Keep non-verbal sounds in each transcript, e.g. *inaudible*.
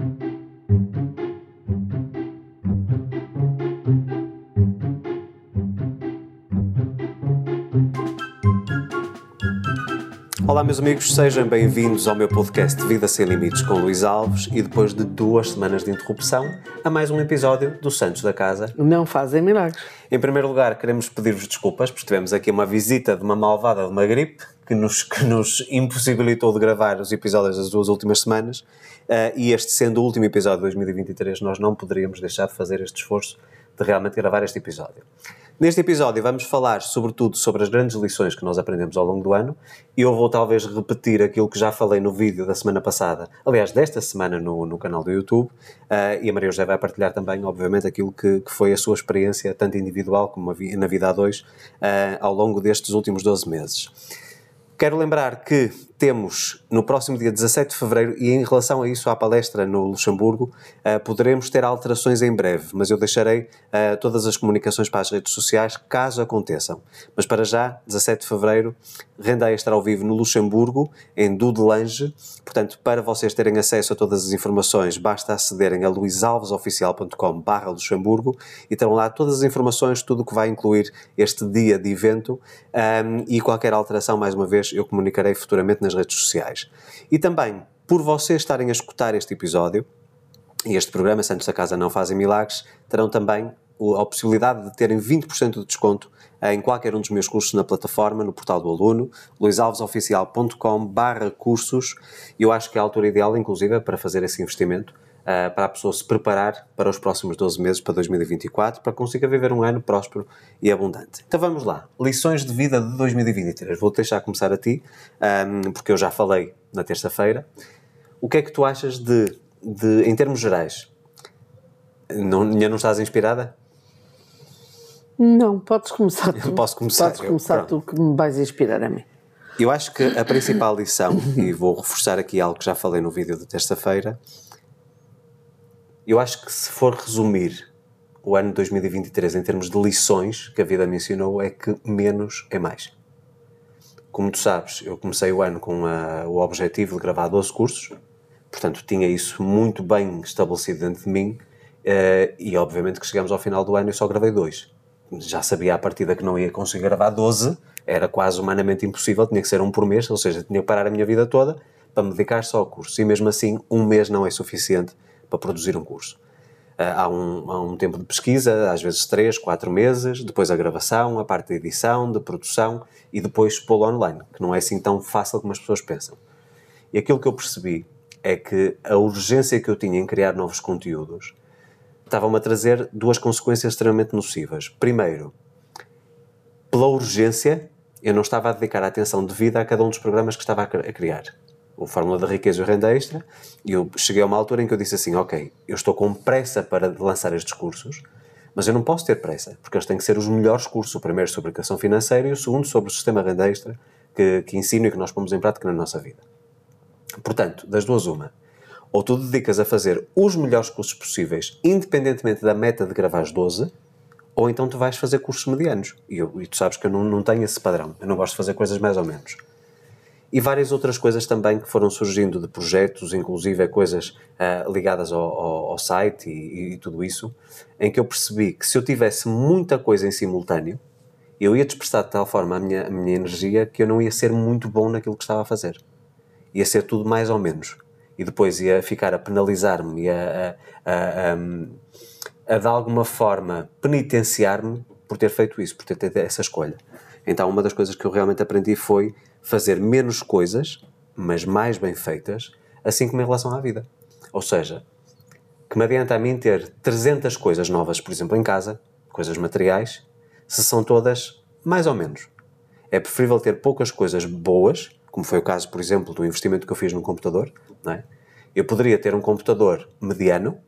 Thank you. Olá, meus amigos, sejam bem-vindos ao meu podcast Vida Sem Limites com Luís Alves e depois de duas semanas de interrupção, a mais um episódio do Santos da Casa. Não fazem milagres. Em primeiro lugar, queremos pedir-vos desculpas, porque tivemos aqui uma visita de uma malvada de uma gripe que nos, que nos impossibilitou de gravar os episódios das duas últimas semanas. Uh, e este sendo o último episódio de 2023, nós não poderíamos deixar de fazer este esforço de realmente gravar este episódio. Neste episódio vamos falar sobretudo sobre as grandes lições que nós aprendemos ao longo do ano e eu vou talvez repetir aquilo que já falei no vídeo da semana passada, aliás, desta semana no, no canal do YouTube, uh, e a Maria José vai partilhar também, obviamente, aquilo que, que foi a sua experiência, tanto individual como na vida a dois, uh, ao longo destes últimos 12 meses. Quero lembrar que temos no próximo dia 17 de fevereiro, e em relação a isso, à palestra no Luxemburgo, uh, poderemos ter alterações em breve, mas eu deixarei uh, todas as comunicações para as redes sociais caso aconteçam. Mas para já, 17 de fevereiro, renda extra ao vivo no Luxemburgo, em Dudelange. Portanto, para vocês terem acesso a todas as informações, basta acederem a luisalvesoficial.com.br Luxemburgo e terão lá todas as informações, tudo o que vai incluir este dia de evento um, e qualquer alteração, mais uma vez, eu comunicarei futuramente nas nas redes sociais. E também, por vocês estarem a escutar este episódio, e este programa Santos da Casa Não Fazem Milagres, terão também a possibilidade de terem 20% de desconto em qualquer um dos meus cursos na plataforma, no portal do aluno, luisalvesoficial.com barra cursos. Eu acho que é a altura ideal, inclusive, para fazer esse investimento, uh, para a pessoa se preparar para os próximos 12 meses, para 2024, para que consiga viver um ano próspero e abundante. Então vamos lá. Lições de vida de 2023. Vou deixar começar a ti, um, porque eu já falei na terça-feira. O que é que tu achas de, de em termos gerais, não, não estás inspirada? Não, podes começar tu. *laughs* Posso começar? Podes começar eu, tu que me vais inspirar a mim. Eu acho que a principal lição, e vou reforçar aqui algo que já falei no vídeo de terça-feira, eu acho que se for resumir o ano de 2023 em termos de lições que a vida me ensinou, é que menos é mais. Como tu sabes, eu comecei o ano com a, o objetivo de gravar 12 cursos, portanto tinha isso muito bem estabelecido dentro de mim uh, e obviamente que chegamos ao final do ano e só gravei dois. Já sabia à partida que não ia conseguir gravar 12, era quase humanamente impossível, tinha que ser um por mês, ou seja, tinha que parar a minha vida toda para me dedicar só ao curso. E mesmo assim, um mês não é suficiente para produzir um curso. Ah, há um, há um tempo de pesquisa, às vezes três, quatro meses, depois a gravação, a parte de edição, de produção e depois pô-lo online, que não é assim tão fácil como as pessoas pensam. E aquilo que eu percebi é que a urgência que eu tinha em criar novos conteúdos estava-me a trazer duas consequências extremamente nocivas. Primeiro, pela urgência, eu não estava a dedicar a atenção devida a cada um dos programas que estava a criar o Fórmula da Riqueza e o Renda Extra, e eu cheguei a uma altura em que eu disse assim, ok, eu estou com pressa para lançar estes cursos, mas eu não posso ter pressa, porque eles têm que ser os melhores cursos, o primeiro sobre educação financeira e o segundo sobre o sistema Renda Extra, que, que ensino e que nós pomos em prática na nossa vida. Portanto, das duas uma, ou tu dedicas a fazer os melhores cursos possíveis, independentemente da meta de gravar as 12, ou então tu vais fazer cursos medianos. E, eu, e tu sabes que eu não, não tenho esse padrão. Eu não gosto de fazer coisas mais ou menos e várias outras coisas também que foram surgindo de projetos, inclusive coisas uh, ligadas ao, ao, ao site e, e, tudo isso, em que eu percebi que se eu tivesse muita coisa em simultâneo, eu ia dispersar de tal forma a minha, a minha energia que eu não ia ser muito bom naquilo que estava a fazer. Ia ser tudo mais ou menos. E depois ia ficar a penalizar-me e a, a, a, a, a de alguma forma penitenciar-me por ter feito isso, por ter tido essa escolha. Então, uma das coisas que eu realmente aprendi foi fazer menos coisas, mas mais bem feitas, assim como em relação à vida. Ou seja, que me adianta a mim ter 300 coisas novas, por exemplo, em casa, coisas materiais, se são todas mais ou menos. É preferível ter poucas coisas boas, como foi o caso, por exemplo, do investimento que eu fiz num computador. Não é? Eu poderia ter um computador mediano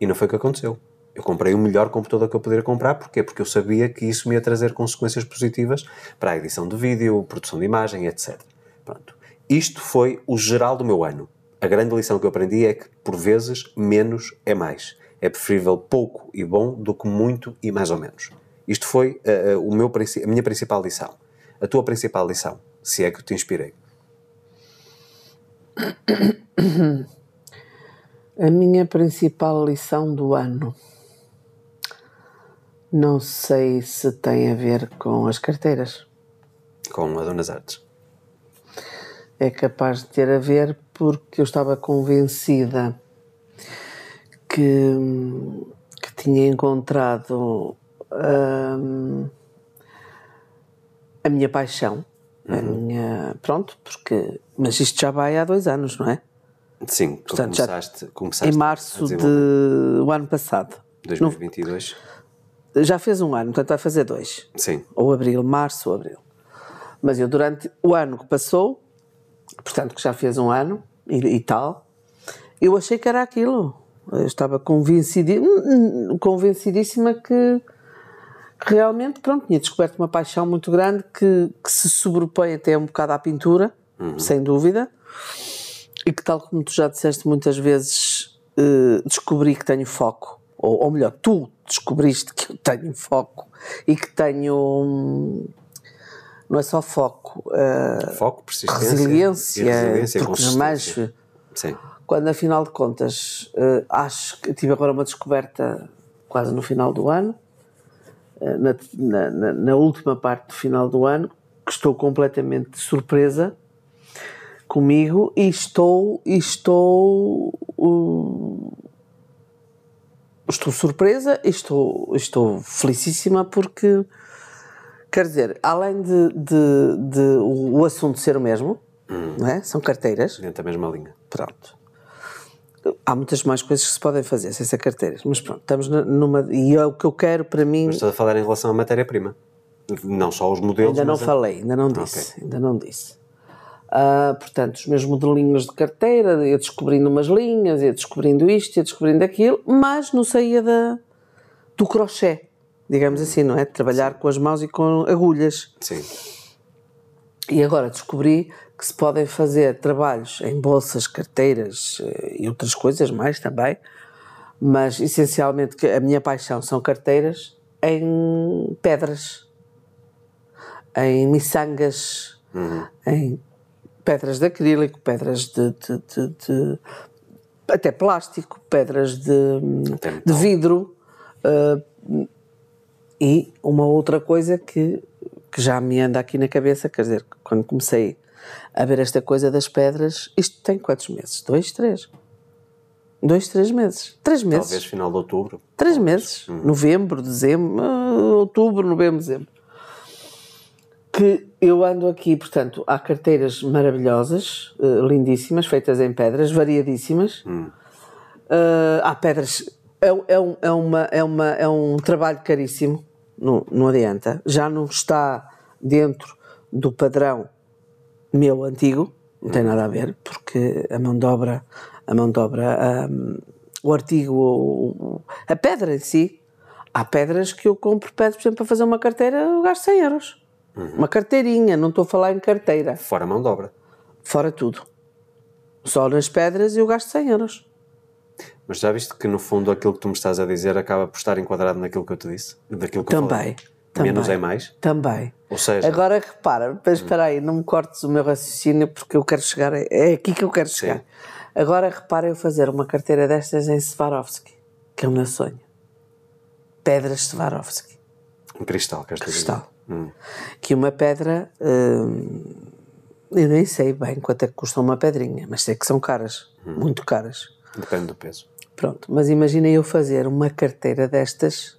e não foi o que aconteceu. Eu comprei o melhor computador que eu poderia comprar, porquê? Porque eu sabia que isso me ia trazer consequências positivas para a edição de vídeo, produção de imagem, etc. Pronto. Isto foi o geral do meu ano. A grande lição que eu aprendi é que, por vezes, menos é mais. É preferível pouco e bom do que muito e mais ou menos. Isto foi uh, o meu, a minha principal lição. A tua principal lição, se é que eu te inspirei. *coughs* A minha principal lição do ano. Não sei se tem a ver com as carteiras. Com a Dona Artes. É capaz de ter a ver porque eu estava convencida que, que tinha encontrado hum, a minha paixão. A minha. Pronto, porque. Mas isto já vai há dois anos, não é? Sim, Portanto, começaste, começaste Em março do ano passado. 2022. Já fez um ano, portanto vai fazer dois. Sim. ou abril, março ou abril. Mas eu, durante o ano que passou, portanto, que já fez um ano e, e tal, eu achei que era aquilo. Eu estava convencidi- convencidíssima que, realmente, pronto, tinha descoberto uma paixão muito grande que, que se sobrepõe até um bocado à pintura, sem dúvida, e que, tal como tu já disseste muitas vezes, eh, descobri que tenho foco, ou, ou melhor, tu descobriste que eu tenho foco e que tenho. hum, Não é só foco, eh, Foco, persistência. resiliência, resiliência porque Sim. quando afinal de contas eh, acho que tive agora uma descoberta quase no final do ano, na, na- na- na última parte do final do ano, que estou completamente surpresa comigo e estou, e estou, uh, estou surpresa e estou, estou felicíssima porque, quer dizer, além de, de, de o, assunto ser o mesmo, não é? são carteiras, Dentro da mesma linha. Pronto. Há muitas mais coisas que se podem fazer sem ser carteiras, mas pronto, estamos numa. E é o que eu quero para mim. Mas estou a falar em relação à matéria-prima. Não só os modelos, Ainda não falei, ainda não disse. Ainda não disse. Ah, portanto, os meus modelinhos de carteira, ia descobrindo umas linhas, ia descobrindo isto, ia descobrindo aquilo, mas não saía da, do crochê, digamos assim, não é? De trabalhar com as mãos e com agulhas. Sim. E agora descobri que se podem fazer trabalhos em bolsas, carteiras eh, e outras coisas mais também, mas essencialmente a minha paixão são carteiras em pedras, em miçangas, em pedras de acrílico, pedras de, de- de- de- até plástico, pedras de, de vidro. eh, e uma outra coisa que, que já me anda aqui na cabeça, quer dizer, quando comecei a ver esta coisa das pedras, isto tem quantos meses? Dois, três? Dois, três meses? Três meses? Talvez final de outubro. Três meses. Novembro, dezembro, ah, outubro, novembro, dezembro. Que eu ando aqui, portanto, há carteiras maravilhosas, eh, lindíssimas, feitas em pedras, variadíssimas. Ah, há pedras. É, é um, é, uma, é, uma, é um trabalho caríssimo, não, não adianta. Já não está dentro do padrão meu antigo, não tem nada a ver, porque a mão de obra, a mão de obra, hum, o artigo, o- a pedra em si, há pedras que eu compro pedras, por exemplo, para fazer uma carteira, eu gasto 100 euros. Uma carteirinha, não estou a falar em carteira, Fora mão de obra. fora tudo. Só nas pedras eu gasto 100 euros. Mas já viste que no fundo aquilo que tu me estás a dizer acaba por estar enquadrado naquilo que eu te disse? Daquilo que eu Também, falei. também. Menos é mais. Também. Ou seja, Agora repara, mas espera aí, não me cortes o meu raciocínio porque eu quero chegar, a- é aqui que eu quero chegar. Agora repara eu fazer uma carteira destas em Swarovski, que é o meu sonho. Pedras Swarovski, um cristal, queres dizer? cristal. Hum. Que uma pedra, hum, eu nem sei bem quanto é que custa uma pedrinha, mas sei que são caras, muito caras. Depende do peso. Pronto, mas imagina eu fazer uma carteira destas,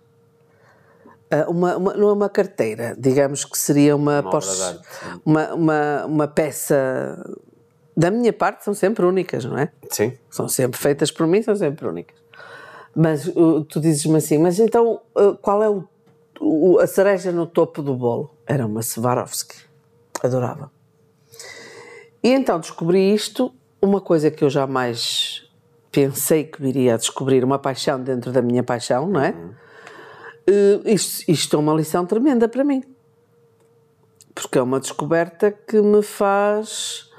ah, uma, uma- não é uma carteira, digamos que seria uma, Uma arte. uma, uma, uma peça, da minha parte são sempre únicas, não é? Sim. São sempre feitas por mim, são sempre únicas. Mas uh, tu dizes-me assim, mas então uh, qual é o, o- a cereja no topo do bolo? Era uma Swarovski. Adorava. E então descobri isto, uma coisa que eu jamais pensei que viria a descobrir, uma paixão dentro da minha paixão, não é? Uh, isto, isto é uma lição tremenda para mim. Porque é uma descoberta que me faz.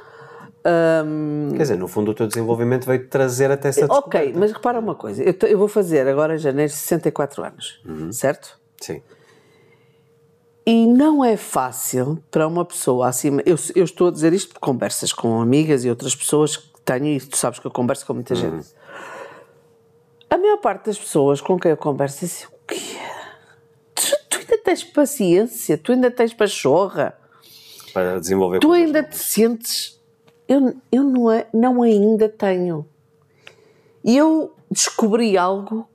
hum, Quer dizer, no fundo o teu desenvolvimento veio trazer até essa descoberta. Ok, mas repara uma coisa, eu, eu vou fazer agora em janeiro 64 anos, certo? Sim. E não é fácil para uma pessoa acima. Eu, eu estou a dizer isto por conversas com amigas e outras pessoas que tenho, e tu sabes que eu converso com muita gente. A maior parte das pessoas com quem eu converso diz assim, o quê? Tu, tu ainda tens paciência, tu ainda tens pachorra, Para desenvolver tu ainda novas. te sentes... Eu, eu não, é- não ainda tenho. E eu descobri algo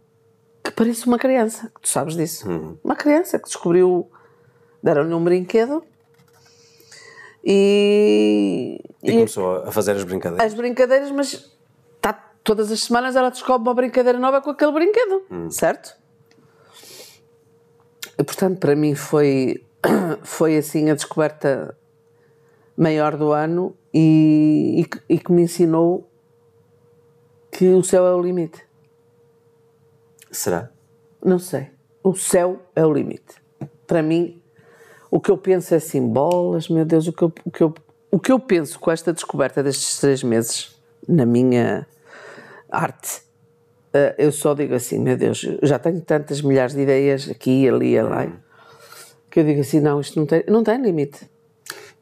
que parece uma criança, tu sabes disso. Uhum. Uma criança que descobriu... Deram-lhe um brinquedo e... E começou a fazer as brincadeiras. as brincadeiras, mas tá, todas as semanas ela descobre uma brincadeira nova com aquele brinquedo, certo? E, portanto, para mim foi, *coughs* foi assim a descoberta maior do ano e, e, e que me ensinou que o céu é o limite. Será? Não sei. O céu é o limite. Para mim, o que eu penso é assim, bolas, meu Deus, o que eu, o que eu, o que eu penso com esta descoberta destes três meses na minha arte, eh, eu só digo assim, meu Deus, eu já tenho tantas milhares de ideias aqui, ali, lá, que eu digo assim, não, isto não tem, não tem limite.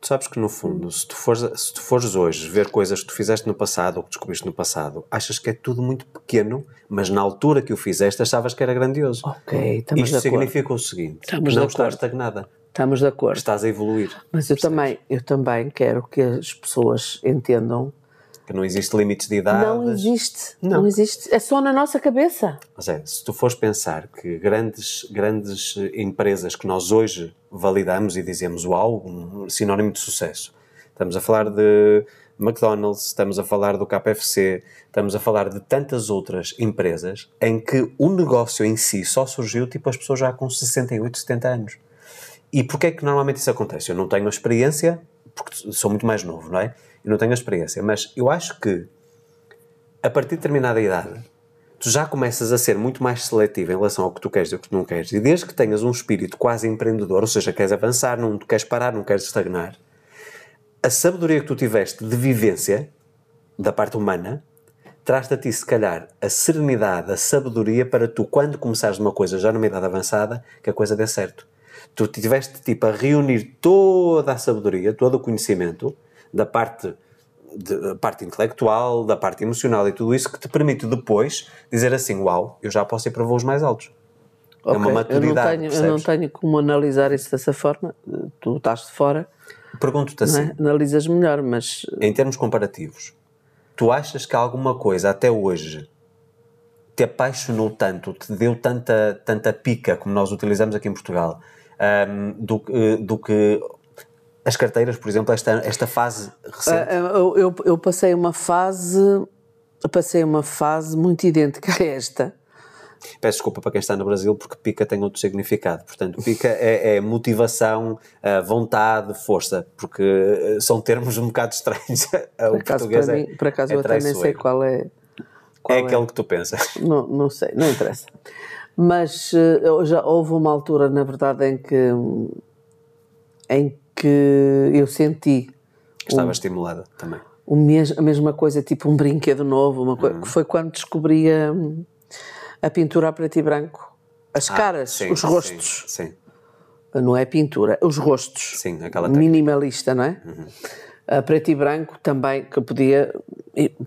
Tu sabes que no fundo, se tu, fores, se tu fores hoje ver coisas que tu fizeste no passado ou que descobriste no passado, achas que é tudo muito pequeno, mas na altura que o fizeste achavas que era grandioso. Ok, estamos Isto de acordo. significa o seguinte: Estamos não estás estagnada, Estamos de acordo. estás a evoluir. Mas eu também, eu também quero que as pessoas entendam Que não existe limites de idade. Não existe. Não. Não. existe. É só na nossa cabeça. Mas é, se tu fores pensar que grandes, grandes empresas que nós hoje validamos e dizemos uau, um sinónimo de sucesso. Estamos a falar de McDonald's, estamos a falar do KFC, estamos a falar de tantas outras empresas em que o negócio em si só surgiu tipo as pessoas já com 68, 70 anos. E porquê é que normalmente isso acontece? Eu não tenho experiência, porque sou muito mais novo, não é? Eu não tenho a experiência, mas eu acho que a partir de determinada idade, tu já começas a ser muito mais seletivo em relação ao que tu queres e ao que tu não queres. E desde que tenhas um espírito quase empreendedor, ou seja, queres avançar, não queres parar, não queres estagnar, a sabedoria que tu tiveste de vivência, da parte humana, traz-te a ti, se calhar, a serenidade, a sabedoria para tu, quando começares uma coisa já numa idade avançada, que a coisa dê certo. Tu tiveste, tipo, a reunir toda a sabedoria, todo o conhecimento, da parte da parte intelectual, da parte emocional e tudo isso que te permite depois dizer assim, uau, eu já posso ir para voos mais altos. É uma maturidade, Eu não, tenho, eu não tenho como analisar isso dessa forma. Tu estás de fora, Pergunto-te não assim, é? analisas melhor, mas em termos comparativos, tu achas que alguma coisa até hoje te apaixonou tanto, te deu tanta, tanta pica, como nós utilizamos aqui em Portugal, ahm, do, que- do que as carteiras, por exemplo, esta, esta fase recente? ah, eu, eu, eu passei uma fase, passei uma fase muito idêntica a esta. Peço desculpa para quem está no Brasil, porque pica tem outro significado. Portanto, pica *laughs* é, é motivação, ah, vontade, força, porque ah, são termos um bocado estranhos. *laughs* o Por acaso, português para é, mim, por acaso é eu até nem sei qual é. Qual É aquele que tu pensas. *laughs* Não, não sei, não interessa. Mas já houve uma altura, na verdade, em que, em que eu senti Estava estimulada também. o mes- a mesma coisa, tipo um brinquedo novo, uma Uhum. coisa, que foi quando descobri a, a pintura a preto e branco. As caras, Ah, Sim, os sim, rostos. Sim, Não é pintura, os rostos. sim, aquela técnica. Minimalista, não é? A preto e branco também, que eu podia,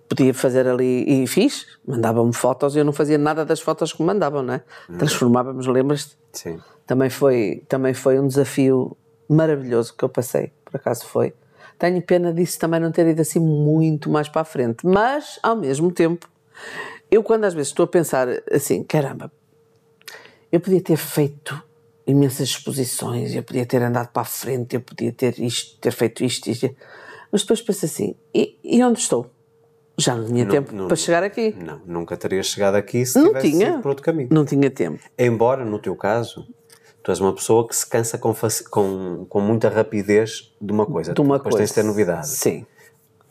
podia fazer ali, e fiz, mandavam-me fotos, eu não fazia nada das fotos que me mandavam, não é? Transformávamos, lembras-te? Sim. Também foi, também foi um desafio maravilhoso que eu passei, por acaso foi. Tenho pena disso também não ter ido assim muito mais para a frente, mas ao mesmo tempo, eu quando às vezes estou a pensar assim, caramba, eu podia ter feito imensas exposições, eu podia ter andado para a frente, eu podia ter isto, ter feito isto, isto, mas depois penso assim, e, e onde estou? Já não tinha tempo não- para chegar aqui. Não, nunca terias chegado aqui se Não tivesse tinha. por outro caminho. Não tinha tempo. Embora, no teu caso, tu és uma pessoa que se cansa com, com, com muita rapidez de uma coisa. De uma Depois coisa. tens de ter novidade. Sim.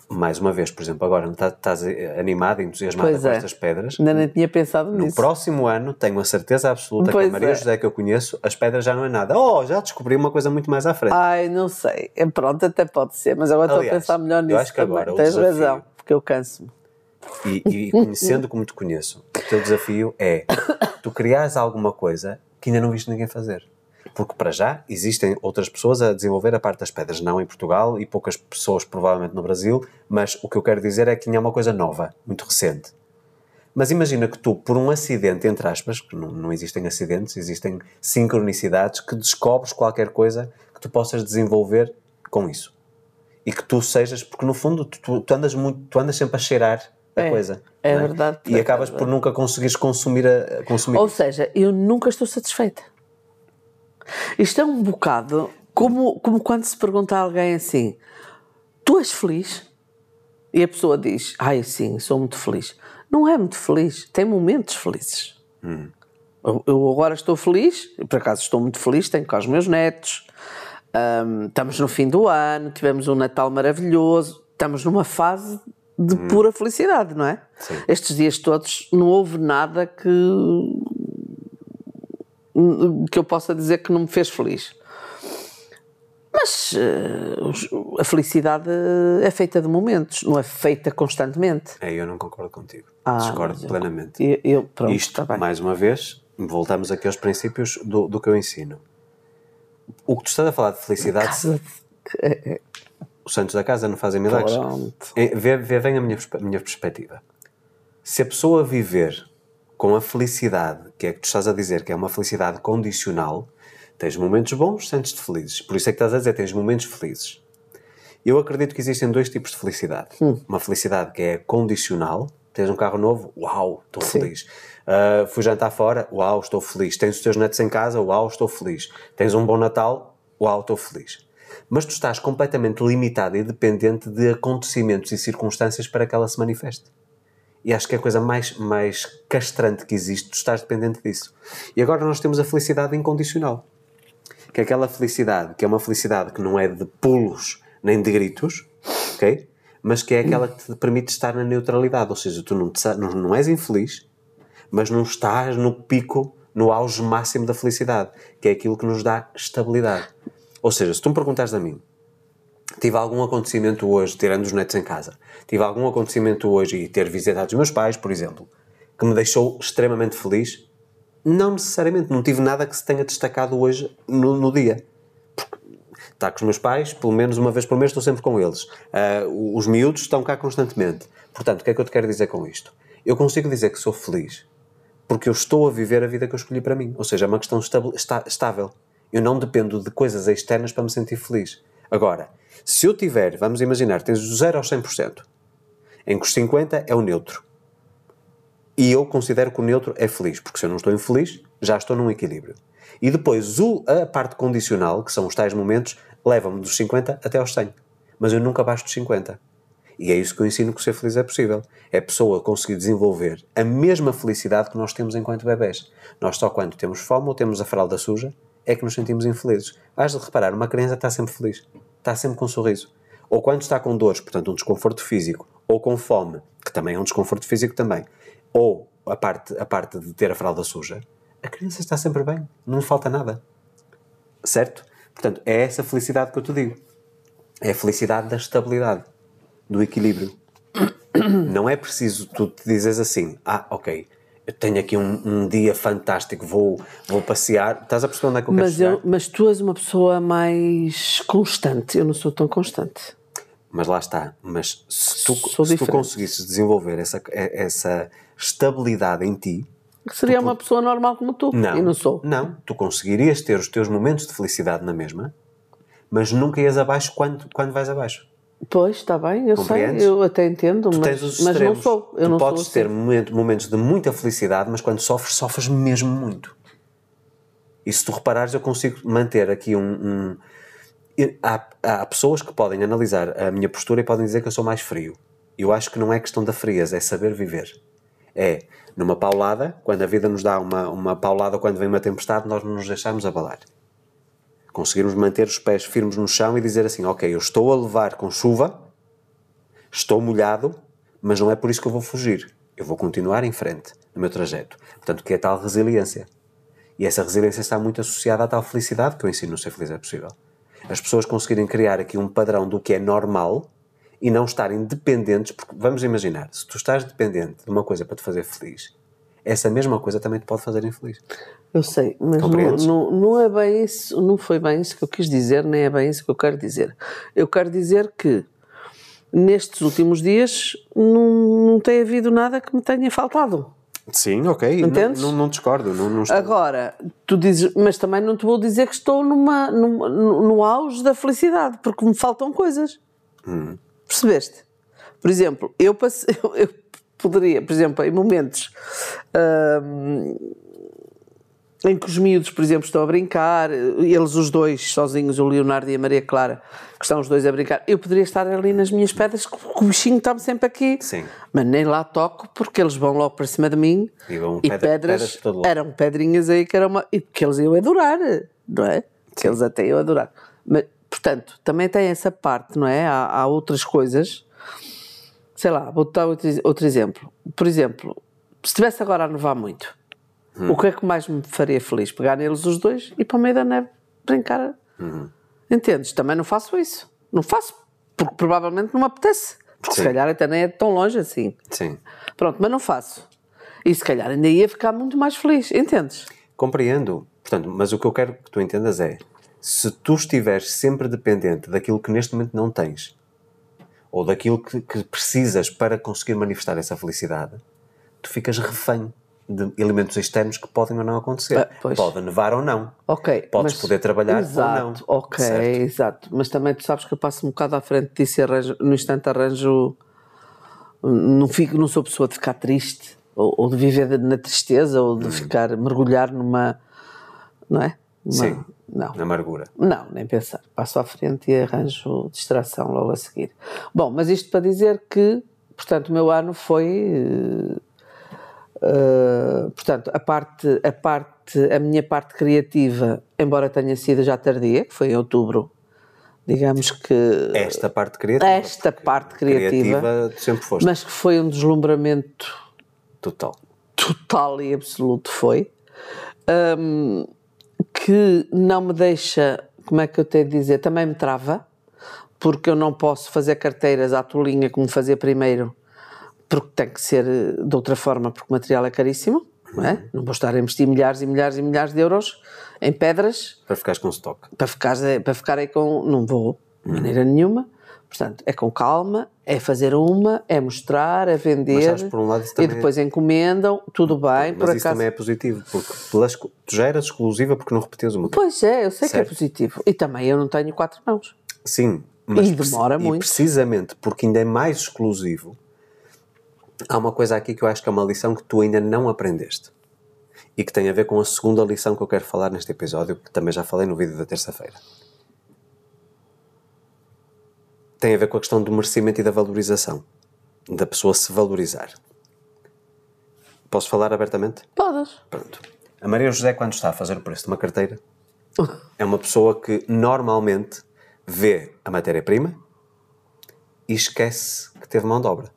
Mais uma vez, por exemplo, agora tá- estás animada, entusiasmada Pois com é. estas pedras. Ainda nem tinha pensado No nisso. próximo ano, tenho a certeza absoluta que Pois a Maria é. José que eu conheço, as pedras já não é nada. Oh, já descobri uma coisa muito mais à frente. Ai, não sei. É, pronto, até pode ser, mas agora estou a Aliás, pensar melhor eu nisso. acho que agora também. o Tens desafio- razão, porque eu canso-me. E, e conhecendo como te conheço, o teu desafio é tu criares alguma coisa que ainda não viste ninguém fazer. Porque para já existem outras pessoas a desenvolver a parte das pedras, não em Portugal e poucas pessoas provavelmente no Brasil, mas o que eu quero dizer é que ainda é uma coisa nova, muito recente. Mas imagina que tu, por um acidente, entre aspas, que não, não existem acidentes, existem sincronicidades, que descobres qualquer coisa que tu possas desenvolver com isso. E que tu sejas, porque no fundo tu, tu andas, muito, tu andas sempre a cheirar a É, coisa. é não verdade, E é acabas por nunca conseguires consumir, a, a consumir Ou seja, eu nunca estou satisfeita. Isto é um bocado como, como quando se pergunta a alguém assim: Tu és feliz? E a pessoa diz: Ai, sim, sou muito feliz. Não é muito feliz, tem momentos felizes. Eu, eu agora estou feliz, por acaso estou muito feliz, tenho com os meus netos. Ahm, estamos no fim do ano, tivemos um Natal maravilhoso, estamos numa fase de pura felicidade, não é? Sim. Estes dias todos não houve nada que que eu possa dizer que não me fez feliz. Mas os- a felicidade é feita de momentos, não é feita constantemente. É, eu não concordo contigo. Ah, Discordo plenamente. Eu, eu- pronto, Isto, bem. mais uma vez, voltamos aqui aos princípios do, do que eu ensino. O que tu estás a falar de felicidade, Casa de- os santos da casa não fazem milagres. É, Vê, vê bem a minha, perspe- minha perspectiva. Se a pessoa viver com a felicidade, que é que tu estás a dizer que é uma felicidade condicional, tens momentos bons, sentes-te felizes. Por isso é que estás a dizer tens momentos felizes. Eu acredito que existem dois tipos de felicidade. Uma felicidade que é condicional, tens um carro novo, uau, estou Sim. feliz. Ah, fui jantar fora, uau, estou feliz. Tens os teus netos em casa, uau, estou feliz. Tens um bom Natal, uau, estou feliz. Mas tu estás completamente limitado e dependente de acontecimentos e circunstâncias para que ela se manifeste. E acho que é a coisa mais, mais castrante que existe, tu estás dependente disso. E agora nós temos a felicidade incondicional. Que é aquela felicidade, que é uma felicidade que não é de pulos nem de gritos, ok? Mas que é aquela que te permite estar na neutralidade. Ou seja, tu não, te não, não és infeliz, mas não estás no pico, no auge máximo da felicidade, que é aquilo que nos dá estabilidade. Ou seja, se tu me perguntares a mim, tive algum acontecimento hoje, tirando os netos em casa, tive algum acontecimento hoje e ter visitado os meus pais, por exemplo, que me deixou extremamente feliz? Não necessariamente, não tive nada que se tenha destacado hoje no, no dia. Porque Está com os meus pais, pelo menos uma vez por mês estou sempre com eles. Ah, os miúdos estão cá constantemente. Portanto, o que é que eu te quero dizer com isto? Eu consigo dizer que sou feliz porque eu estou a viver a vida que eu escolhi para mim. Ou seja, é uma questão estável. Eu não dependo de coisas externas para me sentir feliz. Agora, se eu tiver, vamos imaginar, tens do 0 aos 100%, em que os 50 é o neutro. E eu considero que o neutro é feliz, porque se eu não estou infeliz, já estou num equilíbrio. E depois o, a parte condicional, que são os tais momentos, leva-me dos 50 até aos 100. Mas eu nunca baixo dos 50. E é isso que eu ensino que ser feliz é possível. É a pessoa conseguir desenvolver a mesma felicidade que nós temos enquanto bebés. Nós só quando temos fome ou temos a fralda suja é que nos sentimos infelizes. Vais de reparar, uma criança está sempre feliz. Está sempre com um sorriso. Ou quando está com dores, portanto um desconforto físico, ou com fome, que também é um desconforto físico também, ou a parte, a parte de ter a fralda suja, a criança está sempre bem. Não lhe falta nada. Certo? Portanto, é essa felicidade que eu te digo. É a felicidade da estabilidade, do equilíbrio. *coughs* Não é preciso tu te dizes assim, ah, ok, eu tenho aqui um, um dia fantástico, vou, vou passear. Estás a perceber onde é que eu quero Mas, chegar? eu, mas tu és uma pessoa mais constante, eu não sou tão constante. Mas lá está. Mas se tu, Sou se tu conseguisses desenvolver essa, essa estabilidade em ti, Seria uma pessoa normal como tu, não, e não sou. Não, tu conseguirias ter os teus momentos de felicidade na mesma, mas nunca ias abaixo quando, quando vais abaixo. Pois, está bem, eu Compreendes? sei, eu até entendo, Tu mas, mas não sou. Eu tu não podes sou ter assim. momento- momentos de muita felicidade, mas quando sofres, sofres mesmo muito. E se tu reparares, eu consigo manter aqui um. um- há, há pessoas que podem analisar a minha postura e podem dizer que eu sou mais frio. Eu acho que não é questão da frieza, é saber viver. É, numa paulada, quando a vida nos dá uma, uma paulada, quando vem uma tempestade, nós não nos deixamos abalar. Conseguirmos manter os pés firmes no chão e dizer assim: Ok, eu estou a levar com chuva, estou molhado, mas não é por isso que eu vou fugir. Eu vou continuar em frente no meu trajeto. Portanto, que é tal resiliência. E essa resiliência está muito associada à tal felicidade que eu ensino no Ser Feliz é Possível. As pessoas conseguirem criar aqui um padrão do que é normal e não estarem dependentes, porque vamos imaginar, se tu estás dependente de uma coisa para te fazer feliz, essa mesma coisa também te pode fazer infeliz. Eu sei, mas não, não, não é bem isso, não foi bem isso que eu quis dizer, nem é bem isso que eu quero dizer. Eu quero dizer que nestes últimos dias não, não tem havido nada que me tenha faltado. Sim, ok. Entendes? Não, não, discordo. Não, não estou- Agora, tu dizes, mas também não te vou dizer que estou numa, numa- no, no auge da felicidade, porque me faltam coisas. Percebeste? Por exemplo, eu, passe, *laughs* eu, eu poderia, por exemplo, em momentos hum, em que os miúdos, por exemplo, estão a brincar, eles os dois sozinhos, o Leonardo e a Maria Clara, que estão os dois a brincar, eu poderia estar ali nas minhas pedras, que o bichinho está-me sempre aqui. Sim. Mas nem lá toco, porque eles vão logo para cima de mim E vão e pedra- pedras, pedras eram pedrinhas aí que eram uma, e que eles iam adorar, não é? Que eles até iam adorar. Mas, portanto, também tem essa parte, não é? Há, há outras coisas. Sei lá, vou dar outro, outro exemplo. Por exemplo, se estivesse agora a nevar muito, Hum. o que é que mais me faria feliz? Pegar neles os dois e ir para o meio da neve brincar. Uhum. Entendes? Também não faço isso. Não faço, porque provavelmente não me apetece. Porque se Sim. calhar até nem é tão longe assim. Sim. Pronto, mas não faço. E se calhar ainda ia ficar muito mais feliz, entendes? Compreendo. Portanto, mas o que eu quero que tu entendas é: se tu estiveres sempre dependente daquilo que neste momento não tens, ou daquilo que, que precisas para conseguir manifestar essa felicidade, tu ficas refém de elementos externos que podem ou não acontecer. Ah. Pode nevar ou não. Ok. Podes mas- poder trabalhar exato, ou não. Ok, Certo? exato. Mas também tu sabes que eu passo um bocado à frente disso e arranjo, no instante arranjo. Não, fico, não sou pessoa de ficar triste, ou, ou de viver na tristeza, ou Hum. de ficar, mergulhar numa. Não é? Uma- Sim. Não. Amargura. Não, nem pensar. Passo à frente e arranjo distração logo a seguir. Bom, mas isto para dizer que, portanto, o meu ano foi. eh, portanto, a parte, a parte, a minha parte criativa, embora tenha sido já tardia, que foi em outubro, digamos que. Esta parte criativa. Esta parte criativa, criativa sempre foste. mas que foi um deslumbramento Total. total e absoluto foi, hum, que não me deixa, como é que eu tenho de dizer, também me trava, porque eu não posso fazer carteiras à tolinha como fazia primeiro, porque tem que ser eh, de outra forma, porque o material é caríssimo, não é? Não vou estar a investir milhares e milhares e milhares de euros em pedras Para ficares com stock. para ficar, para ficar aí com. Não vou, de maneira nenhuma. Portanto, é com calma, é fazer uma, é mostrar, é vender. sabes, por um lado, e é- depois encomendam, tudo bem, por Mas isso acaso. também é positivo, porque pelas- tu já eras exclusiva porque não repetias o modelo. Pois é, eu sei que é Certo. positivo. E também eu não tenho quatro mãos. Sim, mas E demora muito. E precisamente porque ainda é mais exclusivo, há uma coisa aqui que eu acho que é uma lição que tu ainda não aprendeste. E que tem a ver com a segunda lição que eu quero falar neste episódio, que também já falei no vídeo da terça-feira. Tem a ver com a questão do merecimento e da valorização. Da pessoa se valorizar. Posso falar abertamente? Podes. Pronto. A Maria José, quando está a fazer o preço de uma carteira, *laughs* é uma pessoa que normalmente vê a matéria-prima e esquece que teve mão de obra.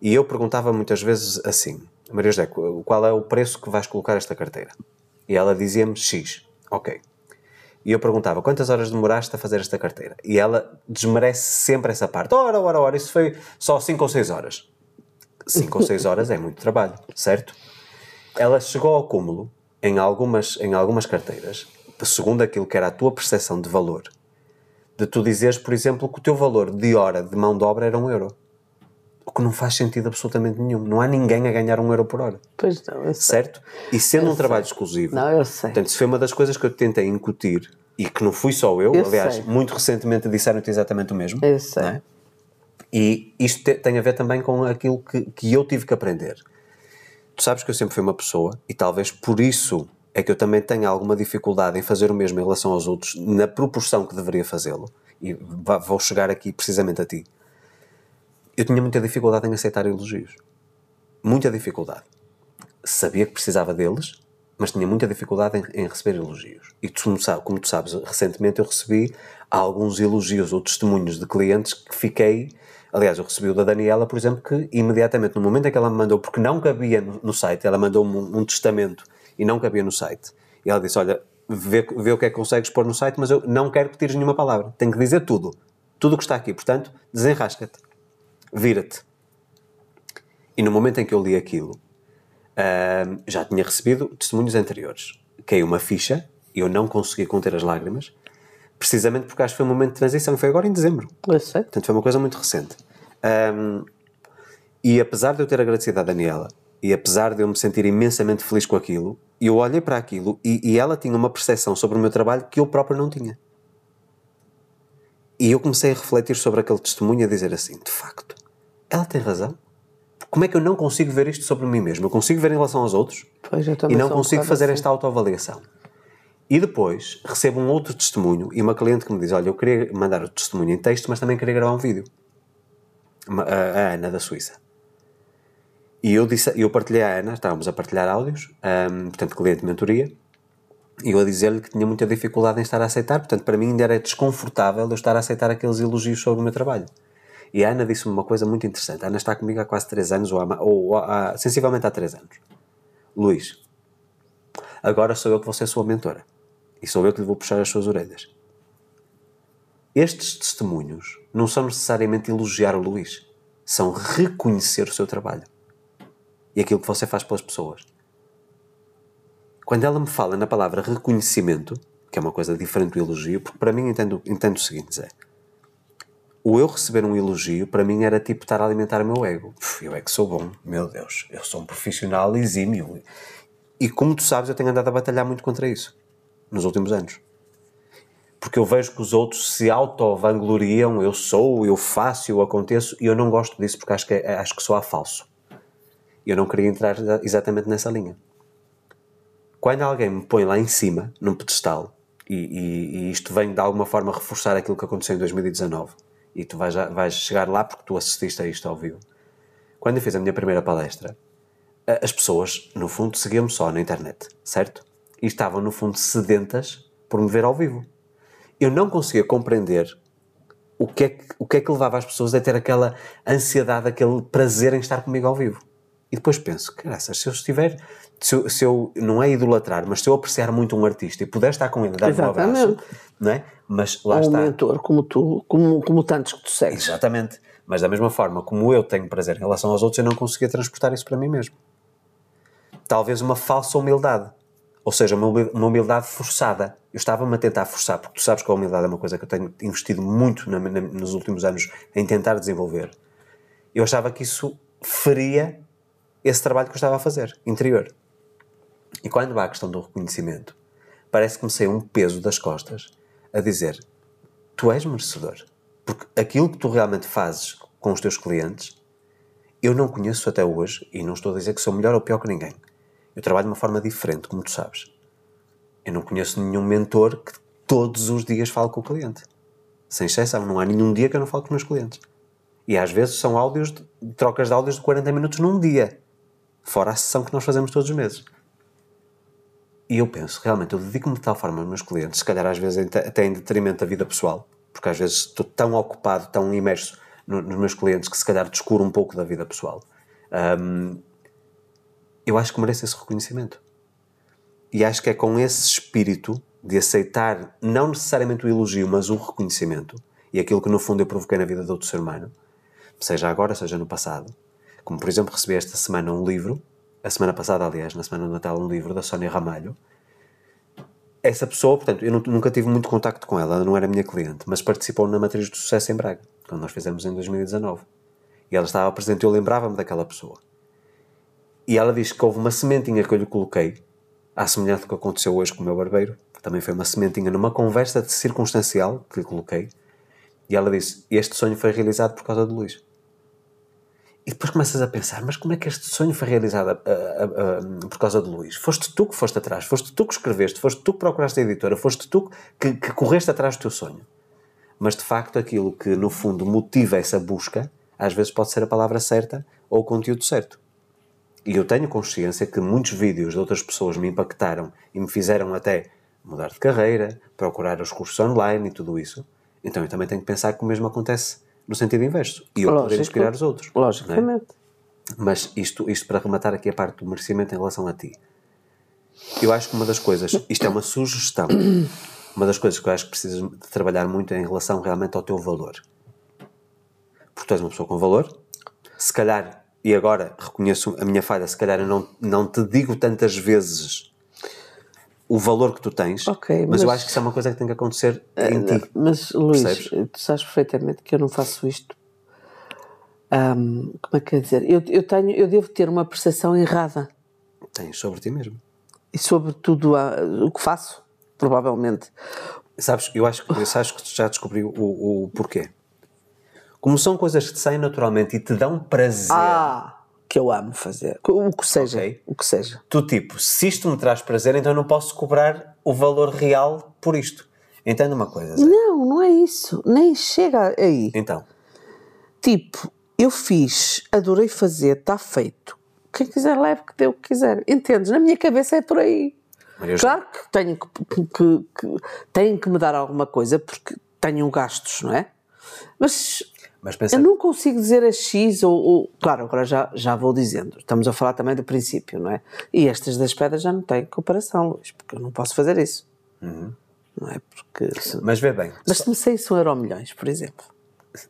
E eu perguntava muitas vezes assim: Maria José, qu- qual é o preço que vais colocar esta carteira? E ela dizia-me X. Ok. E eu perguntava quantas horas demoraste a fazer esta carteira? E ela desmerece sempre essa parte. Ora, ora, ora, isso foi só 5 ou 6 horas. 5 ou 6 horas é muito trabalho, certo? Ela chegou ao cúmulo em algumas, em algumas carteiras, segundo aquilo que era a tua percepção de valor, de tu dizeres, por exemplo, que o teu valor de hora de mão de obra era um euro. O que não faz sentido absolutamente nenhum. Não há ninguém a ganhar um euro por hora. Pois não, eu sei. Certo? E sendo um trabalho exclusivo. Não, eu sei. Portanto, isso foi uma das coisas que eu tentei incutir e que não fui só eu. Eu aliás, sei. muito recentemente disseram-te exatamente o mesmo. Eu sei. não é? E isto te- tem a ver também com aquilo que, que eu tive que aprender. Tu sabes que eu sempre fui uma pessoa, e talvez por isso é que eu também tenho alguma dificuldade em fazer o mesmo em relação aos outros, na proporção que deveria fazê-lo, e vou chegar aqui precisamente a ti. Eu tinha muita dificuldade em aceitar elogios. Muita dificuldade. Sabia que precisava deles, mas tinha muita dificuldade em, em receber elogios. E tu, como, tu sabes, recentemente eu recebi alguns elogios ou testemunhos de clientes que fiquei. Aliás, eu recebi o da Daniela, por exemplo, que imediatamente, no momento em que ela me mandou, porque não cabia no, no site, ela mandou-me um, um testamento e não cabia no site. E ela disse: Olha, vê, vê o que é que consegues pôr no site, mas eu não quero que tires nenhuma palavra. Tenho que dizer tudo. Tudo o que está aqui. Portanto, desenrasca-te. Vira-te. E no momento em que eu li aquilo, ahm, já tinha recebido testemunhos anteriores. Caiu uma ficha e eu não consegui conter as lágrimas, Precisamente porque acho que foi um momento de transição, foi agora em dezembro. Eu sei. Portanto, foi uma coisa muito recente. Um, e apesar de eu ter agradecido à Daniela, e apesar de eu me sentir imensamente feliz com aquilo, eu olhei para aquilo e, e ela tinha uma percepção sobre o meu trabalho que eu próprio não tinha. E eu comecei a refletir sobre aquele testemunho e a dizer assim: de facto, ela tem razão. Como é que eu não consigo ver isto sobre mim mesmo? Eu consigo ver em relação aos outros Pois, e não um consigo fazer assim. esta autoavaliação. E depois recebo um outro testemunho e uma cliente que me diz: Olha, eu queria mandar o testemunho em texto, mas também queria gravar um vídeo. A, a Ana da Suíça. E eu, disse, eu partilhei à Ana, estávamos a partilhar áudios, ahm, portanto, cliente de mentoria, e eu a dizer-lhe que tinha muita dificuldade em estar a aceitar, portanto, para mim ainda era desconfortável eu estar a aceitar aqueles elogios sobre o meu trabalho. E a Ana disse-me uma coisa muito interessante. A Ana está comigo há quase 3 anos, ou, há, ou há, sensivelmente há 3 anos. Luís, agora sou eu que vou ser sua mentora. E sou eu que lhe vou puxar as suas orelhas. Estes testemunhos não são necessariamente elogiar o Luís, são reconhecer o seu trabalho e aquilo que você faz pelas pessoas. Quando ela me fala na palavra reconhecimento, que é uma coisa diferente do elogio, porque para mim entendo, entendo o seguinte, Zé. O eu receber um elogio, para mim era tipo estar a alimentar o meu ego. Uf, eu é que sou bom, meu Deus, eu sou um profissional exímio. E como tu sabes, eu tenho andado a batalhar muito contra isso nos últimos anos. Porque eu vejo que os outros se auto-vangloriam, eu sou, eu faço, eu aconteço, e eu não gosto disso porque acho que, é- acho que soa falso. Eu não queria entrar exa- exatamente nessa linha. Quando alguém me põe lá em cima, num pedestal, e, e- e isto vem de alguma forma reforçar aquilo que aconteceu em 2019, e tu vais, vais chegar lá porque tu assististe a isto ao vivo. Quando eu fiz a minha primeira palestra, as pessoas, no fundo, seguiam-me só na internet, certo? E estavam, no fundo, sedentas por me ver ao vivo. Eu não conseguia compreender o que, é que, o que é que levava as pessoas a ter aquela ansiedade, aquele prazer em estar comigo ao vivo. E depois penso, graças, se eu estiver, se eu, se eu- não é idolatrar, mas se eu apreciar muito um artista e puder estar com ele, dar-lhe um abraço, não é? Mas lá Ou um está. mentor como tu, como, como tantos que tu segues. Exatamente. Mas da mesma forma como eu tenho prazer em relação aos outros, eu não conseguia transportar isso para mim mesmo. Talvez uma falsa humildade. Ou seja, uma humildade forçada. Eu estava-me a tentar forçar, porque tu sabes que a humildade é uma coisa que eu tenho investido muito na- na- nos últimos anos em tentar desenvolver. Eu achava que isso feria esse trabalho que eu estava a fazer, interior. E quando há a questão do reconhecimento, parece que me saiu um peso das costas a dizer: tu és merecedor. Porque aquilo que tu realmente fazes com os teus clientes, eu não conheço até hoje, e não estou a dizer que sou melhor ou pior que ninguém. Eu trabalho de uma forma diferente, como tu sabes. Eu não conheço nenhum mentor que todos os dias fale com o cliente. Sem exceção, não há nenhum dia que eu não falo com os meus clientes. E às vezes são áudios, de, trocas de áudios de 40 minutos num dia. Fora a sessão que nós fazemos todos os meses. E eu penso, realmente, eu dedico-me de tal forma aos meus clientes, se calhar às vezes até em detrimento da vida pessoal, porque às vezes estou tão ocupado, tão imerso no- nos meus clientes que se calhar descuro um pouco da vida pessoal. Hum, eu acho que mereço esse reconhecimento. E acho que é com esse espírito de aceitar, não necessariamente o elogio, mas o reconhecimento, e aquilo que no fundo eu provoquei na vida de outro ser humano, seja agora, seja no passado. Como por exemplo, recebi esta semana um livro, a semana passada, aliás, na semana do Natal, um livro da Sónia Ramalho. Essa pessoa, portanto, eu nu- nunca tive muito contacto com ela, ela não era minha cliente, mas participou na Matriz do Sucesso em Braga, quando nós fizemos em 2019. E ela estava presente, eu lembrava-me daquela pessoa. E ela diz que houve uma sementinha que eu lhe coloquei, à semelhança do que aconteceu hoje com o meu barbeiro, que também foi uma sementinha numa conversa circunstancial que lhe coloquei, e ela disse: Este sonho foi realizado por causa de Luís. E depois começas a pensar: Mas como é que este sonho foi realizado ah, ah, ah, por causa de Luís? Foste tu que foste atrás, foste tu que escreveste, foste tu que procuraste a editora, foste tu que, que correste atrás do teu sonho. Mas de facto, aquilo que no fundo motiva essa busca, às vezes pode ser a palavra certa ou o conteúdo certo. E eu tenho consciência que muitos vídeos de outras pessoas me impactaram e me fizeram até mudar de carreira, procurar os cursos online e tudo isso. Então eu também tenho que pensar que o mesmo acontece no sentido inverso. E eu poder Lógico. inspirar os outros. é? Logicamente. Mas isto, isto para rematar aqui a parte do merecimento em relação a ti. Eu acho que uma das coisas, isto é uma sugestão, *coughs* uma das coisas que eu acho que precisas de trabalhar muito é em relação realmente ao teu valor. Porque tu és uma pessoa com valor, se calhar, e agora reconheço a minha falha, se calhar eu não, não te digo tantas vezes o valor que tu tens, Ok, mas, eu mas- acho que isso é uma coisa que tem que acontecer em ti. Mas, Luís, Percebes? tu sabes perfeitamente que eu não faço isto. Ahm, como é que é dizer? Eu, eu, tenho, eu devo ter uma percepção errada. Tens sobre ti mesmo. E sobre tudo a- o que faço, provavelmente. Sabes, eu acho, que- eu acho que tu já descobri o, o porquê. Como são coisas que te saem naturalmente e te dão prazer, Ah, que eu amo fazer. O que seja. Ok. O que seja. tu tipo, se isto me traz prazer, então eu não posso cobrar o valor real por isto. Entende uma coisa, Zé? Não, não é isso. Nem chega aí. Então, Tipo, eu fiz, adorei fazer, está feito. Quem quiser leve, que dê o que quiser. Entendes? Na minha cabeça é por aí. Maria Claro que tenho que, que, que, que- tenho que me dar alguma coisa porque tenho gastos, não é? Mas mas pensa, eu não consigo dizer a X ou, ou- Claro, agora já, já vou dizendo. Estamos a falar também do princípio, não é? E estas das pedras já não têm comparação, Luís, porque eu não posso fazer isso. Não é? Porque. se- mas vê bem, Mas se me saísse um euro milhões, por exemplo.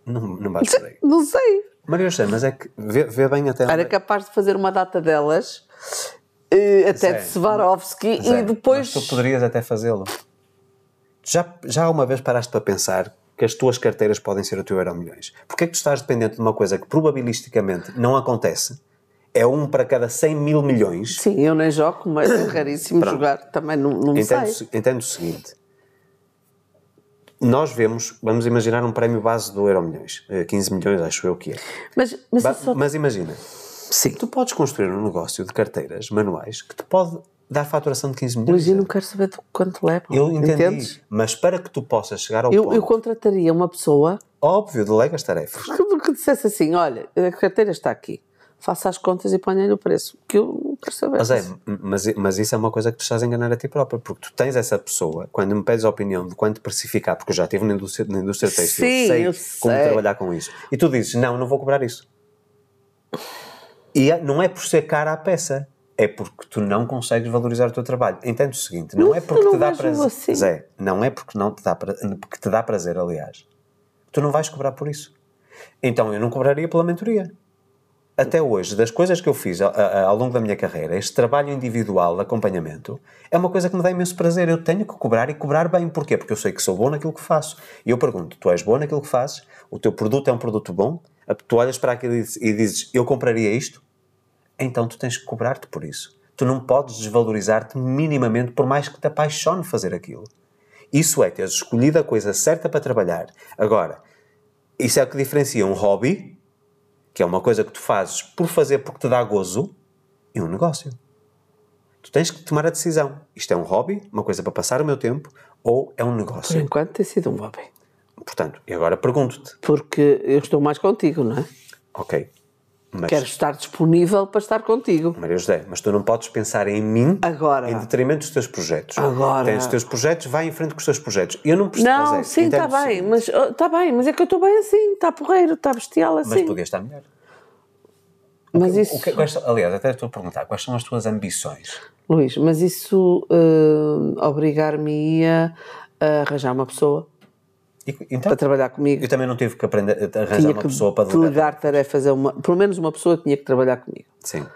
não, não vais por aí. *laughs* Não sei. Maria José, mas é que vê, vê bem até onde Era é- capaz de fazer uma data delas, eh, até Zé, de Swarovski, e depois. mas tu poderias até fazê-lo. Já, já uma vez paraste para pensar que as tuas carteiras podem ser o teu euro milhões? Porquê é que tu estás dependente de uma coisa que probabilisticamente não acontece? É um para cada 100 mil milhões. Sim, eu nem jogo, mas é *coughs* raríssimo jogar. Também não, não Entendo, sei. entendo o seguinte. Nós vemos, vamos imaginar um prémio base do euro milhões. Eh, 15 milhões, acho eu que é. Mas, mas Ba- eu só... Mas imagina, Sim. tu podes construir um negócio de carteiras manuais que te pode dar faturação de 15 milhões. Mas eu não quero saber de quanto leva. Eu entendi, Entendes? mas para que tu possas chegar ao Eu, ponto, eu contrataria uma pessoa óbvio, delegas tarefas. *laughs* que, dissesse assim: olha, a carteira está aqui, faça as contas e ponha-lhe o preço. Que eu não quero saber. Mas, é, mas, mas isso é uma coisa que tu estás a enganar a ti própria, porque tu tens essa pessoa, quando me pedes a opinião de quanto precificar, porque eu já estive na indústria, na indústria têxtil, Sim, sei eu como sei. trabalhar com isso, e tu dizes, não, não vou cobrar isso. E é- não é por ser cara a peça, é porque tu não consegues valorizar o teu trabalho. Entende o seguinte, não é porque não te dá prazer, assim. Zé, não é porque não te dá pra- porque te dá prazer, aliás. Tu não vais cobrar por isso. Então eu não cobraria pela mentoria até hoje, das coisas que eu fiz a- a- ao longo da minha carreira, este trabalho individual de acompanhamento, é uma coisa que me dá imenso prazer. Eu tenho que cobrar e cobrar bem. Porquê? Porque eu sei que sou bom naquilo que faço. E eu pergunto, tu és bom naquilo que fazes? O teu produto é um produto bom? Tu olhas para aquilo e e dizes, eu compraria isto? Então tu tens que cobrar-te por isso. Tu não podes desvalorizar-te minimamente por mais que te apaixone fazer aquilo. Isso é teres escolhido a coisa certa para trabalhar. Agora, isso é o que diferencia um hobby que é uma coisa que tu fazes por fazer porque te dá gozo, e um negócio. Tu tens que tomar a decisão. Isto é um hobby, uma coisa para passar o meu tempo, ou é um Por negócio. enquanto tem sido um hobby. Portanto, e agora pergunto-te, Porque eu estou mais contigo, não é? ok, mas, Quero estar disponível para estar contigo. Maria José, mas tu não podes pensar em mim Agora. em detrimento dos teus projetos. Agora. Tens os teus projetos, vai em frente com os teus projetos. Eu não preciso Não, fazer. sim, está bem, seguinte, mas oh, está bem, mas é que eu estou bem assim, está porreiro, está bestial assim. Mas podia estar melhor. Mas O isso, que- são- aliás, até estou a perguntar, quais são as tuas ambições? Luís, mas isso eh, obrigar-me-ia a arranjar uma pessoa E, então, para trabalhar comigo. eu também não tive que aprender a arranjar uma pessoa para delegar. delegar tarefas a uma, pelo menos uma pessoa tinha que trabalhar comigo. Sim.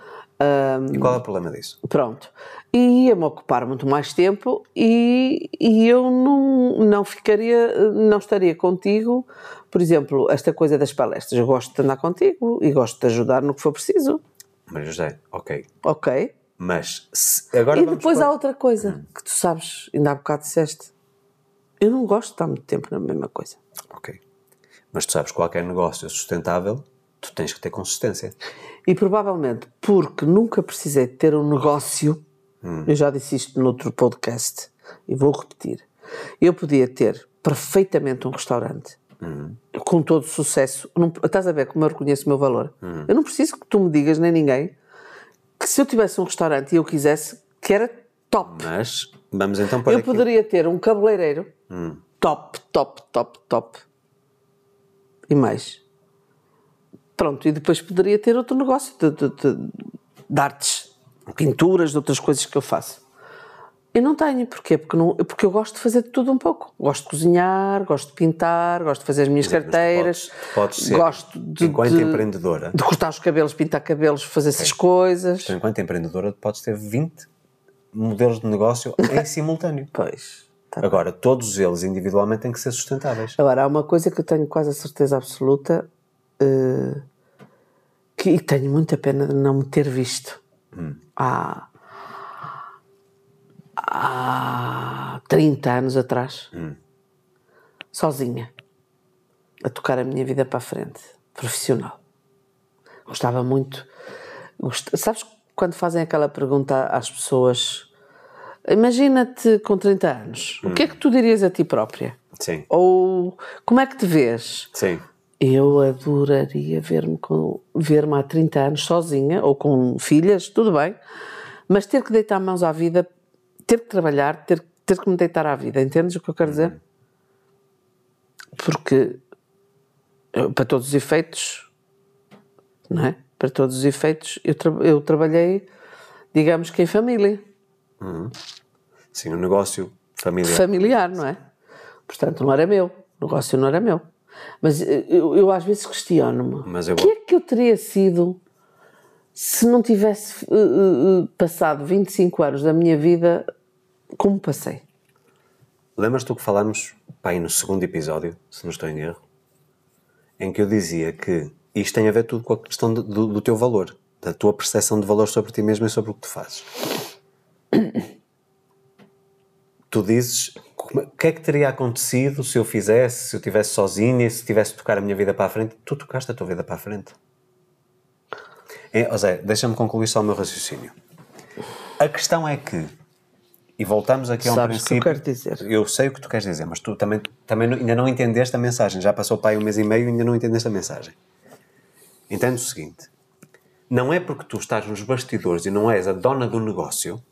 E qual é o problema disso? Pronto. E ia-me ocupar muito mais tempo e, e eu não, não ficaria, não estaria contigo. Por exemplo, esta coisa das palestras. Eu gosto de andar contigo e gosto de ajudar no que for preciso. Maria José, ok. Ok? Mas se- agora e depois pôr- há outra coisa que tu sabes, ainda há bocado disseste. Eu não gosto de estar muito tempo na mesma coisa. Ok. Mas tu sabes, qualquer negócio sustentável, tu tens que ter consistência. E provavelmente porque nunca precisei ter um negócio, eu já disse isto noutro podcast e vou repetir. Eu podia ter perfeitamente um restaurante com todo sucesso. Não, estás a ver como eu reconheço o meu valor? Eu não preciso que tu me digas, nem ninguém, que se eu tivesse um restaurante e eu quisesse, que era top. Mas vamos então para Eu aqui. poderia ter um cabeleireiro top, top, top, top. E mais. Pronto, e depois poderia ter outro negócio de, de- de- de artes, pinturas, de outras coisas que eu faço. Eu não tenho, porquê? Porque, não, porque eu gosto de fazer de tudo um pouco. Gosto de cozinhar, gosto de pintar, gosto de fazer as minhas Mas tu carteiras, podes- podes ser, gosto de, enquanto de, empreendedora, de cortar os cabelos, pintar cabelos, fazer essas coisas. tu, enquanto empreendedora, podes ter 20 modelos de negócio em *laughs* simultâneo. Pois. tá. Agora, todos eles individualmente têm que ser sustentáveis. Agora, há uma coisa que eu tenho quase a certeza absoluta eh, que e tenho muita pena de não me ter visto há, há 30 anos atrás, sozinha, a tocar a minha vida para a frente, profissional. Gostava muito. gost- Sabes quando fazem aquela pergunta às pessoas? Imagina-te com 30 anos, o que é que tu dirias a ti própria? Sim, Ou como é que te vês? sim. Eu adoraria ver-me com ver-me há 30 anos sozinha ou com filhas, tudo bem, mas ter que deitar mãos à vida, ter que trabalhar, ter, ter que me deitar à vida, entendes o que eu quero dizer? Porque para todos os efeitos, não é? Para todos os efeitos, eu, tra- eu trabalhei, digamos que em família. Sim, o negócio familiar. familiar, não é? Portanto, não era meu, o negócio não era meu. Mas eh, eu, eu às vezes questiono-me: Mas eu o que é que eu teria sido se não tivesse eh, eh, passado 25 anos da minha vida como passei? Lembras tu que falámos, pá, aí no segundo episódio, se não estou em erro, em que eu dizia que isto tem a ver tudo com a questão do, do- do teu valor, da tua percepção de valor sobre ti mesmo e sobre o que tu fazes. *coughs* Tu dizes como- o que é que teria acontecido se eu fizesse, se eu estivesse sozinha, se tivesse de tocar a minha vida para a frente. Tu tocaste a tua vida para a frente. É, Zé, deixa-me concluir só o meu raciocínio. A questão é que, e voltamos aqui a um Sabes o que eu princípio. quero dizer. Eu sei o que tu queres dizer, mas tu também, também ainda não entendeste a mensagem. Já passou para aí um mês e meio e ainda não entendeste a mensagem. Entende o seguinte: não é porque tu estás nos bastidores e não és a dona do negócio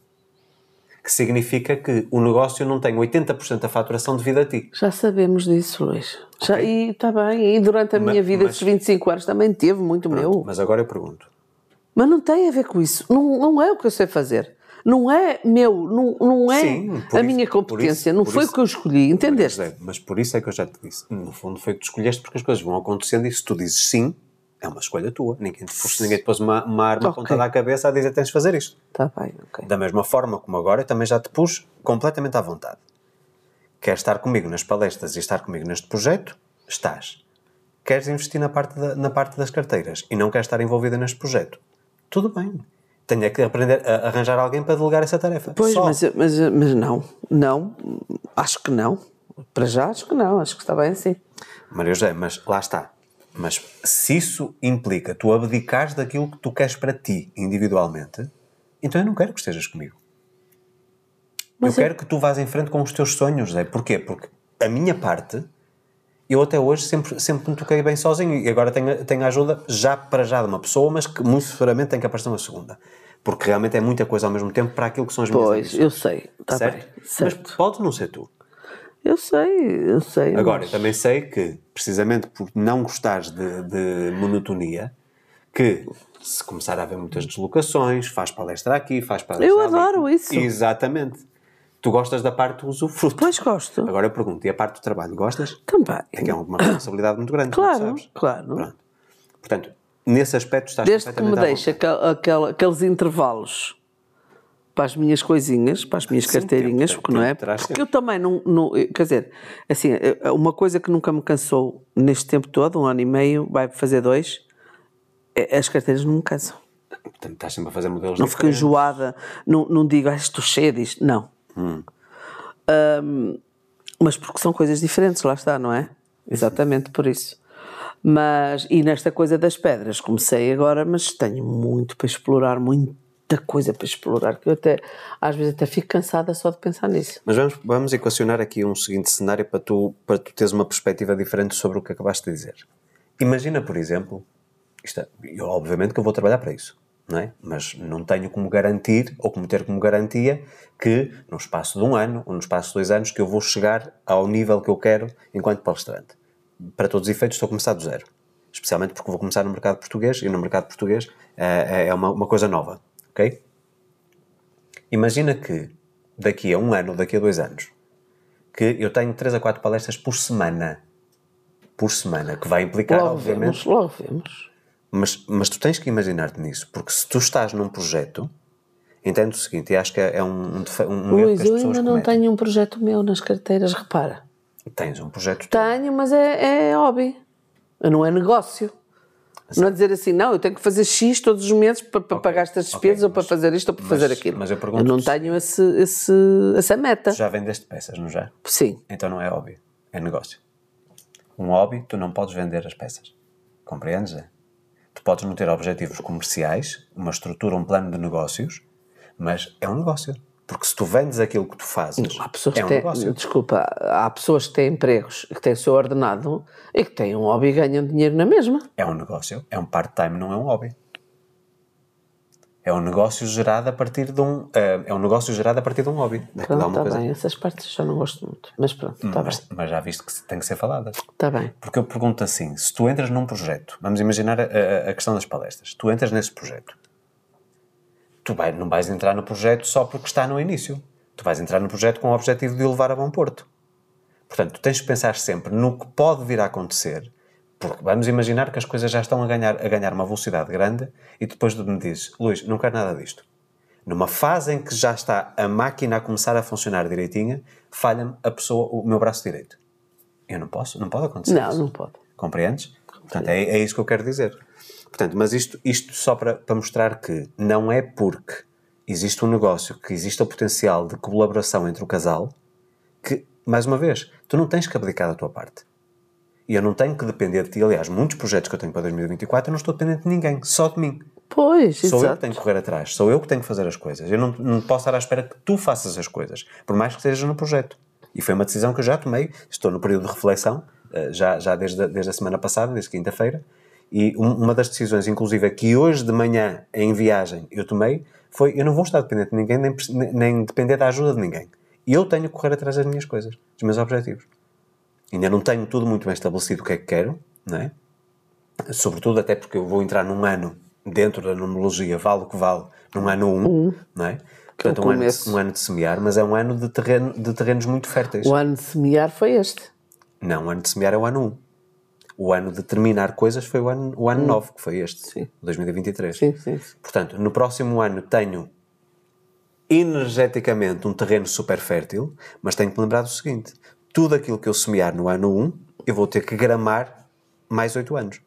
que significa que o negócio não tem 80% da faturação devido a ti. Já sabemos disso, Luís. Já, E está bem, e durante a minha vida, mas- esses 25 anos, também teve muito meu. Mas agora eu pergunto: Mas não tem a ver com isso. Não, não é o que eu sei fazer. Não é meu, não, não é Sim, a isso- minha competência. isso- não foi isso- o que eu escolhi, entendeste? José, mas por isso é que eu já te disse. No fundo, foi o que tu escolheste porque as coisas vão acontecendo e se tu dizes sim, é uma escolha tua. Ninguém te, pôs- ninguém te pôs uma, uma arma Ok. apontada à cabeça a dizer tens de fazer isto. Tá bem. Da mesma forma como agora, eu também já te pus completamente à vontade. Queres estar comigo nas palestras e estar comigo neste projeto? Estás. Queres investir na parte, da- na parte das carteiras e não queres estar envolvida neste projeto? Tudo bem. Tenho é que aprender a arranjar alguém para delegar essa tarefa. Pois, mas, mas, mas não, não, acho que não. Para já acho que não, acho que está bem assim. Maria José, mas lá está. Mas se isso implica tu abdicares daquilo que tu queres para ti individualmente, então eu não quero que estejas comigo. Mas eu quero que tu vás em frente com os teus sonhos, Zé. Porquê? Porque a minha parte, eu até hoje sempre, sempre me toquei bem sozinho e agora tenho, tenho a ajuda já para já de uma pessoa, mas que muito seguramente tem que aparecer uma segunda. Porque realmente é muita coisa ao mesmo tempo para aquilo que são as minhas Pois, eu sei, está certo? bem, certo. Mas pode não ser tu. Eu sei, eu sei. Agora, eu mas- também sei que, precisamente por não gostares de, de monotonia, que se começar a haver muitas deslocações, faz palestra aqui, faz palestra Eu ali. adoro isso. Exatamente. Tu gostas da parte do usufruto. Pois gosto. Agora eu pergunto, e a parte do trabalho, gostas? Também. É que é uma responsabilidade muito grande, Claro, sabes. claro. Pronto. Portanto, nesse aspecto estás Desde que me vontade. aquel- aquel- aqueles intervalos para as minhas coisinhas, para as minhas carteirinhas, tempo, porque não é? tempo Porque sempre. eu também não, não- Quer dizer, assim, eh, uma coisa que nunca me cansou neste tempo todo, um ano e meio, vai fazer dois, é- as carteiras não me cansam. Portanto, estás sempre a fazer modelos Não fico enjoada, não, não digo, ah, estou cheia disto. Não. Ahm, mas porque são coisas diferentes, lá está, não é? Exatamente por isso. Mas, e nesta coisa das pedras, comecei agora, mas tenho muito para explorar, muita coisa para explorar, que eu até, às vezes até fico cansada só de pensar nisso. Mas vamos, vamos equacionar aqui um seguinte cenário para tu, para tu teres uma perspectiva diferente sobre o que acabaste de dizer. Imagina, por exemplo, isto é, eu, obviamente que eu vou trabalhar para isso, não é? Mas não tenho como garantir, ou como ter como garantia, que no espaço de um ano, ou no espaço de dois anos, que eu vou chegar ao nível que eu quero enquanto palestrante. Para todos os efeitos, estou a começar do zero. Especialmente porque vou começar no mercado português, e no mercado português eh, é uma, uma coisa nova, ok? Imagina que daqui a um ano daqui a dois anos que eu tenho três a quatro palestras por semana. Por semana, que vai implicar, Logo obviamente. vemos, logo vemos. Mas, mas tu tens que imaginar-te nisso, porque se tu estás num projeto, Entendo o seguinte, e acho que é um, um, um erro Luís, eu ainda não cometem. tenho um projeto meu nas carteiras, repara. Tens um projeto teu. Tenho, mas é, é hobby. Não é negócio. Não é dizer assim, não, eu tenho que fazer X todos os meses para, para pagar estas despesas ou para mas- fazer isto ou para mas- fazer aquilo. mas eu pergunto-te não se- tenho esse, esse, essa meta. Já vendeste peças, não já? Sim. Então não é hobby, é negócio. Um hobby, tu não podes vender as peças. Compreendes? é? Tu podes não ter objetivos comerciais, uma estrutura, um plano de negócios, mas é um negócio. Porque se tu vendes aquilo que tu fazes, Há pessoas é que um têm, negócio. desculpa, há pessoas que têm empregos que têm o seu ordenado e que têm um hobby e ganham dinheiro na mesma. É um negócio, é um part-time, não é um hobby. É um negócio gerado a partir de um, eh, é um negócio gerado a partir de um hobby. Pronto, está coisa. bem. Essas partes já não gosto muito. Mas pronto, está bem. Mas, já viste que tem que ser faladas. Está bem. Porque eu pergunto assim: se tu entras num projeto, vamos imaginar a- a questão das palestras, tu entras nesse projeto, tu vai, não vais entrar no projeto só porque está no início. Tu vais entrar no projeto com o objetivo de o levar a bom porto. Portanto, tu tens de pensar sempre no que pode vir a acontecer, porque vamos imaginar que as coisas já estão a ganhar, a ganhar uma velocidade grande e depois me dizes, Luís, não quero nada disto. Numa fase em que já está a máquina a começar a funcionar direitinha, falha-me a pessoa, o meu braço direito. Eu não posso, não pode acontecer Não, isso. não pode. Compreendes? Portanto, é, é isso que eu quero dizer. Portanto, mas isto, isto só para, para mostrar que não é porque existe um negócio, que existe o potencial de colaboração entre o casal, que, mais uma vez, tu não tens que abdicar da tua parte. E eu não tenho que depender de ti. Aliás, muitos projetos que eu tenho para 2024, eu não estou dependente de ninguém, só de mim. Pois, Sou eu que exato. tenho que correr atrás, sou eu que tenho que fazer as coisas. Eu não, não posso estar à espera que tu faças as coisas, por mais que estejas no projeto. E foi uma decisão que eu já tomei, estou no período de reflexão, eh, já, já desde, desde a semana passada, desde quinta-feira, e um- uma das decisões, inclusive, que hoje de manhã, em viagem, eu tomei, foi eu não vou estar dependente de ninguém, nem, nem- depender da ajuda de ninguém. Eu tenho que correr atrás das minhas coisas, dos meus objetivos. Ainda não tenho tudo muito bem estabelecido o que é que quero, não é? sobretudo até porque eu vou entrar num ano dentro da numerologia, vale o que vale, num ano 1, um, não é? Portanto, um ano, de, um ano de semear, mas é um ano de, terreno, de terrenos muito férteis. O ano de semear foi este. Não, o ano de semear é o ano 1. Um. O ano de terminar coisas foi o ano, o ano 9, que foi este, Sim. 2023. Sim, sim. sim. Portanto, no próximo ano tenho energeticamente um terreno super fértil, mas tenho que lembrar do seguinte: tudo aquilo que eu semear no ano 1, eu vou ter que gramar mais 8 anos.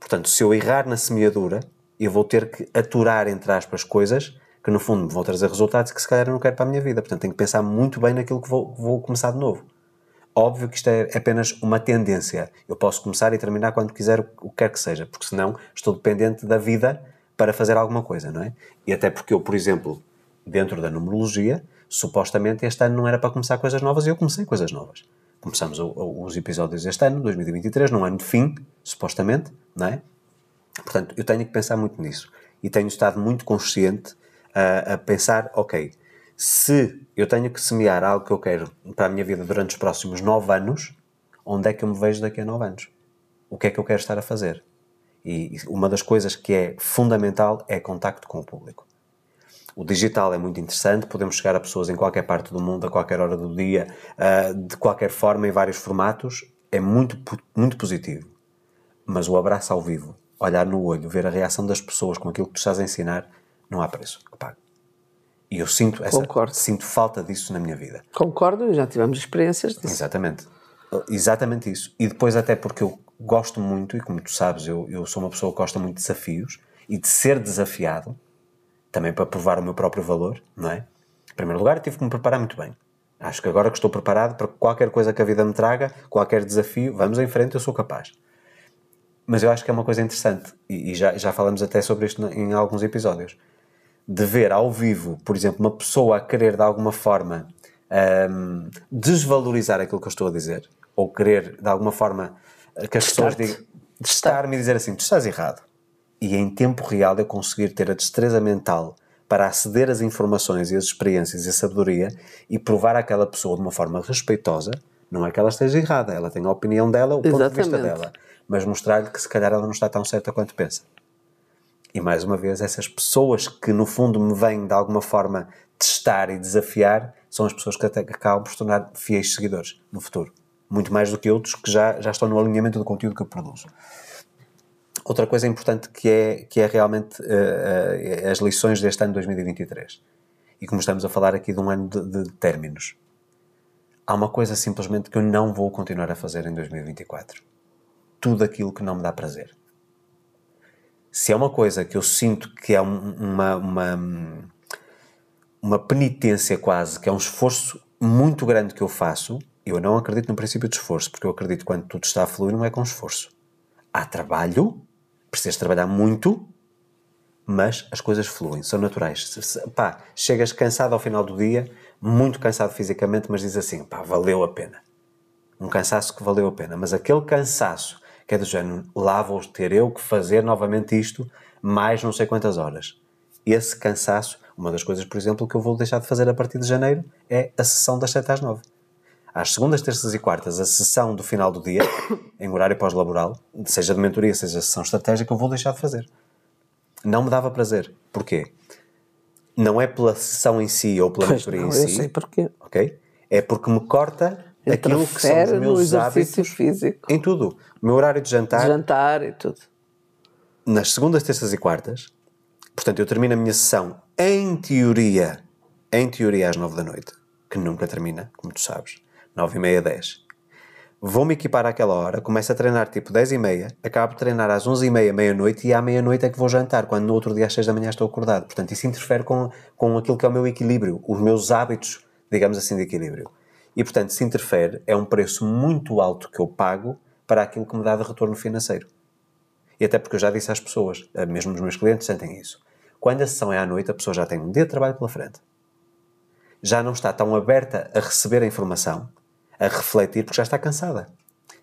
Portanto, se eu errar na semeadura, eu vou ter que aturar, entre aspas, coisas que no fundo me vão trazer resultados que se calhar eu não quero para a minha vida. Portanto, tenho que pensar muito bem naquilo que vou, vou começar de novo. Óbvio que isto é apenas uma tendência. Eu posso começar e terminar quando quiser, o que quer que seja, porque senão estou dependente da vida para fazer alguma coisa, não é? E até porque eu, por exemplo, dentro da numerologia, supostamente este ano não era para começar coisas novas e eu comecei coisas novas. Começamos o- o- os episódios deste ano, 2023, num ano de fim, supostamente, não é? Portanto, eu tenho que pensar muito nisso. E tenho estado muito consciente a, a pensar, ok, se eu tenho que semear algo que eu quero para a minha vida durante os próximos nove anos, onde é que eu me vejo daqui a nove anos? O que é que eu quero estar a fazer? E uma das coisas que é fundamental é contacto com o público. O digital é muito interessante, podemos chegar a pessoas em qualquer parte do mundo, a qualquer hora do dia, ah, de qualquer forma, em vários formatos, é muito, muito positivo. Mas o abraço ao vivo, olhar no olho, ver a reação das pessoas com aquilo que tu estás a ensinar, não há preço que pague. E eu sinto, essa, Concordo. sinto falta disso na minha vida. Concordo, já tivemos experiências disso. Exatamente. Exatamente isso. E depois, até porque eu gosto muito, e como tu sabes, eu, eu sou uma pessoa que gosta muito de desafios e de ser desafiado, também para provar o meu próprio valor, não é? Em primeiro lugar, tive que me preparar muito bem. Acho que agora que estou preparado para qualquer coisa que a vida me traga, qualquer desafio, vamos em frente, eu sou capaz. Mas eu acho que é uma coisa interessante, e, e já, já falamos até sobre isto em alguns episódios, de ver ao vivo, por exemplo, uma pessoa a querer de alguma forma ahm, desvalorizar aquilo que eu estou a dizer, ou querer de alguma forma que as pessoas digam, testar-me e dizer assim, tu estás errado. E em tempo real eu conseguir ter a destreza mental para aceder às informações e às experiências e a sabedoria e provar àquela pessoa de uma forma respeitosa, não é que ela esteja errada, ela tem a opinião dela, o ponto de vista Exatamente. dela, mas mostrar-lhe que se calhar ela não está tão certa quanto pensa. E mais uma vez, essas pessoas que no fundo me vêm de alguma forma testar e desafiar são as pessoas que até acabam por se tornar fiéis seguidores no futuro. Muito mais do que outros que já, já estão no alinhamento do conteúdo que eu produzo. outra coisa importante que é, que é realmente uh, uh, as lições deste ano 2023. E como estamos a falar aqui de um ano de, de términos, há uma coisa simplesmente que eu não vou continuar a fazer em 2024. Tudo aquilo que não me dá prazer. Se é uma coisa que eu sinto que é uma, uma, uma penitência quase, que é um esforço muito grande que eu faço, eu não acredito no princípio de esforço, porque eu acredito que quando tudo está a fluir não é com esforço. Há trabalho, precisas trabalhar muito, mas as coisas fluem, são naturais. Pá, chegas cansado ao final do dia, muito cansado fisicamente, mas diz assim, pá, valeu a pena. Um cansaço que valeu a pena. Mas aquele cansaço que é do género, lá vou ter eu que fazer novamente isto mais não sei quantas horas. Esse cansaço, uma das coisas, por exemplo, que eu vou deixar de fazer a partir de janeiro é a sessão das 7 às 9 às segundas, terças e quartas, a sessão do final do dia, *coughs* em horário pós-laboral, seja de mentoria, seja sessão estratégica, eu vou deixar de fazer. Não me dava prazer. Porquê? Não é pela sessão em si ou pela pois mentoria não, em si. Eu sei porquê. Ok? É porque me corta aquilo que são os meus hábitos físico. em tudo. O meu horário de jantar. De jantar e tudo. Nas segundas, terças e quartas, portanto, eu termino a minha sessão, em teoria, em teoria às nove da noite, que nunca termina, como tu sabes 9 e meia, 10. Vou-me equipar àquela hora, começo a treinar tipo 10 e meia, acabo de treinar às 11 e meia, meia-noite e à meia-noite é que vou jantar, quando no outro dia às 6 da manhã estou acordado. Portanto, isso interfere com, com aquilo que é o meu equilíbrio, os meus hábitos, digamos assim, de equilíbrio. E, portanto, se interfere, é um preço muito alto que eu pago para aquilo que me dá de retorno financeiro. E até porque eu já disse às pessoas, eh, mesmo os meus clientes sentem isso. Quando a sessão é à noite, a pessoa já tem um dia de trabalho pela frente. Já não está tão aberta a receber a informação, a refletir porque já está cansada.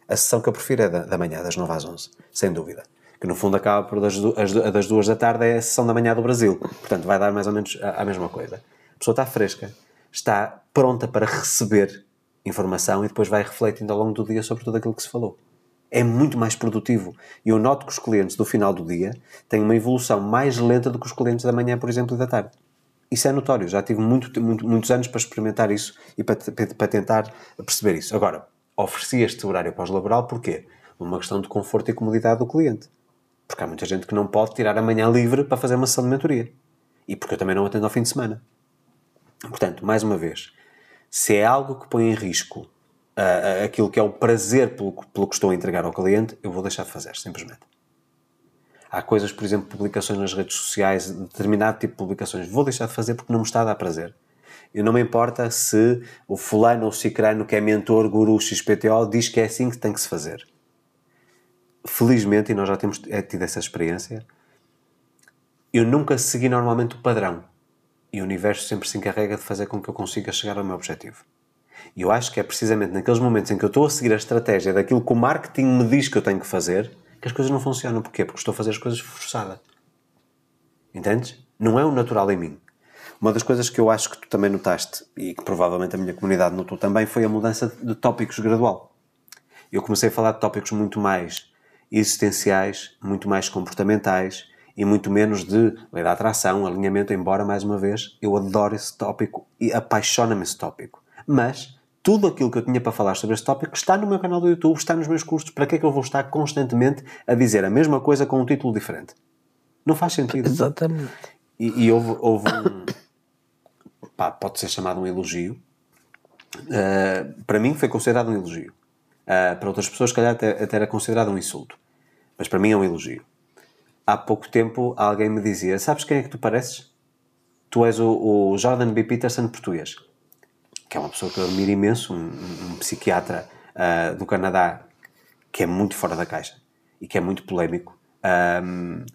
A sessão que eu prefiro é da, da manhã, das 9 às 11, sem dúvida. Que no fundo acaba por das, as, das duas da tarde é a sessão da manhã do Brasil. Portanto, vai dar mais ou menos a, a mesma coisa. A pessoa está fresca, está pronta para receber informação e depois vai refletindo ao longo do dia sobre tudo aquilo que se falou. É muito mais produtivo. E eu noto que os clientes do final do dia têm uma evolução mais lenta do que os clientes da manhã, por exemplo, e da tarde. Isso é notório, já tive muito, muito, muitos anos para experimentar isso e para, para tentar perceber isso. Agora, ofereci este horário pós-laboral porquê? Uma questão de conforto e comodidade do cliente. Porque há muita gente que não pode tirar a manhã livre para fazer uma sessão de mentoria. E porque eu também não atendo ao fim de semana. Portanto, mais uma vez, se é algo que põe em risco uh, aquilo que é o prazer pelo, pelo que estou a entregar ao cliente, eu vou deixar de fazer, simplesmente. Há coisas, por exemplo, publicações nas redes sociais, determinado tipo de publicações, vou deixar de fazer porque não me está a dar prazer. E não me importa se o fulano ou o cicrano que é mentor, guru, XPTO, diz que é assim que tem que se fazer. Felizmente, e nós já temos é, tido essa experiência, eu nunca segui normalmente o padrão. E o universo sempre se encarrega de fazer com que eu consiga chegar ao meu objetivo. E eu acho que é precisamente naqueles momentos em que eu estou a seguir a estratégia daquilo que o marketing me diz que eu tenho que fazer, que as coisas não funcionam. Porquê? Porque estou a fazer as coisas forçada. Entendes? Não é o natural em mim. Uma das coisas que eu acho que tu também notaste, e que provavelmente a minha comunidade notou também, foi a mudança de tópicos gradual. Eu comecei a falar de tópicos muito mais existenciais, muito mais comportamentais e muito menos de lei da atração, alinhamento, embora, mais uma vez, eu adoro esse tópico e apaixona-me esse tópico. Mas tudo aquilo que eu tinha para falar sobre este tópico está no meu canal do YouTube, está nos meus cursos. Para que é que eu vou estar constantemente a dizer a mesma coisa com um título diferente? Não faz sentido. Exatamente. E, e houve, houve um. Pá, pode ser chamado um elogio. Uh, para mim foi considerado um elogio. Uh, para outras pessoas, se calhar, até, até era considerado um insulto. Mas para mim é um elogio. Há pouco tempo alguém me dizia: Sabes quem é que tu pareces? Tu és o, o Jordan B. Peterson português que é uma pessoa que eu admiro imenso, um, um psiquiatra uh, do Canadá que é muito fora da caixa e que é muito polémico. Um,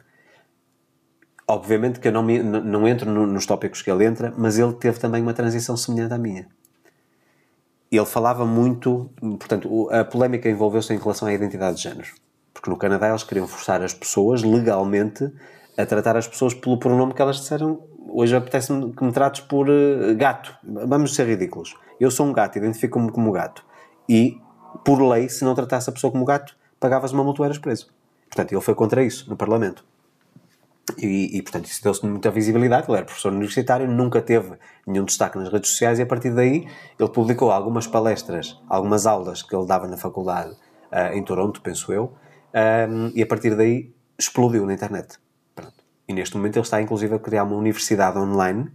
obviamente que eu não, me, não entro no, nos tópicos que ele entra, mas ele teve também uma transição semelhante à minha. Ele falava muito, portanto, a polémica envolveu-se em relação à identidade de género. Porque no Canadá eles queriam forçar as pessoas legalmente a tratar as pessoas pelo pronome que elas disseram hoje apetece-me que me trates por uh, gato. Vamos ser ridículos. Eu sou um gato, identifico-me como gato. E, por lei, se não tratasse a pessoa como gato, pagavas uma multa ou eras preso. Portanto, ele foi contra isso no Parlamento. E, e portanto, isso deu-se muita visibilidade. Ele era professor universitário, nunca teve nenhum destaque nas redes sociais e, a partir daí, ele publicou algumas palestras, algumas aulas que ele dava na faculdade uh, em Toronto, penso eu, um, e a partir daí explodiu na internet. Pronto. E neste momento ele está inclusive a criar uma universidade online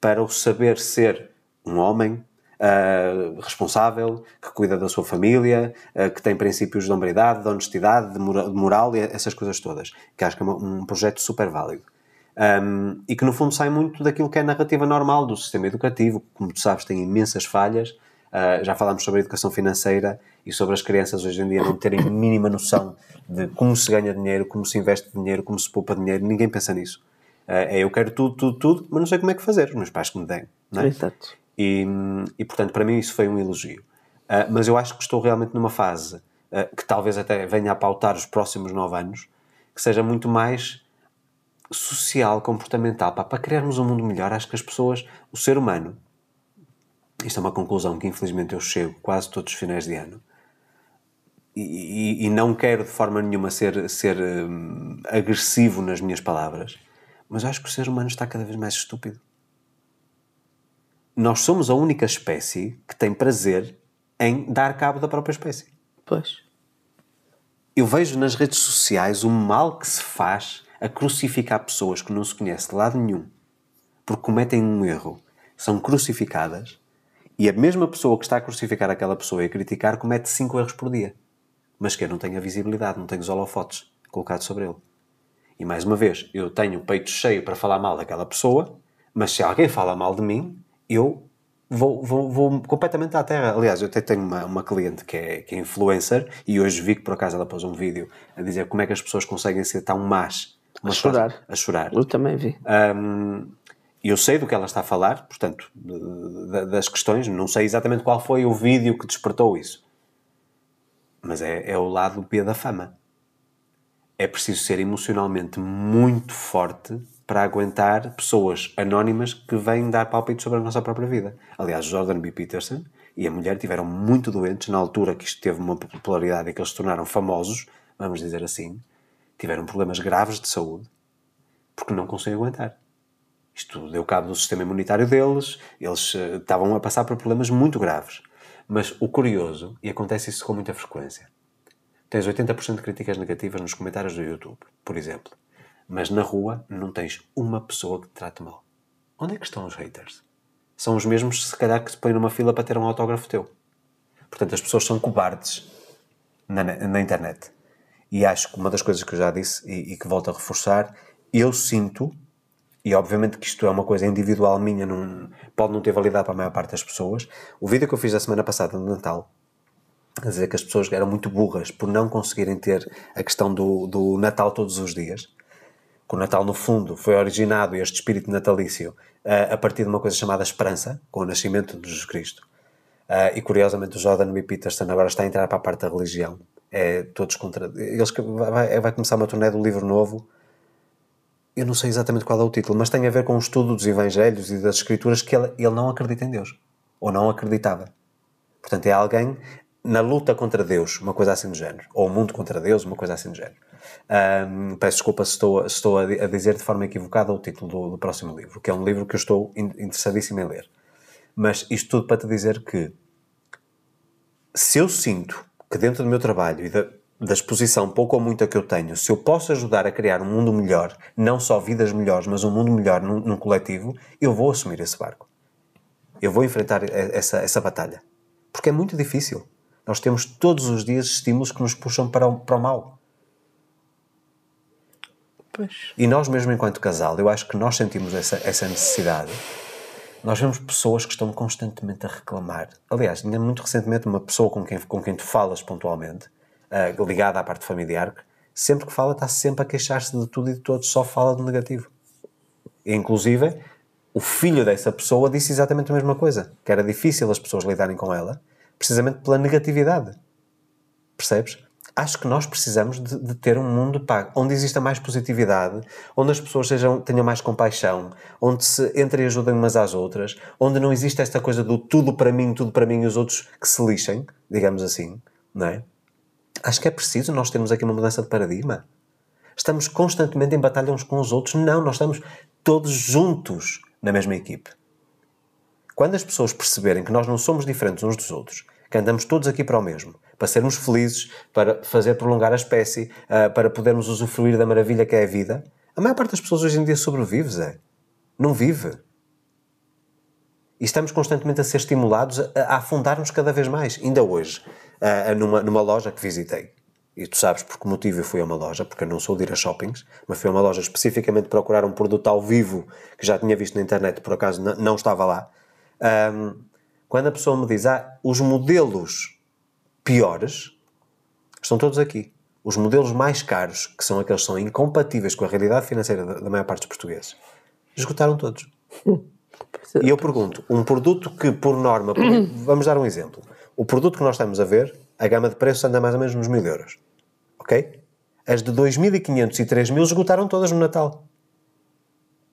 para o saber ser um homem uh, responsável, que cuida da sua família, uh, que tem princípios de hombridade, de honestidade, de, mora de moral e essas coisas todas. Que acho que é um projeto super válido. Um, e que no fundo sai muito daquilo que é a narrativa normal do sistema educativo, como tu sabes, tem imensas falhas. Uh, já falámos sobre a educação financeira e sobre as crianças hoje em dia não terem mínima noção de como se ganha dinheiro, como se investe dinheiro, como se poupa dinheiro. Ninguém pensa nisso. Uh, é eu quero tudo, tudo, tudo, mas não sei como é que fazer. Os meus pais que me deem. Não é? Exato. E, e portanto, para mim, isso foi um elogio. Uh, mas eu acho que estou realmente numa fase uh, que talvez até venha a pautar os próximos nove anos, que seja muito mais social, comportamental, pá, para criarmos um mundo melhor. Acho que as pessoas, o ser humano, isto é uma conclusão que infelizmente eu chego quase todos os finais de ano, e, e, não quero de forma nenhuma ser, ser um, agressivo nas minhas palavras, mas acho que o ser humano está cada vez mais estúpido nós somos a única espécie que tem prazer em dar cabo da própria espécie. Pois. Eu vejo nas redes sociais o mal que se faz a crucificar pessoas que não se conhecem de lado nenhum porque cometem um erro, são crucificadas e a mesma pessoa que está a crucificar aquela pessoa e a criticar comete cinco erros por dia. Mas que não tem a visibilidade, não tem os holofotes colocados sobre ele. E mais uma vez, eu tenho o peito cheio para falar mal daquela pessoa, mas se alguém fala mal de mim, eu vou, vou, vou completamente à terra. Aliás, eu até tenho uma, uma cliente que é, que é influencer e hoje vi que por acaso ela pôs um vídeo a dizer como é que as pessoas conseguem ser tão más. A chorar. A chorar. Eu também vi. Um, eu sei do que ela está a falar, portanto, das questões, não sei exatamente qual foi o vídeo que despertou isso. Mas é, é o lado B da fama. É preciso ser emocionalmente muito forte para aguentar pessoas anónimas que vêm dar palpite sobre a nossa própria vida. Aliás, Jordan B. Peterson e a mulher tiveram muito doentes na altura que isto teve uma popularidade e que eles se tornaram famosos, vamos dizer assim, tiveram problemas graves de saúde porque não conseguem aguentar. Isto deu cabo do sistema imunitário deles, eles uh, estavam a passar por problemas muito graves. Mas o curioso, e acontece isso com muita frequência, tens 80% de críticas negativas nos comentários do YouTube, por exemplo. Mas na rua não tens uma pessoa que te trate mal. Onde é que estão os haters? São os mesmos, se calhar, que te põem numa fila para ter um autógrafo teu. Portanto, as pessoas são cobardes na, na internet. E acho que uma das coisas que eu já disse e, e, que volto a reforçar, eu sinto, e obviamente que isto é uma coisa individual minha, não, pode não ter validade para a maior parte das pessoas. O vídeo que eu fiz a semana passada no Natal, a dizer que as pessoas eram muito burras por não conseguirem ter a questão do, do Natal todos os dias, que o Natal, no fundo, foi originado, este espírito natalício, a partir de uma coisa chamada esperança, com o nascimento de Jesus Cristo. e curiosamente, o Jordan B. Peterson agora está a entrar para a parte da religião. É todos contra. Eles, vai, vai começar uma turnê do livro novo. Eu não sei exatamente qual é o título, mas tem a ver com o estudo dos Evangelhos e das Escrituras que ele, ele não acredita em Deus. Ou não acreditava. Portanto, é alguém na luta contra Deus, uma coisa assim do género. Ou o mundo contra Deus, uma coisa assim do género. Um, peço desculpa se estou, se estou a, dizer de forma equivocada o título do, do, próximo livro, que é um livro que eu estou interessadíssimo em ler. Mas isto tudo para te dizer que se eu sinto que dentro do meu trabalho e da, da exposição pouco ou muito que eu tenho, se eu posso ajudar a criar um mundo melhor, não só vidas melhores, mas um mundo melhor num, num coletivo, eu vou assumir esse barco. Eu vou enfrentar essa, essa batalha. Porque é muito difícil. Nós temos todos os dias estímulos que nos puxam para o, para o mal. Pois. E nós, mesmo enquanto casal, eu acho que nós sentimos essa, essa necessidade. Nós vemos pessoas que estão constantemente a reclamar. Aliás, ainda muito recentemente, uma pessoa com quem, com quem tu falas pontualmente, uh, ligada à parte familiar, sempre que fala está sempre a queixar-se de tudo e de todos, só fala de negativo. Inclusive, o filho dessa pessoa disse exatamente a mesma coisa, que era difícil as pessoas lidarem com ela, precisamente pela negatividade. Percebes? acho que nós precisamos de, de, ter um mundo onde exista mais positividade, onde as pessoas sejam, tenham mais compaixão, onde se entre e ajudem umas às outras, onde não existe esta coisa do tudo para mim, tudo para mim e os outros que se lixem, digamos assim, não é? Acho que é preciso nós termos aqui uma mudança de paradigma. Estamos constantemente em batalha uns com os outros. Não, nós estamos todos juntos na mesma equipe. Quando as pessoas perceberem que nós não somos diferentes uns dos outros, que andamos todos aqui para o mesmo, para sermos felizes, para fazer prolongar a espécie, uh, para podermos usufruir da maravilha que é a vida. A maior parte das pessoas hoje em dia sobrevive, Zé. Não vive. E estamos constantemente a ser estimulados a, a afundar-nos cada vez mais. Ainda hoje, uh, numa, numa loja que visitei, e tu sabes por que motivo eu fui a uma loja, porque eu não sou de ir a shoppings, mas fui a uma loja especificamente procurar um produto ao vivo que já tinha visto na internet, por acaso não estava lá. Um, quando a pessoa me diz, ah, os modelos piores estão todos aqui. Os modelos mais caros, que são aqueles que são incompatíveis com a realidade financeira da, da maior parte dos portugueses, esgotaram todos. *laughs* e eu pergunto, um produto que, por norma, *clears throat* vamos dar um exemplo. O produto que nós estamos a ver a gama de preços anda mais ou menos nos mil euros. Ok? As de 2.500 e 3.000 esgotaram todas no Natal.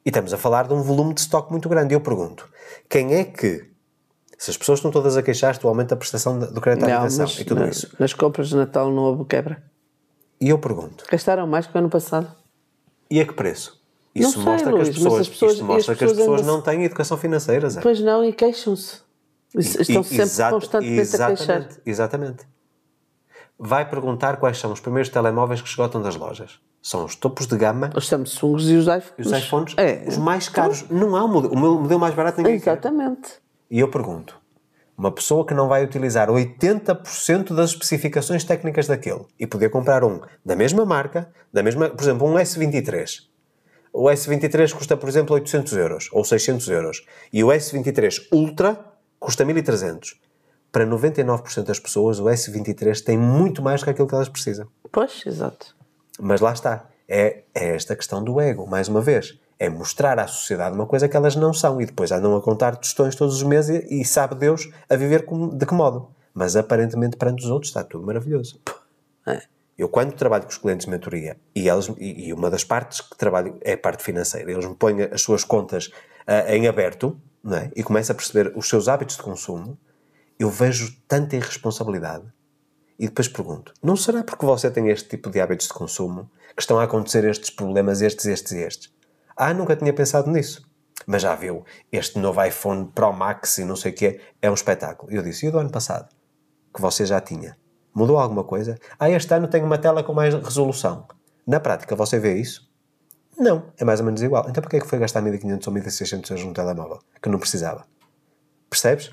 E estamos a falar de um volume de estoque muito grande. E eu pergunto, quem é que, se as pessoas estão todas a queixar-se do aumento da prestação do crédito à habitação e tudo na, isso... Nas compras de Natal não houve quebra? E eu pergunto... Gastaram mais que o ano passado? E a que preço? Isso mostra que as pessoas, pessoas, isto mostra as que as pessoas não têm educação financeira. Zé. Pois não, e queixam-se. Estão sempre exata, constantemente a queixar. Exatamente vai perguntar quais são os primeiros telemóveis que esgotam das lojas. São os topos de gama. Os Samsungs e os iPhones. Os iPhones, é. os mais caros. Então, não há um modelo. O meu modelo mais barato ninguém Exatamente. Quer. E eu pergunto, uma pessoa que não vai utilizar 80% das especificações técnicas daquele e poder comprar um da mesma marca, da mesma, por exemplo, um S23. O S23 custa, por exemplo, 800 euros ou 600 euros. E o S23 Ultra custa 1300 para 99% das pessoas, o S23 tem muito mais do que aquilo que elas precisam. Pois, exato. Mas lá está. É, é esta questão do ego, mais uma vez. É mostrar à sociedade uma coisa que elas não são e depois andam a contar tostões todos os meses e, e sabe Deus a viver com, de que modo. Mas aparentemente perante os outros está tudo maravilhoso. É. Eu, quando trabalho com os clientes de mentoria, e, eles, e, uma das partes que trabalho é a parte financeira, eles me põem as suas contas uh, em aberto não é? e começam a perceber os seus hábitos de consumo, eu vejo tanta irresponsabilidade. E depois pergunto: não será porque você tem este tipo de hábitos de consumo que estão a acontecer estes problemas, estes, estes e estes? Ah, nunca tinha pensado nisso. Mas já viu, este novo iPhone Pro Max e não sei o quê é um espetáculo. Eu disse: e o do ano passado? Que você já tinha? Mudou alguma coisa? Ah, este ano tenho uma tela com mais resolução. Na prática, você vê isso? Não, é mais ou menos igual. Então porquê é que foi gastar 1500 ou 1600 euros num telemóvel? Que não precisava. Percebes?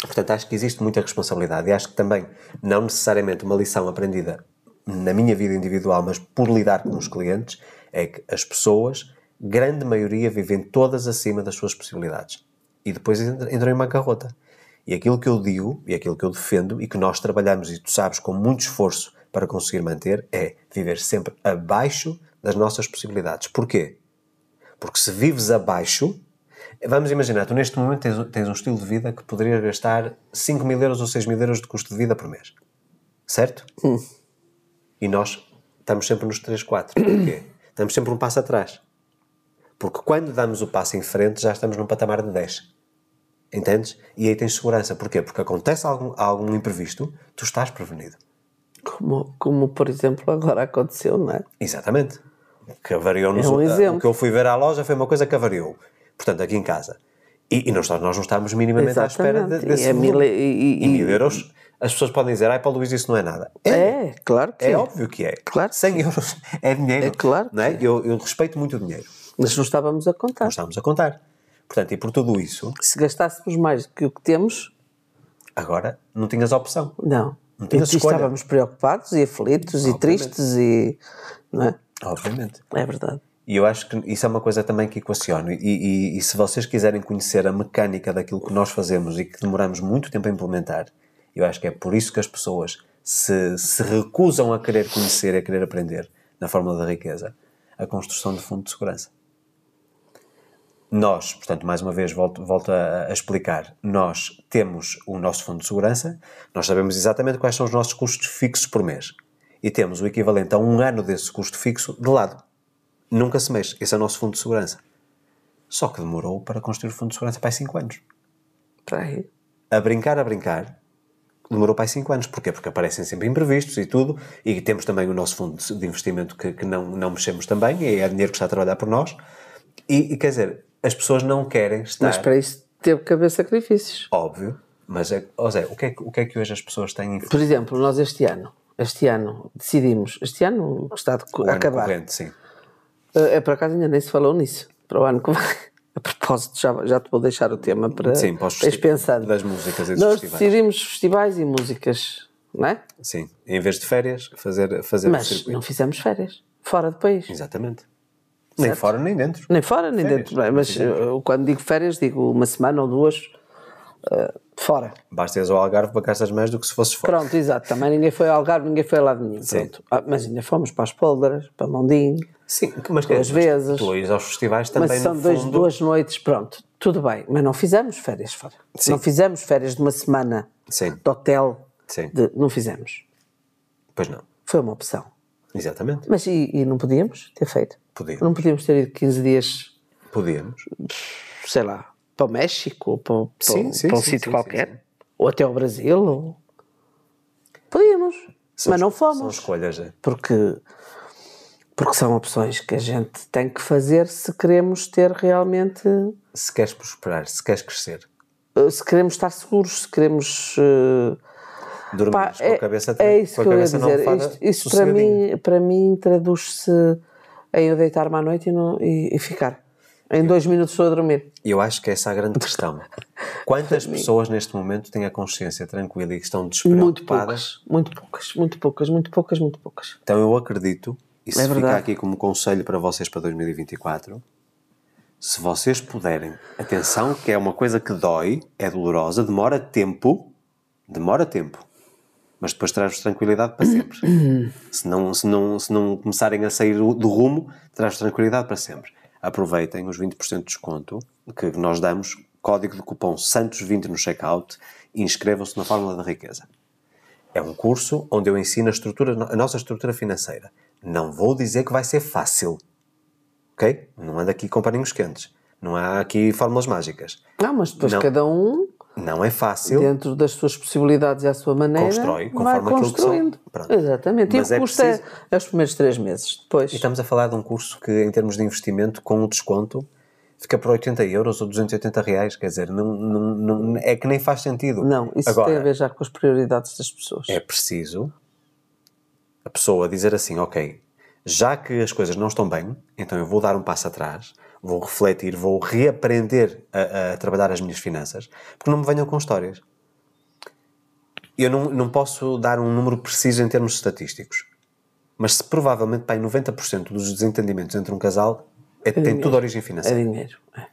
Portanto, acho que existe muita responsabilidade e acho que também, não necessariamente uma lição aprendida na minha vida individual, mas por lidar com os clientes, é que as pessoas, grande maioria, vivem todas acima das suas possibilidades. E depois entram em bancarrota. E aquilo que eu digo, e aquilo que eu defendo, e que nós trabalhamos, e tu sabes, com muito esforço para conseguir manter, é viver sempre abaixo das nossas possibilidades. Porquê? Porque se vives abaixo, Vamos imaginar, tu neste momento tens, tens um estilo de vida que poderia gastar 5 mil euros ou 6 mil euros de custo de vida por mês. Certo? Hum. E nós estamos sempre nos 3, 4. Porquê? *clears throat* Estamos sempre um passo atrás. Porque quando damos o passo em frente, já estamos num patamar de 10. Entendes? E aí tens segurança. Porquê? Porque acontece algum, algum imprevisto, tu estás prevenido. Como, como, por exemplo, agora aconteceu, não é? Exatamente. Que avariou é um exemplo. O que eu fui ver à loja foi uma coisa que avariou portanto, aqui em casa. E, e nós, nós não estamos minimamente Exatamente. à espera de, desse e, é mil, e, e, mil euros. As pessoas podem dizer, ai, para o Luís, isso não é nada. É, é claro que é. É óbvio que é. Claro 100 euros *laughs* é dinheiro. É claro. Não é? Eu, eu respeito muito o dinheiro. Mas não estávamos a contar. Não estávamos a contar. Portanto, e por tudo isso. Se gastássemos mais do que o que temos. Agora, não tinhas opção. Não. Não tinhas e escolha. estávamos preocupados e aflitos Obviamente. e tristes e. Não é? Obviamente. É verdade. E eu acho que isso é uma coisa também que equaciono. E, e, e, se vocês quiserem conhecer a mecânica daquilo que nós fazemos e que demoramos muito tempo a implementar, eu acho que é por isso que as pessoas se, se recusam a querer conhecer, a querer aprender na fórmula da riqueza, a construção de fundo de segurança. Nós, portanto, mais uma vez, volto, volto a, a, explicar, nós temos o nosso fundo de segurança, nós sabemos exatamente quais são os nossos custos fixos por mês e temos o equivalente a um ano desse custo fixo de lado nunca se mexe. Esse é o nosso fundo de segurança. Só que demorou para construir o fundo de segurança para aí 5 anos. Para aí. A brincar, a brincar, demorou para aí 5 anos. Porquê? Porque aparecem sempre imprevistos e tudo, e temos também o nosso fundo de investimento que, que não, não mexemos também, e é dinheiro que está a trabalhar por nós. E, e quer dizer, as pessoas não querem estar. Mas para isso teve que haver sacrifícios. Óbvio. Mas, é, Zé, o que, é, que- o que é que hoje as pessoas têm em Por exemplo, nós este ano, este ano decidimos, este ano que está de o acabar. corrente? Sim. É por acaso ainda nem se falou nisso. Para o ano que vem. *laughs* A propósito, já, já te vou deixar o tema para Sim, para para pensando. das músicas e dos Nós festivais. decidimos festivais e músicas, não é? Sim. Em vez de férias, fazer, fazer Mas não fizemos férias. Fora do país. Exatamente. Nem fora nem dentro. Nem fora, nem Férias, dentro. Mas eu, quando digo férias, digo uma semana ou duas eh, fora. Basta ires ao Algarve para gastas mais do que se fosses fora. Pronto, exato. Também ninguém foi ao Algarve, ninguém foi a lado nenhum. Sim. Pronto. Ah, mas ainda fomos para as Póldaras, para Mondinho. Sim, mas Duas vezes. Tu ires aos festivais também Mas são no dois, fundo, duas noites, pronto, tudo bem. Mas não fizemos férias fora. Sim. Não fizemos férias de uma semana Sim. de hotel. Sim. de- não fizemos. Pois não. Foi uma opção. Exatamente. Mas e, e não podíamos ter feito? Podíamos. Não podíamos ter ido 15 dias, Podíamos. sei lá, para o México ou para, para, Sim, sim, para um sim, sítio qualquer. Ou até ao Brasil. Ou... Podíamos. mas não São fomos. escolhas. é. porque porque são opções que a gente tem que fazer se queremos ter realmente Se queres prosperar, se queres crescer, eh, se queremos estar seguros se queremos eh, dormir pá, com a cabeça é isso com a que eu ia dizer isto, isto para mim para mim traduz-se em eu deitar-me à noite e, não, e, e ficar em dois minutos estou a dormir E eu acho que essa é a grande questão. Quantas *laughs* pessoas neste momento têm a consciência tranquila e que estão muito despreocupadas? muito poucas muito poucas muito poucas muito poucas Então eu acredito, e se É fica verdade. aqui como conselho para vocês para 2024, se vocês puderem, atenção que é uma coisa que dói, é dolorosa, demora tempo, demora tempo, mas depois traz-vos tranquilidade para sempre. *clears throat* se, não, se, não, se não começarem a sair do rumo, traz tranquilidade para sempre. Aproveitem os 20% de desconto que nós damos, código de cupom SANTOS20 no checkout e inscrevam-se na Fórmula da Riqueza. É um curso onde eu ensino a, estrutura, a nossa estrutura financeira. Não vou dizer que vai ser fácil. Ok? Não anda aqui com paninhos quentes. Não há aqui fórmulas mágicas. não mas depois Não. cada um Não é fácil. dentro das suas possibilidades e à sua maneira Constrói, vai conforme aquilo que são. construindo Pronto. exatamente Mas e é é, preciso- é os primeiros três meses depois E estamos a falar de um curso que, em termos de investimento, com o desconto, fica por 80 euros ou 280 reais. Quer dizer, não, não, não- é que nem faz sentido. Não, isso Agora, tem a ver já com as prioridades das pessoas. é preciso a pessoa dizer assim, ok, já que as coisas não estão bem, então eu vou dar um passo atrás, vou refletir, vou reaprender a, a trabalhar as minhas finanças, porque não me venham com histórias. Eu não, não posso dar um número preciso em termos estatísticos, mas se provavelmente em 90% dos desentendimentos entre um casal é, tem tudo origem É financeira. dinheiro. É.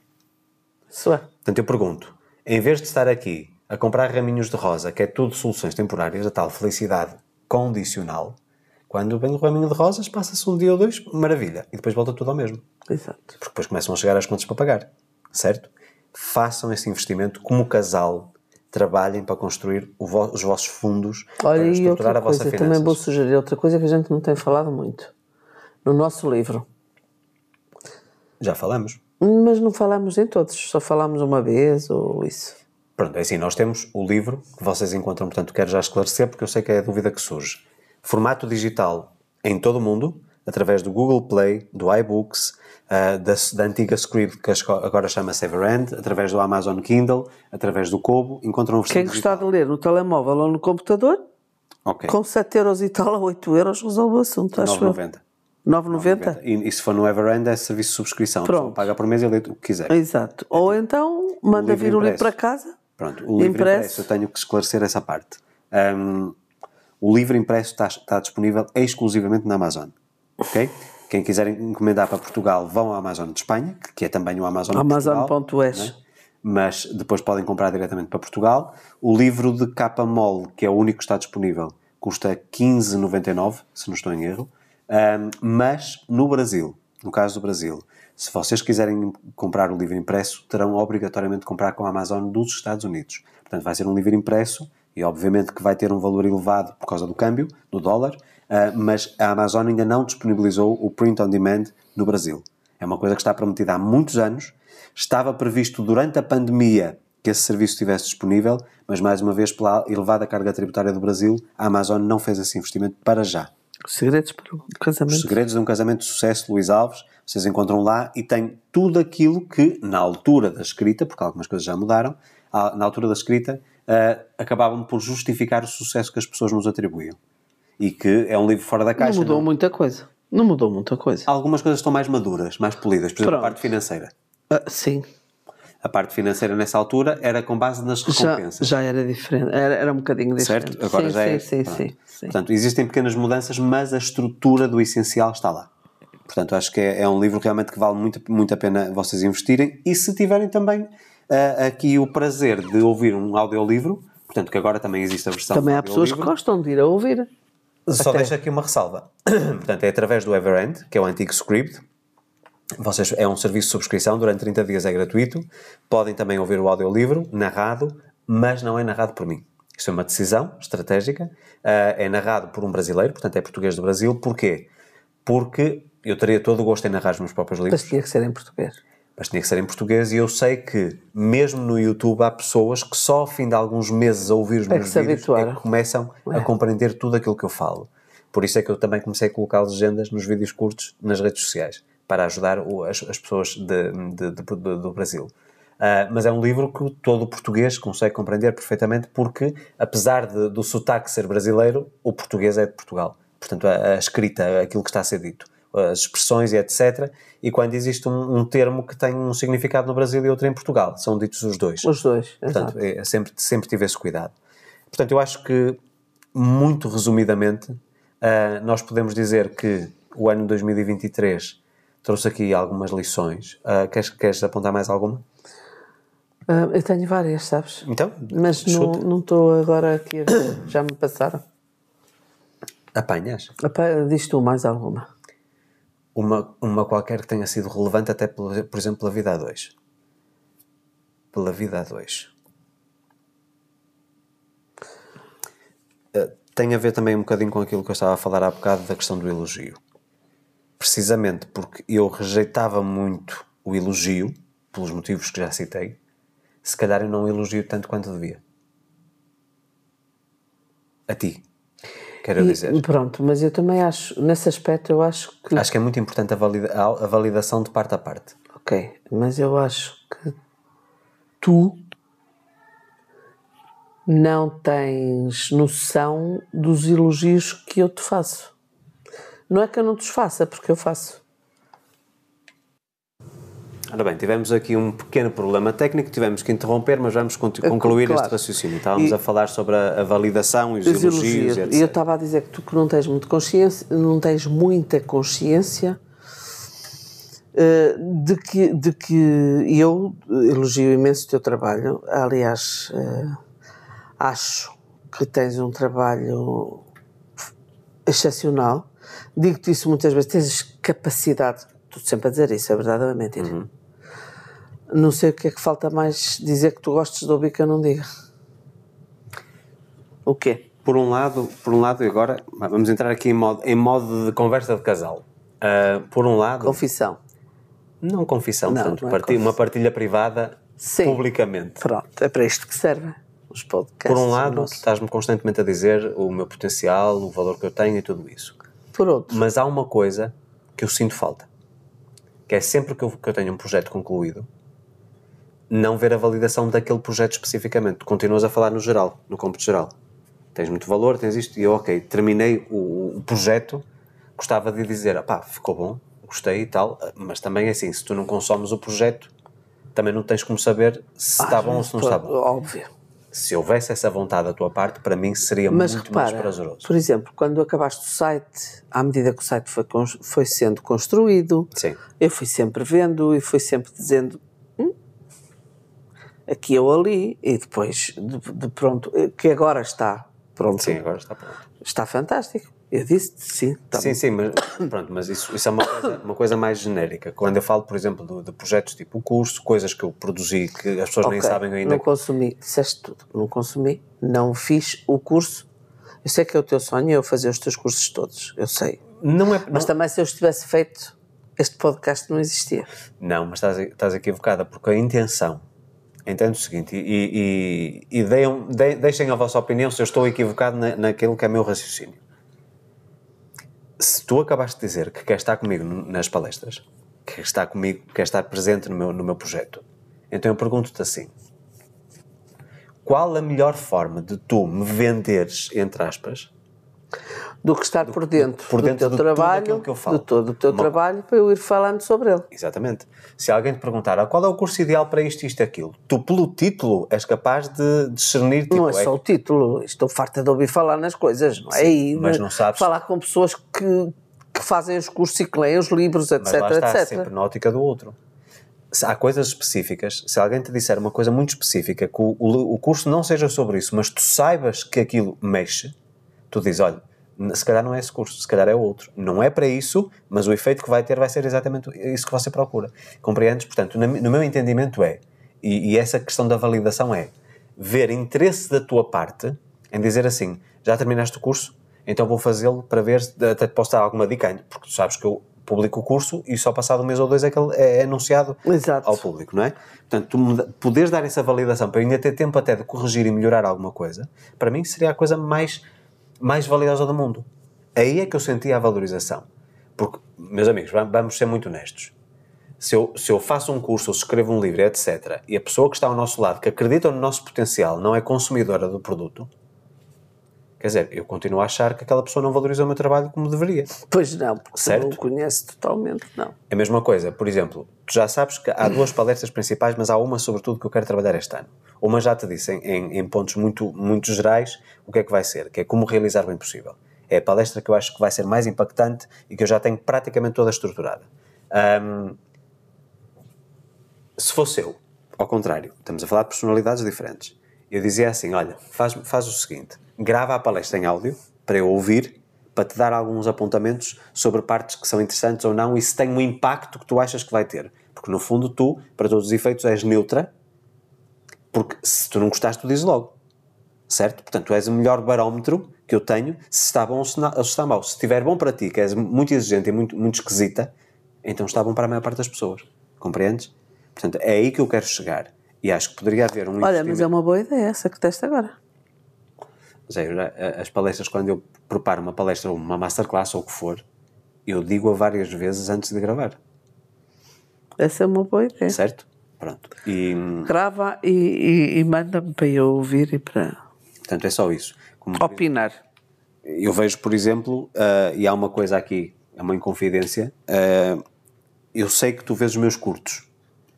Isso é. Portanto, eu pergunto, em vez de estar aqui a comprar raminhos de rosa, que é tudo soluções temporárias, a tal felicidade condicional, quando vem o raminho de rosas, passa-se um dia ou dois, maravilha, e depois volta tudo ao mesmo. Exato. Porque depois começam a chegar as contas para pagar, certo? Façam esse investimento como casal, trabalhem para construir vo- os vossos fundos, Olha, para e estruturar outra a vossa coisa, finanças. também vou sugerir outra coisa que a gente não tem falado muito. No nosso livro. Já falamos. Mas não falamos em todos, só falamos uma vez ou isso. Pronto, é assim, nós temos o livro que vocês encontram, portanto, quero já esclarecer porque eu sei que é a dúvida que surge. Formato digital em todo o mundo, através do Google Play, do iBooks, ah, da, da antiga Scribd, que agora chama-se Everend, através do Amazon Kindle, através do Kobo, encontram versão Quem gostar digital. de ler no telemóvel ou no computador, Ok, com 7 euros e tal a 8 euros resolve o assunto, acho eu. 9,90. 9,90? E, e se for no Everend é serviço de subscrição. Pronto. paga por mês e lê o que quiser. Exato. Ou então manda vir o livro para casa. Pronto, o livro Impresso. impresso, eu tenho que esclarecer essa parte. Ahm, o livro impresso está, está disponível exclusivamente na Amazon. Ok? Quem quiser encomendar para Portugal, vão à Amazon de Espanha, que- é também o Amazon Amazon.es. é? Mas depois podem comprar diretamente para Portugal. O livro de capa mole, que é o único que está disponível, custa 15,99, se não estou em erro. Ahm, mas no Brasil, no caso do Brasil, se vocês quiserem comprar o livro impresso, terão obrigatoriamente de comprar com a Amazon dos Estados Unidos. Portanto, vai ser um livro impresso e, obviamente, que vai ter um valor elevado por causa do câmbio, do dólar, ah, mas a Amazon ainda não disponibilizou o print on demand no Brasil. É uma coisa que está prometida há muitos anos. Estava previsto durante a pandemia que esse serviço estivesse disponível, mas mais uma vez, pela elevada carga tributária do Brasil, a Amazon não fez esse investimento para já. Segredos para Os casamento. Segredos de um Casamento de Sucesso, Luís Alves, vocês encontram lá e tem tudo aquilo que, na altura da escrita, porque algumas coisas já mudaram, na altura da escrita, uh, acabavam por justificar o sucesso que as pessoas nos atribuíam. E que é um livro fora da caixa. Não mudou não? muita coisa. Não mudou muita coisa. Algumas coisas estão mais maduras, mais polidas. Por exemplo, Pronto. a parte financeira. Uh, sim. A parte financeira nessa altura era com base nas recompensas. Já, já era diferente, era, era um bocadinho diferente. Certo? Agora sim, já sim, é. Sim, sim, sim, Portanto, existem pequenas mudanças, mas a estrutura do essencial está lá. Portanto, acho que é, é um livro realmente que vale muito, muito a pena vocês investirem. E se tiverem também uh, aqui o prazer de ouvir um audiolivro, portanto, que agora também existe a versão. Também há pessoas que gostam de ir a ouvir. Só Até. deixo aqui uma ressalva. *clears throat* portanto, é através do Everend, que é o antigo Script. Vocês, é um serviço de subscrição, durante 30 dias é gratuito. Podem também ouvir o audiolivro narrado, mas não é narrado por mim. Isto é uma decisão estratégica. Uh, é narrado por um brasileiro, portanto é português do Brasil. Porquê? Porque eu teria todo o gosto em narrar os meus próprios livros. Mas tinha que ser em português. Mas tinha que ser em português e eu sei que, mesmo no YouTube, há pessoas que só ao fim de alguns meses a ouvir os é meus vídeos é começam é. a compreender tudo aquilo que eu falo. Por isso é que eu também comecei a colocar legendas nos vídeos curtos nas redes sociais, para ajudar as, as, pessoas de, de, de, do Brasil. Uh, mas é um livro que todo português consegue compreender perfeitamente porque, apesar do sotaque ser brasileiro, o português é de Portugal. Portanto, a, a escrita, aquilo que está a ser dito as expressões e etc. E quando existe um, um, termo que tem um significado no Brasil e outro em Portugal, são ditos os dois. Os dois, Portanto, é, sempre, sempre tive esse cuidado. Portanto, eu acho que, muito resumidamente, uh, nós podemos dizer que o ano 2023 trouxe aqui algumas lições. Uh, queres, queres apontar mais alguma? Uh, eu tenho várias, sabes? Então, Mas não estou agora aqui a ver. Já me passaram. Apanhas? Apa diz tu mais alguma uma, uma qualquer que tenha sido relevante até, por, por exemplo, pela vida a dois. Pela vida a dois. Uh, tem a ver também um bocadinho com aquilo que eu estava a falar há bocado da questão do elogio. Precisamente porque eu rejeitava muito o elogio, pelos motivos que já citei, se calhar eu não elogio tanto quanto devia. A ti quero e, dizer. Pronto, mas eu também acho, nesse aspecto, eu acho que. Acho que é muito importante a, valida, a validação de parte a parte. Ok, mas eu acho que tu não tens noção dos elogios que eu te faço. Não é que eu não te faça, porque eu faço. Ora bem, tivemos aqui um pequeno problema técnico, tivemos que interromper, mas vamos concluir claro. este raciocínio. Estávamos e, a falar sobre a, a, validação e os, os elogios, elogios e eu estava a dizer que tu que não tens muito consciência, não tens muita consciência uh, de, que, de que eu elogio imenso o teu trabalho. Aliás, uh, acho que tens um trabalho excepcional. Digo-te isso muitas vezes, tens capacidade, estou sempre a dizer isso, é verdade ou é mentira? Uhum não sei o que é que falta mais dizer que tu gostes de ouvir que eu não diga. O quê? Por um lado, por um lado, e agora vamos entrar aqui em modo, em modo de conversa de casal. Uh, por um lado. Confissão. Não confissão, não, portanto, não é partilha, uma partilha privada Sim. publicamente. Pronto, é para isto que servem os podcasts. Por um lado, tu estás-me constantemente a dizer o meu potencial, o valor que eu tenho e tudo isso. Por outro. Mas há uma coisa que eu sinto falta. Que é sempre que eu, que eu tenho um projeto concluído, não ver a validação daquele projeto especificamente. Tu continuas a falar no geral, no cômputo geral. Tens muito valor, tens isto, e eu, ok, terminei o, o projeto, gostava de dizer, pá, ficou bom, gostei e tal, mas também é assim, se tu não consomes o projeto, também não tens como saber se ah, está bom ou se não está bom. Óbvio. Se houvesse essa vontade da tua parte, para mim seria mas muito repara, mais prazeroso. Por exemplo, quando acabaste o site, à medida que o site foi, foi sendo construído, Sim. eu fui sempre vendo e fui sempre dizendo aqui ou ali, e depois, de, de pronto, que agora está pronto. Sim, agora está pronto. Está fantástico. Eu disse sim. Tá sim, bom. sim, mas *coughs* pronto, mas isso, isso é uma coisa, uma coisa mais genérica. Quando eu falo, por exemplo, de, de projetos tipo o curso, coisas que eu produzi que as pessoas okay, nem sabem ainda. Não consumi, disseste tudo, não consumi, não fiz o curso. Eu sei que é o teu sonho eu fazer os teus cursos todos, eu sei. Não é, mas não... também se eu estivesse feito, este podcast não existia. Não, mas estás, estás equivocada, porque a intenção Entendo o seguinte, e, e, e deem, de, deixem a vossa opinião se eu estou equivocado na, naquilo que é meu raciocínio. Se tu acabaste de dizer que quer estar comigo nas palestras, que quer estar comigo, quer estar presente no meu, no meu projeto, então eu pergunto-te assim: qual a melhor forma de tu me venderes, entre aspas, Do que estar por dentro, por dentro do teu tudo trabalho, de todo o teu Uma- trabalho, para eu ir falando sobre ele. Exatamente. Se alguém te perguntar ah, qual é o curso ideal para isto, isto, aquilo, tu, pelo título, és capaz de discernir. Tipo, não é só o título, estou farta de ouvir falar nas coisas, não é? E mas não sabes- Falar com pessoas que, que fazem os cursos e que leem os livros, etc, Mas lá está, etc. sempre na ótica do outro. Se há coisas específicas, se alguém te disser uma coisa muito específica, que o, o, o curso não seja sobre isso, mas tu saibas que aquilo mexe, tu dizes, olha, se calhar não é esse curso, se calhar é outro. Não é para isso, mas o efeito que vai ter vai ser exatamente isso que você procura. Compreendes? Portanto, no meu entendimento é, e, e essa questão da validação é, ver interesse da tua parte em dizer assim, já terminaste o curso? Então vou fazê-lo para ver, se- até te posso dar alguma dica, porque tu sabes que eu publico o curso e só passado um mês ou dois é que ele é anunciado Exato. ao público, não é? Portanto, tu poderes dar essa validação para ainda ter tempo até de corrigir e melhorar alguma coisa, para mim seria a coisa mais, mais valiosa do mundo. Aí é que eu sentia a valorização. Porque, meus amigos, va- vamos ser muito honestos. Se eu, se eu faço um curso ou se escrevo um livro, etc., e a pessoa que está ao nosso lado, que acredita no nosso potencial, não é consumidora do produto, quer dizer, eu continuo a achar que aquela pessoa não valoriza o meu trabalho como deveria. Pois não, porque se Certo. não o conhece totalmente, não. É a mesma coisa, por exemplo, tu já sabes que há duas palestras principais, mas há uma, sobretudo, que eu quero trabalhar este ano. Uma já te disse, em, em, em pontos muito, muito gerais, o que é que vai ser, que é como realizar o impossível. É a palestra que eu acho que vai ser mais impactante e que eu já tenho praticamente toda estruturada. Ahm, se fosse eu, ao contrário, estamos a falar de personalidades diferentes. Eu dizia assim: olha, faz, faz o seguinte, grava a palestra em áudio para eu ouvir, para te dar alguns apontamentos sobre partes que são interessantes ou não e se tem um impacto que tu achas que vai ter. Porque no fundo tu, para todos os efeitos, és neutra, porque se tu não gostaste, tu dizes logo. Certo? Portanto, tu és o melhor barómetro que eu tenho se está bom ou se, não- ou se está mau. Se estiver bom para ti, que és muito exigente e muito, muito esquisita, então está bom para a maior parte das pessoas. Compreendes? Portanto, é aí que eu quero chegar. E acho que poderia haver um Olha, mas é uma boa ideia essa que teste agora. Zé, eu já- a- as palestras, quando eu preparo uma palestra ou uma masterclass ou o que for, eu digo-a várias vezes antes de gravar. Essa é uma boa ideia. Certo? Pronto. E, Grava e, e- e manda-me para eu ouvir e para portanto, é só isso. Como opinar. eu vejo, por exemplo, ah, e há uma coisa aqui, é uma inconfidência, ah, eu sei que tu vês os meus curtos,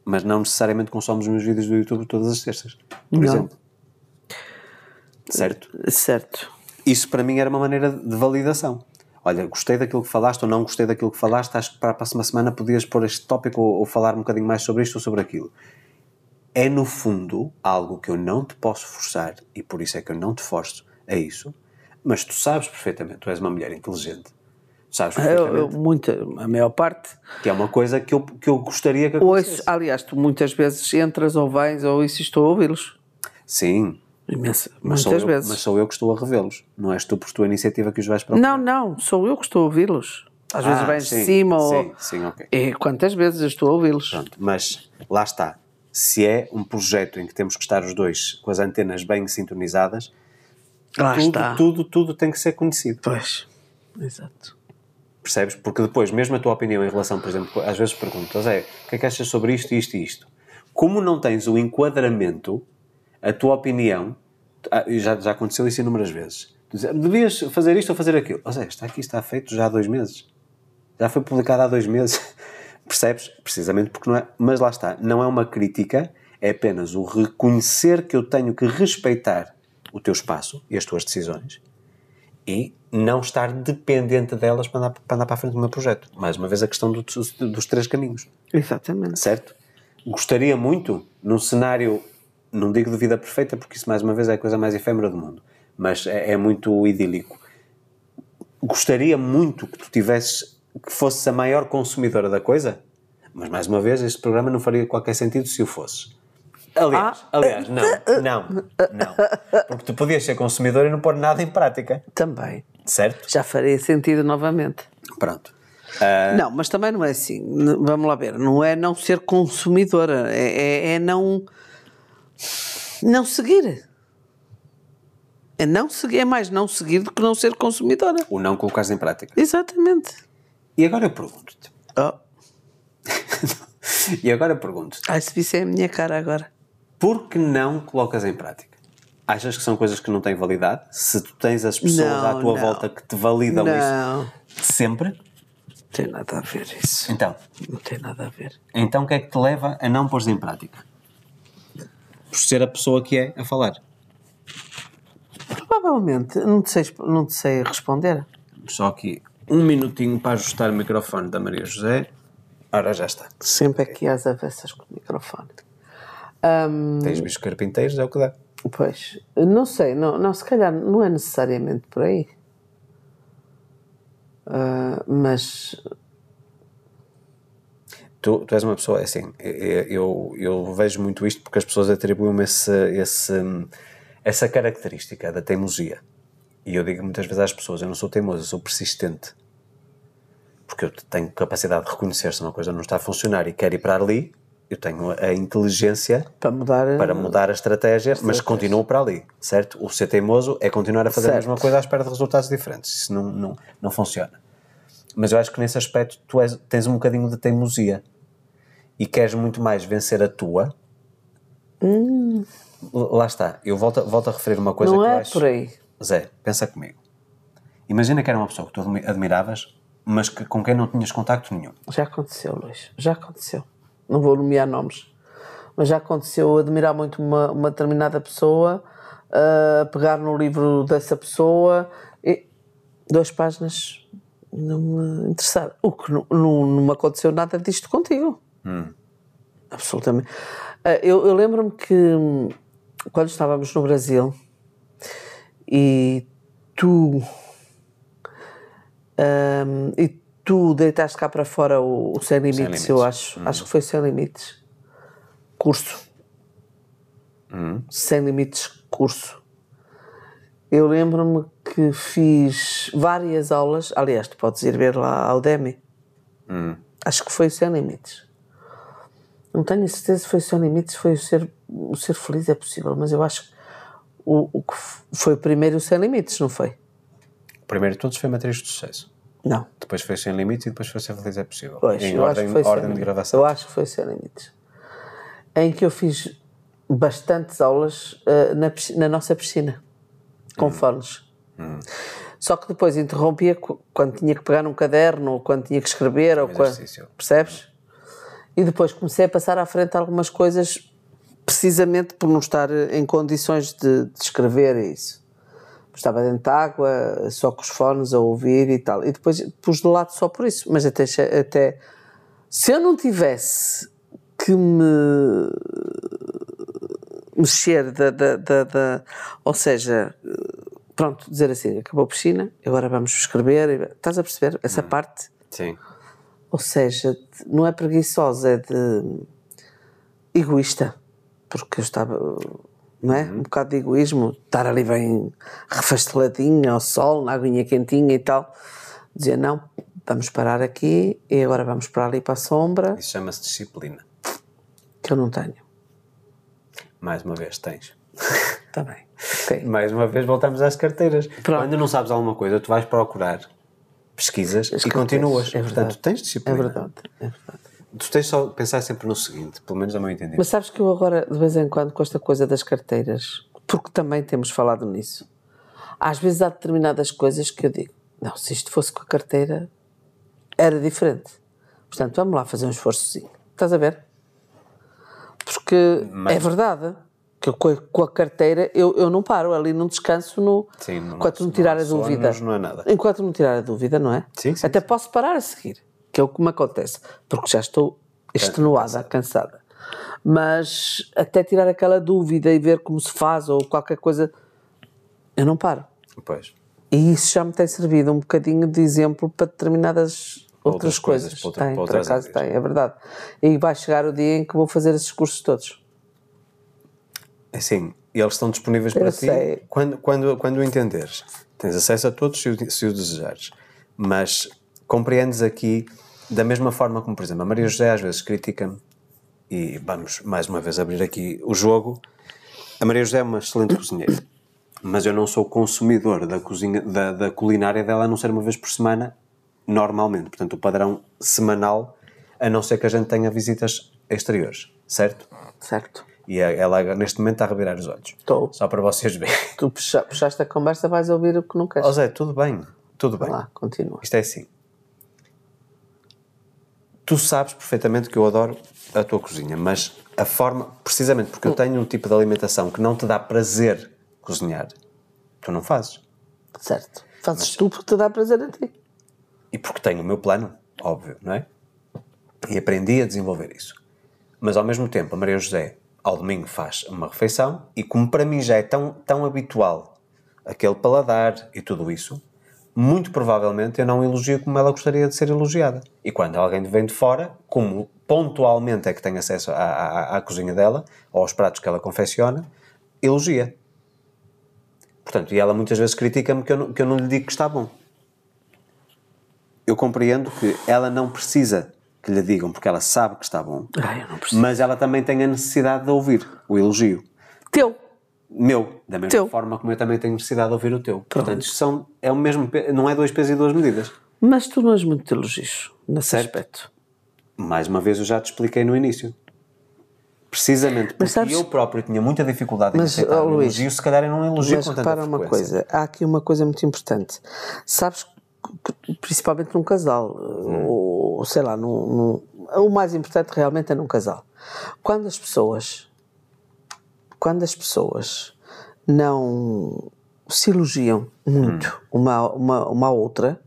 mas não necessariamente consomes os meus vídeos do YouTube todas as terças, por Não. exemplo. Certo? Certo. Isso para mim era uma maneira de validação. Olha, gostei daquilo que falaste ou não gostei daquilo que falaste, acho que para a próxima semana podias pôr este tópico ou, ou falar um bocadinho mais sobre isto ou sobre aquilo. É no fundo algo que eu não te posso forçar e por isso é que eu não te forço a isso, mas tu sabes perfeitamente, tu és uma mulher inteligente, sabes Eu, perfeitamente eu, muita, a maior parte. que é uma coisa que eu, que eu gostaria que acontecesse. Ouço, aliás, tu muitas vezes entras ou vens ou isso estou a ouvi-los. Sim, Imensa, mas muitas eu, vezes. mas sou eu que estou a revê-los, não és tu por tua iniciativa que os vais procurar. Não, não, sou eu que estou a ouvi-los. Às vezes Ah, vens de sim, cima sim, ou. sim, ok. É, quantas vezes eu estou a ouvi-los? Pronto, mas lá está. Se é um projeto em que temos que estar os dois com as antenas bem sintonizadas, Lá tudo, está. tudo, tudo tem que ser conhecido. Pois, exato. Percebes? Porque depois, mesmo a tua opinião em relação, por exemplo, às vezes perguntas, é, o que é que achas sobre isto, isto e isto? Como não tens o enquadramento, a tua opinião, ah, já, já aconteceu isso inúmeras vezes. Devias fazer isto ou fazer aquilo. Ou seja, está aqui, está feito já há dois meses. Já foi publicado há dois meses. *laughs* Percebes? Precisamente porque não é. Mas lá está, não é uma crítica, é apenas o reconhecer que eu tenho que respeitar o teu espaço e as tuas decisões e não estar dependente delas para andar para, andar para a frente do meu projeto. Mais uma vez, a questão do- dos três caminhos, Exatamente. certo? Gostaria muito, num cenário, não digo de vida perfeita, porque isso, mais uma vez, é a coisa mais efêmera do mundo, mas é, é muito idílico. Gostaria muito que tu tivesses, que fosses a maior consumidora da coisa, mas, mais uma vez, este programa não faria qualquer sentido se o fosses. Aliás, aliás, não, não, não. Porque tu podias ser consumidor e não pôr nada em prática, Também. certo? Já faria sentido novamente. Pronto. Ah, Não, mas também não é assim. Vamos lá ver. Não é não ser consumidora. É, é, é não. Não seguir. É não seguir. É mais não seguir do que não ser consumidora. o não colocares em prática. Exatamente. E agora eu pergunto-te. Oh. *laughs* E agora eu pergunto-te. Ai, se visse a minha cara agora. Por que não colocas em prática? Achas que são coisas que não têm validade? Se tu tens as pessoas Não, à tua não. volta que te validam Não. isso sempre, Não tem nada a ver isso. então, Não tem nada a ver. então o que é que te leva a não pôr em prática? Por ser a pessoa que é a falar. Provavelmente, não te sei, não te sei responder. Só aqui um minutinho para ajustar o microfone da Maria José. Ora, já está. Sempre aqui às avessas com o microfone. Ahm, Tens bichos carpinteiros, é o que dá. pois, não sei, não, não, se calhar não é necessariamente por aí. Ah, mas Tu, tu és uma pessoa, é assim, eu, eu vejo muito isto porque as pessoas atribuem-me esse, esse, essa característica da teimosia. E eu digo muitas vezes às pessoas: eu não sou teimoso, eu sou persistente. Porque eu tenho capacidade de reconhecer se uma coisa não está a funcionar e quero ir para ali, eu tenho a inteligência para mudar. para mudar a estratégia, mas continuo para ali, certo? O ser teimoso é continuar a fazer a Certo. mesma coisa à espera de resultados diferentes. Isso não, não, não funciona. Mas eu acho que nesse aspecto tu és- tens um bocadinho de teimosia e queres muito mais vencer a tua. L- Lá está. Eu volto, a- volto a referir uma coisa Hum. não que eu é acho. por aí. Zé, pensa comigo. Imagina que era uma pessoa que tu admi- admiravas, mas que, com quem não tinhas contacto nenhum. Já aconteceu, Luís. Já aconteceu. Não vou nomear nomes. Mas já aconteceu eu admirar muito uma, uma determinada pessoa, ah, pegar no livro dessa pessoa e duas páginas não me interessaram. O que não, não, não me aconteceu nada disto contigo. Absolutamente. Ah, eu eu lembro-me que hum, quando estávamos no Brasil e tu Ahm, e tu deitaste cá para fora o, o Sem Limites, Limites. eu acho. Acho que foi Sem Limites. Curso. Sem Limites curso. Eu lembro-me que fiz várias aulas. Aliás, tu podes ir ver lá ao Demi. Acho que foi Sem Limites. Não tenho a certeza se foi o Sem Limites, foi o ser, o ser feliz é possível, mas eu acho que o, o que foi primeiro o Sem Limites, não foi? O primeiro de todos foi Matriz de Sucesso. Não. Depois foi Sem Limite e depois foi Ser Feliz é Possível. Pois, em eu ordem, acho que foi ordem de limites. gravação. Eu acho que foi sem limites. Em que eu fiz bastantes aulas eh, na, na nossa piscina, com Hum. fones. Só que depois interrompia quando tinha que pegar num caderno, ou quando tinha que escrever, ou quando, percebes? E depois comecei a passar à frente algumas coisas, precisamente por não estar em condições de, de escrever isso. Estava dentro de água, só com os fones a ouvir e tal. E depois pus de lado só por isso. Mas até, até se eu não tivesse que me mexer da, da, da, da- ou seja, pronto, dizer assim, acabou a piscina, agora vamos escrever. Estás a perceber essa parte? Sim. Ou seja, não é preguiçosa, é de egoísta. Porque eu estava, não é? Um bocado de egoísmo, estar ali bem refasteladinho ao sol, na aguinha quentinha e tal. Dizer, não, vamos parar aqui e agora vamos para ali para a sombra, Isso chama-se disciplina. que eu não tenho. Mais uma vez, tens. Está *laughs* bem. Ok. Mais uma vez voltamos às carteiras. Pronto. Quando não sabes alguma coisa, tu vais procurar, pesquisas As e continuas. é Portanto, tens É disciplina. verdade, é verdade. Tu tens só de pensar sempre no seguinte, pelo menos ao meu entendimento. Mas sabes que eu agora, de vez em quando, com esta coisa das carteiras, porque também temos falado nisso, às vezes há determinadas coisas que eu digo, não, se isto fosse com a carteira, era diferente. Portanto, vamos lá fazer um esforçozinho. Estás a ver? Porque Mas- é verdade que com, a, com a carteira eu, eu não paro, ali não descanso no, Sim, não- enquanto não não tirar há a dúvida. não é nada. Enquanto não tirar a dúvida, não é? Sim, sim, Até sim. posso parar a seguir, que é o que me acontece, porque já estou extenuada, cansada. Mas até tirar aquela dúvida e ver como se faz ou qualquer coisa, eu não paro. Pois. E isso já me tem servido um bocadinho de exemplo para determinadas outras, Outras coisas, coisas. para outra- tem, para por acaso tem, é verdade. E vai chegar o dia em que vou fazer esses cursos todos. Assim, eles estão disponíveis Eu para ti sei. quando, quando, quando o entenderes. Tens acesso a todos se o, se o desejares. Mas compreendes aqui da mesma forma como, por exemplo, a Maria José às vezes critica-me e vamos mais uma vez abrir aqui o jogo. A Maria José é uma excelente cozinheira, mas eu não sou consumidor da, cozinha, da, da culinária dela a não ser uma vez por semana, normalmente. Portanto, o padrão semanal, a não ser que a gente tenha visitas exteriores, certo? Certo? E a- ela neste momento está a revirar os olhos. Estou. Só para vocês verem. *laughs* Tu puxa- puxaste a conversa, vais ouvir o que não queres. Ó Zé, tudo bem, tudo bem. Lá, continua. Isto é assim. Tu sabes perfeitamente que eu adoro a tua cozinha, mas a forma, precisamente porque eu tenho um tipo de alimentação que não te dá prazer cozinhar, tu não fazes. Certo. Fazes tu porque te dá prazer a ti. E porque tenho o meu plano, óbvio, não é? E aprendi a desenvolver isso. Mas ao mesmo tempo, a Maria José, ao domingo, faz uma refeição e, como para mim já é tão, tão habitual aquele paladar e tudo isso, muito provavelmente eu não elogio como ela gostaria de ser elogiada. E quando alguém vem de fora, como pontualmente é que tem acesso à, à, à cozinha dela, ou aos pratos que ela confecciona, elogia. Portanto, e ela muitas vezes critica-me que que eu não lhe digo que está bom eu compreendo que ela não precisa que lhe digam porque ela sabe que está bom, Ai, mas ela também tem a necessidade de ouvir o elogio Teu. meu, da mesma Teu. forma como eu também tenho necessidade de ouvir o teu. Portanto, isto são, é o mesmo, não é dois pesos e duas medidas. Mas tu não és muito de elogios nesse aspecto. Mais uma vez eu já te expliquei no início. Precisamente porque Mas sabes- eu próprio tinha muita dificuldade em Mas, aceitar ó, um elogio, se calhar eu não elogio Mas com tanta repara uma coisa, há aqui uma coisa muito importante. Sabes, principalmente num casal, ou sei lá, num, num- o mais importante realmente é num casal. Quando as pessoas, quando as pessoas não se elogiam muito uma, uma, uma à outra,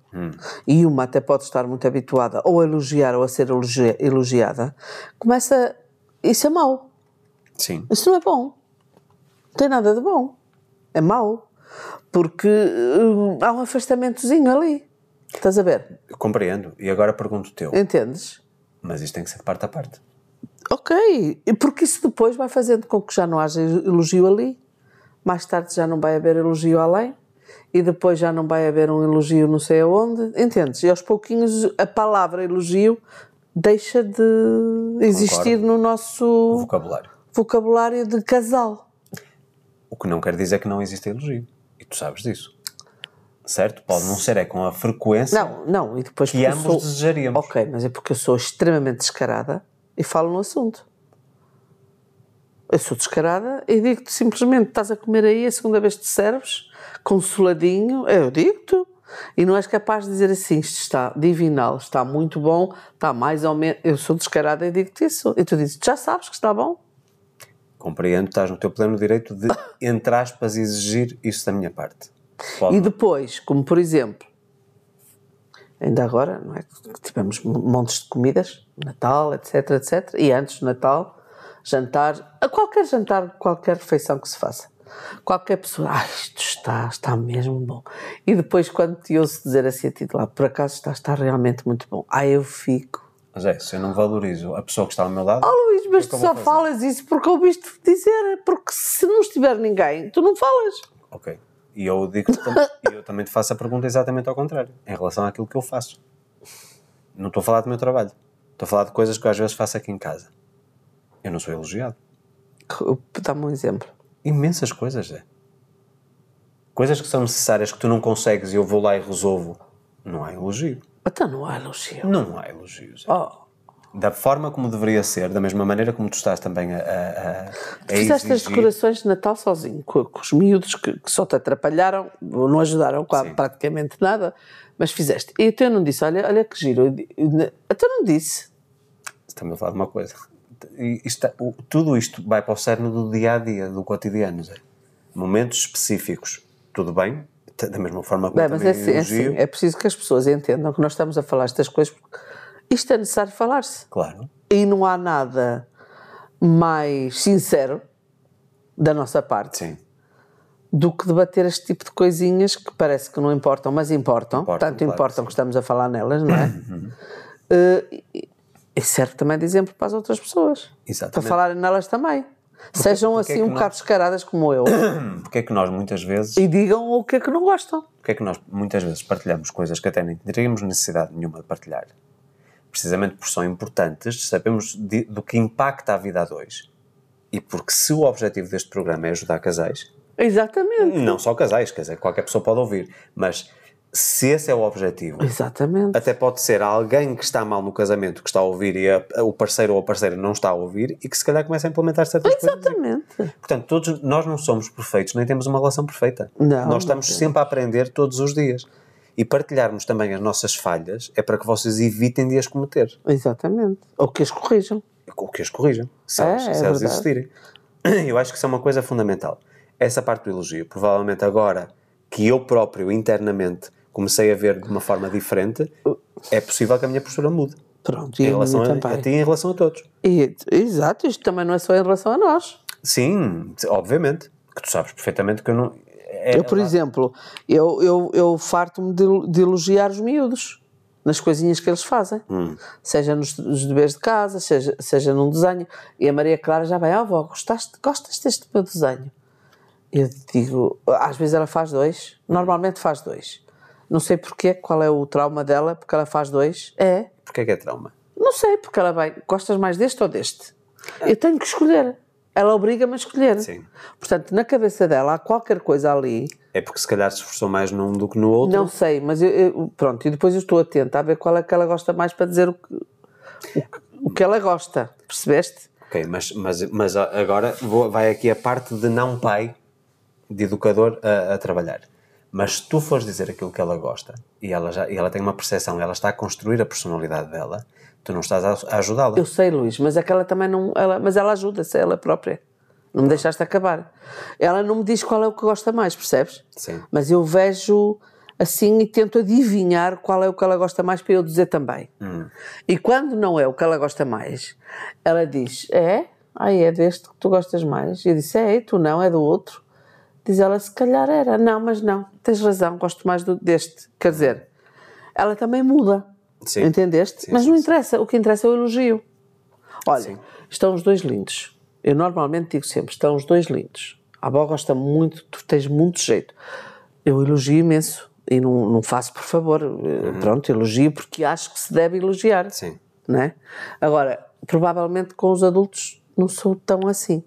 e uma até pode estar muito habituada ou a elogiar ou a ser elogi- elogiada, começa. Isso é mau. Sim, Isso não é bom. Não tem nada de bom. É mau. Porque hum, há um afastamentozinho ali. Estás a ver? eu compreendo. E agora pergunto teu. Entendes? Mas isto tem que ser de parte a parte. Ok. E Porque isso depois vai fazendo com que já não haja elogio ali. Mais tarde já não vai haver elogio além. E depois já não vai haver um elogio não sei aonde. Entendes? E aos pouquinhos a palavra elogio deixa de existir no nosso Vocabulário. vocabulário de casal. O que não quer dizer que não existe elogio. E tu sabes disso. Certo? Pode não ser é com a frequência Não, não, e depois que ambos sou- desejaríamos. Ok, mas é porque eu sou extremamente descarada e falo no assunto. Eu sou descarada e digo-te simplesmente: estás a comer aí a segunda vez que te serves, consoladinho, eu digo-te. E não és capaz de dizer assim: isto está divinal, está muito bom, está mais ou menos. Eu sou descarada e digo-te isso. E tu dizes: já sabes que está bom? Compreendo, estás no teu pleno direito de, entre aspas, exigir isso da minha parte. Pode E depois, como por exemplo, ainda agora, não é? Tivemos montes de comidas, Natal, etc, etc. E antes do Natal, jantar, a qualquer jantar, qualquer refeição que se faça. Qualquer pessoa, ah, isto está, está mesmo bom. E depois, quando te ouço dizer assim a ti de lá, por acaso está, está realmente muito bom. Ah, eu fico. Mas é, se eu não valorizo a pessoa que está ao meu lado, Oh Luís, mas tu só falas isso porque ouviste dizer. Porque se não estiver ninguém, tu não falas. ok. E eu digo *laughs* e eu também te faço a pergunta exatamente ao contrário, em relação àquilo que eu faço. Não estou a falar do meu trabalho. Estou a falar de coisas que eu às vezes faço aqui em casa. Eu não sou elogiado. Dá-me um exemplo. Imensas coisas, é. Coisas que são necessárias que tu não consegues e eu vou lá e resolvo. Não há elogio. Então não há elogio. Não há elogios. Oh, Da forma como deveria ser, da mesma maneira como tu estás também a, a, a, a Fizeste as exigir. decorações de Natal sozinho, com, com os miúdos que, que só te atrapalharam, ou não ajudaram quase, Sim. praticamente nada, mas fizeste. E então eu não disse, olha, olha que giro. Até não disse. Estamos a falar de uma coisa. Isto- tudo isto vai para o cerne do dia a dia, do cotidiano. Zé. Momentos específicos, tudo bem, da mesma forma como Bem, mas também é assim, é elogio. é preciso que as pessoas entendam que nós estamos a falar estas coisas, porque isto é necessário falar-se. Claro, E não há nada mais sincero da nossa parte sim. do que debater este tipo de coisinhas que parece que não importam, mas importam, Importam, tanto claro importam que que estamos a falar nelas, não é? *coughs* Eh, e- e serve também de exemplo para as outras pessoas, para Exatamente. falarem nelas também. Sejam porque é assim que um bocado descaradas como eu *coughs* Porque é que nós muitas vezes, e digam o que é que não gostam. porque é que nós muitas vezes partilhamos coisas que até nem teríamos necessidade nenhuma de partilhar? Precisamente porque são importantes, sabemos de- do que impacta a vida a dois. E porque se o objetivo deste programa é ajudar casais, Exatamente. Não só casais, quer dizer, qualquer pessoa pode ouvir, mas se esse é o objetivo, Exatamente. até pode ser alguém que está mal no casamento que está a ouvir e a- o parceiro ou a parceira não está a ouvir e que se calhar começa a implementar certas coisas. Exatamente. Portanto, todos nós não somos perfeitos, nem temos uma relação perfeita. Não, nós estamos não sempre a aprender todos os dias. E partilharmos também as nossas falhas é para que vocês evitem de as cometer. Exatamente. Ou que as corrijam. Ou que as corrijam, se É, elas, é se elas verdade. existirem. *clears throat* Eu acho que isso é uma coisa fundamental. Essa parte do elogio. Provavelmente agora que eu próprio, internamente, comecei a ver de uma forma diferente, é possível que a minha postura mude. Pronto, e Em relação a, a ti e em relação a todos. E- exato, isto também não é só em relação a nós. Sim, obviamente. Que tu sabes perfeitamente que eu não. é- Eu, por exemplo, eu, eu, eu farto-me de, de elogiar os miúdos nas coisinhas que eles fazem. Hum. Seja nos, nos deveres de casa, seja, seja num desenho. E a Maria Clara já vai, ah, avó, gostaste, gostas deste meu desenho? Eu digo, às vezes ela faz dois, normalmente faz dois. Não sei porquê, qual é o trauma dela, porque ela faz dois. É, Porquê é que é trauma? não sei, porque ela vai, gostas mais deste ou deste? Eu tenho que escolher. Ela obriga-me a escolher. Sim. Portanto, na cabeça dela há qualquer coisa ali É porque se calhar se esforçou mais num do que no outro. Não sei, mas eu, eu- pronto, e depois eu estou atenta a ver qual é que ela gosta mais para dizer o que, o, o que ela gosta, percebeste? Ok, mas, mas, mas agora vou- vai aqui a parte de não pai, de educador a, a trabalhar. Mas se tu fores dizer aquilo que ela gosta e ela, já, e ela tem uma percepção, ela está a construir a personalidade dela, tu não estás a, a ajudá-la. Eu sei, Luís, mas é que ela também não. Ela, mas ela ajuda-se, ela própria. Não me deixaste acabar. Ela não me diz qual é o que gosta mais, percebes? Sim. Mas eu vejo assim e tento adivinhar qual é o que ela gosta mais para eu dizer também. E quando não é o que ela gosta mais, ela diz: É? Ai, é deste que tu gostas mais? E eu disse: É, tu não, é do outro. Diz ela: Se calhar era. Não, mas não, tens razão, gosto mais do, deste. Quer dizer, ela também muda. Sim. Entendeste? Sim, mas não interessa, o que interessa é o elogio. Olha, Sim. estão os dois lindos. Eu normalmente digo sempre: estão os dois lindos. A avó gosta muito, tu tens muito jeito. Eu elogio imenso e não, não faço por favor. Eh, Pronto, elogio porque acho que se deve elogiar. Uhum. Sim. Não é? Agora, provavelmente com os adultos não sou tão assim.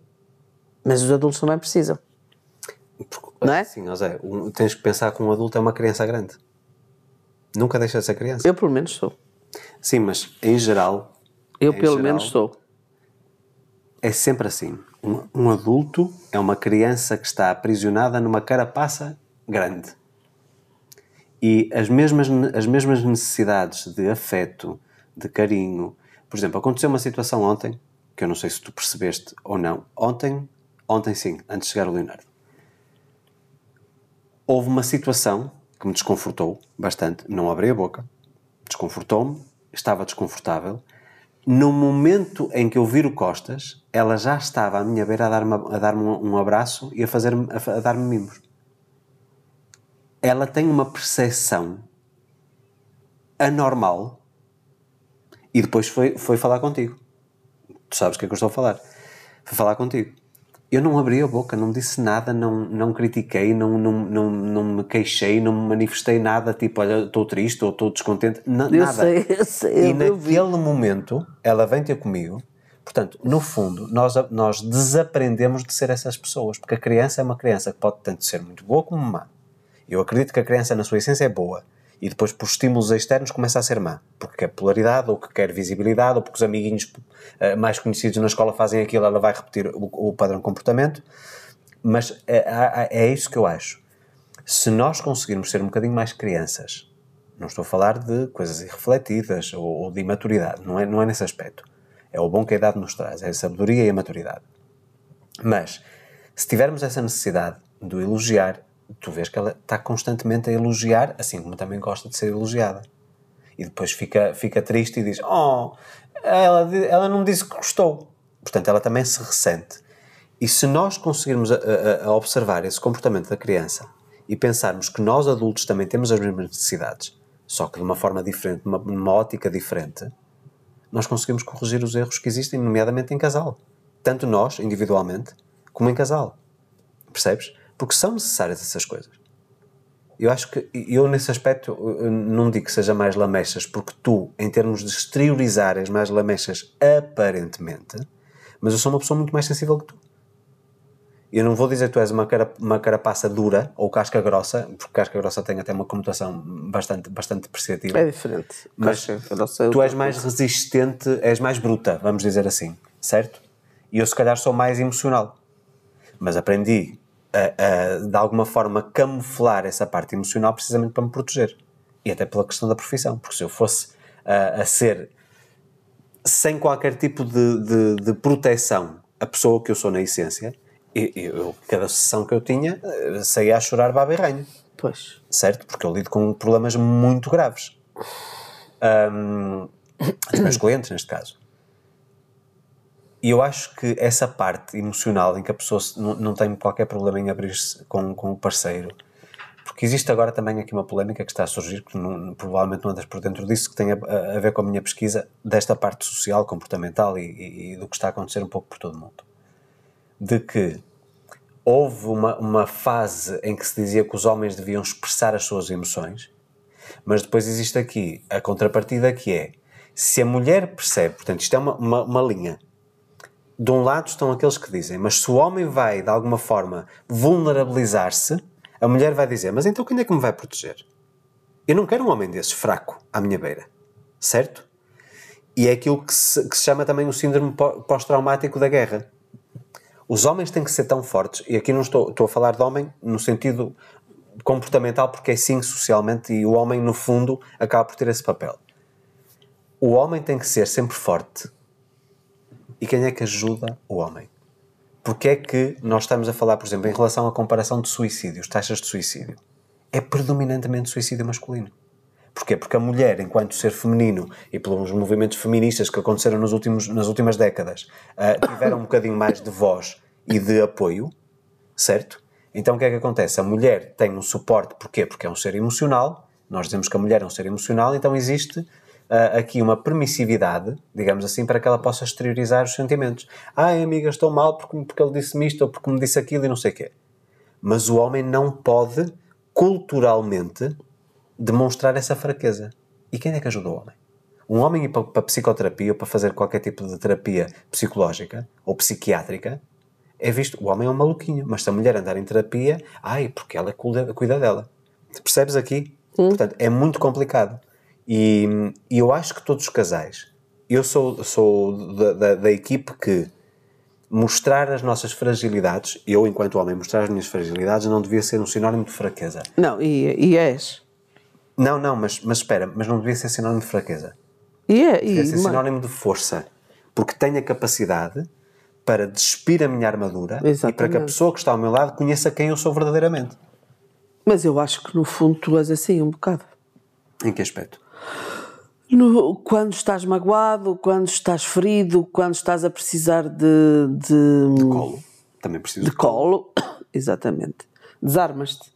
Mas os adultos também precisam. Porque, Não é? Sim, Zé, um- tens que pensar que um adulto é uma criança grande. Nunca deixa de ser criança. Eu, pelo menos, sou. Sim, mas em geral, Eu, Em pelo geral. menos, sou. é sempre assim. Um, um adulto é uma criança que está aprisionada numa carapaça grande. E as mesmas, as mesmas necessidades de afeto, de carinho. Por exemplo, aconteceu uma situação ontem, que eu não sei se tu percebeste ou não. Ontem, ontem sim, antes de chegar o Leonardo. Houve uma situação que me desconfortou bastante. Não abri a boca. Desconfortou-me. Estava desconfortável. No momento em que eu viro costas, ela já estava à minha beira a dar-me a dar um, um abraço e a, fazer a, a dar-me mimos. Ela tem uma percepção anormal e depois foi, foi falar contigo. Tu sabes o que é que eu estou a falar. Foi falar contigo. Eu não abri a boca, não disse nada, não, não critiquei, não, não, não, não me queixei, não me manifestei nada, tipo, olha, estou triste ou estou descontente, na- Eu nada. sei, eu sei. E eu- vi. naquele momento, ela vem ter comigo. Portanto, no fundo, nós, nós desaprendemos de ser essas pessoas, porque a criança é uma criança que pode tanto ser muito boa como má. Eu acredito que a criança, na sua essência, é boa. E depois, por estímulos externos, começa a ser má. Porque quer polaridade, ou que quer visibilidade, ou porque os amiguinhos eh, mais conhecidos na escola fazem aquilo, ela vai repetir o, o padrão comportamento. Mas é, é- é isso que eu acho. Se nós conseguirmos ser um bocadinho mais crianças, não estou a falar de coisas irrefletidas ou, ou de imaturidade, não é, não é nesse aspecto. É o bom que a idade nos traz, é a sabedoria e a maturidade. Mas, se tivermos essa necessidade de elogiar, tu vês que ela está constantemente a elogiar, assim como também gosta de ser elogiada. E depois fica, fica triste e diz: Oh, ela, ela não disse que gostou. Portanto, ela também se ressente. E se nós conseguirmos a, a- a observar esse comportamento da criança e pensarmos que nós adultos também temos as mesmas necessidades, só que de uma forma diferente, numa, numa ótica diferente, nós conseguimos corrigir os erros que existem, nomeadamente em casal. Tanto nós, individualmente, como em casal. Percebes? Porque são necessárias essas coisas. Eu acho que, eu nesse aspecto, não digo que seja mais lamechas, porque tu, em termos de exteriorizar, és mais lamechas aparentemente, mas eu sou uma pessoa muito mais sensível que tu. Eu não vou dizer que tu és uma, cara, uma carapaça dura ou casca grossa, porque casca grossa tem até uma conotação bastante, bastante depreciativa. É diferente. Mas Casca é tu és mais resistente, és mais bruta, vamos dizer assim, certo? E eu se calhar sou mais emocional. Mas aprendi a, a, de alguma forma camuflar essa parte emocional precisamente para me proteger. E até pela questão da profissão, porque se eu fosse a, a ser sem qualquer tipo de, de, de proteção a pessoa que eu sou na essência, eu, eu- cada sessão que eu tinha eh, saía a chorar baba e ranho Pois. certo? Porque eu lido com problemas muito graves. Ahm, dos meus clientes, neste caso. E eu acho que essa parte emocional em que a pessoa não, não tem qualquer problema em abrir-se com, com o parceiro, porque existe agora também aqui uma polémica que está a surgir, que não- provavelmente não andas por dentro disso, que tem a- a ver com a minha pesquisa desta parte social, comportamental e, e- e do que está a acontecer um pouco por todo o mundo. De que houve uma, uma fase em que se dizia que os homens deviam expressar as suas emoções, mas depois existe aqui a contrapartida que é se a mulher percebe, portanto, isto é uma, uma, uma linha. De um lado estão aqueles que dizem, mas se o homem vai de alguma forma vulnerabilizar-se, a mulher vai dizer, mas então quem é que me vai proteger? Eu não quero um homem desses fraco à minha beira, certo? E é aquilo que se, que se chama também o síndrome pó- pós-traumático da guerra. Os homens têm que ser tão fortes, e aqui não estou, estou a falar de homem no sentido comportamental, porque é sim socialmente, e o homem, no fundo, acaba por ter esse papel. O homem tem que ser sempre forte. E quem é que ajuda o homem? Porque é que nós estamos a falar, por exemplo, em relação à comparação de suicídios, taxas de suicídio? É predominantemente suicídio masculino. Porquê? Porque a mulher, enquanto ser feminino, e pelos movimentos feministas que aconteceram nos últimos, nas últimas décadas, ah, tiveram um bocadinho mais de voz e de apoio, certo? Então o que é que acontece? A mulher tem um suporte, porquê? Porque é um ser emocional, nós dizemos que a mulher é um ser emocional, então existe ah, aqui uma permissividade, digamos assim, para que ela possa exteriorizar os sentimentos. Ai, amiga, estou mal porque, porque ele disse-me isto ou porque me disse aquilo e não sei o quê. Mas o homem não pode, culturalmente, demonstrar essa fraqueza. E quem é que ajuda o homem? Um homem ir para, para psicoterapia ou para fazer qualquer tipo de terapia psicológica ou psiquiátrica é visto, o homem é um maluquinho, mas se a mulher andar em terapia, ai, porque ela cuida, cuida dela. Percebes aqui? Portanto, é muito complicado. E, e eu acho que todos os casais, eu sou, sou da, da, da equipe que mostrar as nossas fragilidades, eu enquanto homem mostrar as minhas fragilidades não devia ser um sinónimo de fraqueza. Não, e, e és. Não, não, mas, mas espera, mas não devia ser sinónimo de fraqueza. E é. Devia E, ser ma- sinónimo de força. Porque tenho a capacidade para despir a minha armadura e para que a Exatamente. pessoa que está ao meu lado conheça quem eu sou verdadeiramente. mas eu acho que no fundo tu és assim um bocado. Em que aspecto? No- quando estás magoado, quando estás ferido, quando estás a precisar de, de, Colo. Também preciso de colo, *coughs* exatamente. Desarmas-te.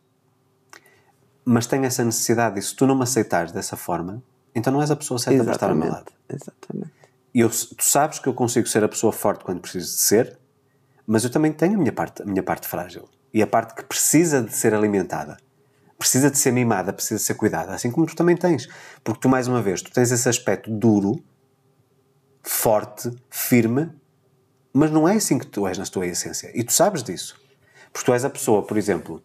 Mas tenho essa necessidade e se tu não me aceitares dessa forma, então não és a pessoa certa para estar ao meu lado. Exatamente. Eu, tu sabes que eu consigo ser a pessoa forte quando preciso de ser, mas eu também tenho a minha parte, a minha parte frágil. E a parte que precisa de ser alimentada. Precisa de ser mimada, precisa de ser cuidada. Assim como tu também tens. Porque tu, mais uma vez, tu tens esse aspecto duro, forte, firme, mas não é assim que tu és na tua essência. E tu sabes disso. Porque tu és a pessoa, por exemplo,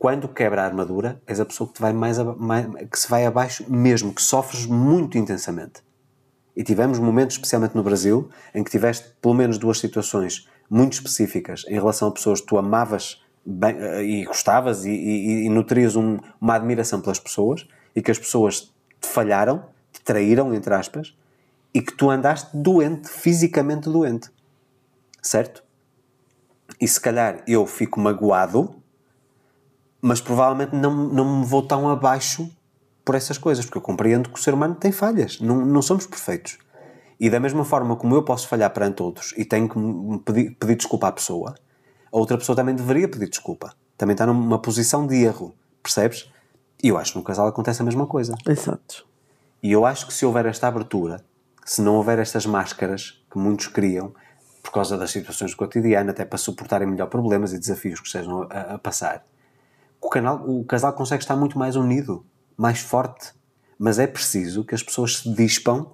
quando quebra a armadura, és a pessoa que, te vai mais, mais- que se vai abaixo mesmo, que sofres muito intensamente. E tivemos momentos, especialmente no Brasil, em que tiveste pelo menos duas situações muito específicas em relação a pessoas que tu amavas bem, eh, e gostavas e, e- e nutrias um- uma admiração pelas pessoas e que as pessoas te falharam, te traíram, entre aspas, e que tu andaste doente, fisicamente doente. Certo? E se calhar eu fico magoado, mas provavelmente não, não me vou tão abaixo por essas coisas, porque eu compreendo que o ser humano tem falhas, não, não somos perfeitos. E da mesma forma como eu posso falhar perante outros e tenho que pedir, pedir desculpa à pessoa, a outra pessoa também deveria pedir desculpa. Também está numa posição de erro, percebes? E eu acho que no casal acontece a mesma coisa. Exato. E eu acho que se houver esta abertura, se não houver estas máscaras que muitos criam por causa das situações do cotidiano, até para suportarem melhor problemas e desafios que estejam a, a passar, o, canal, o casal consegue estar muito mais unido, mais forte. Mas é preciso que as pessoas se dispam,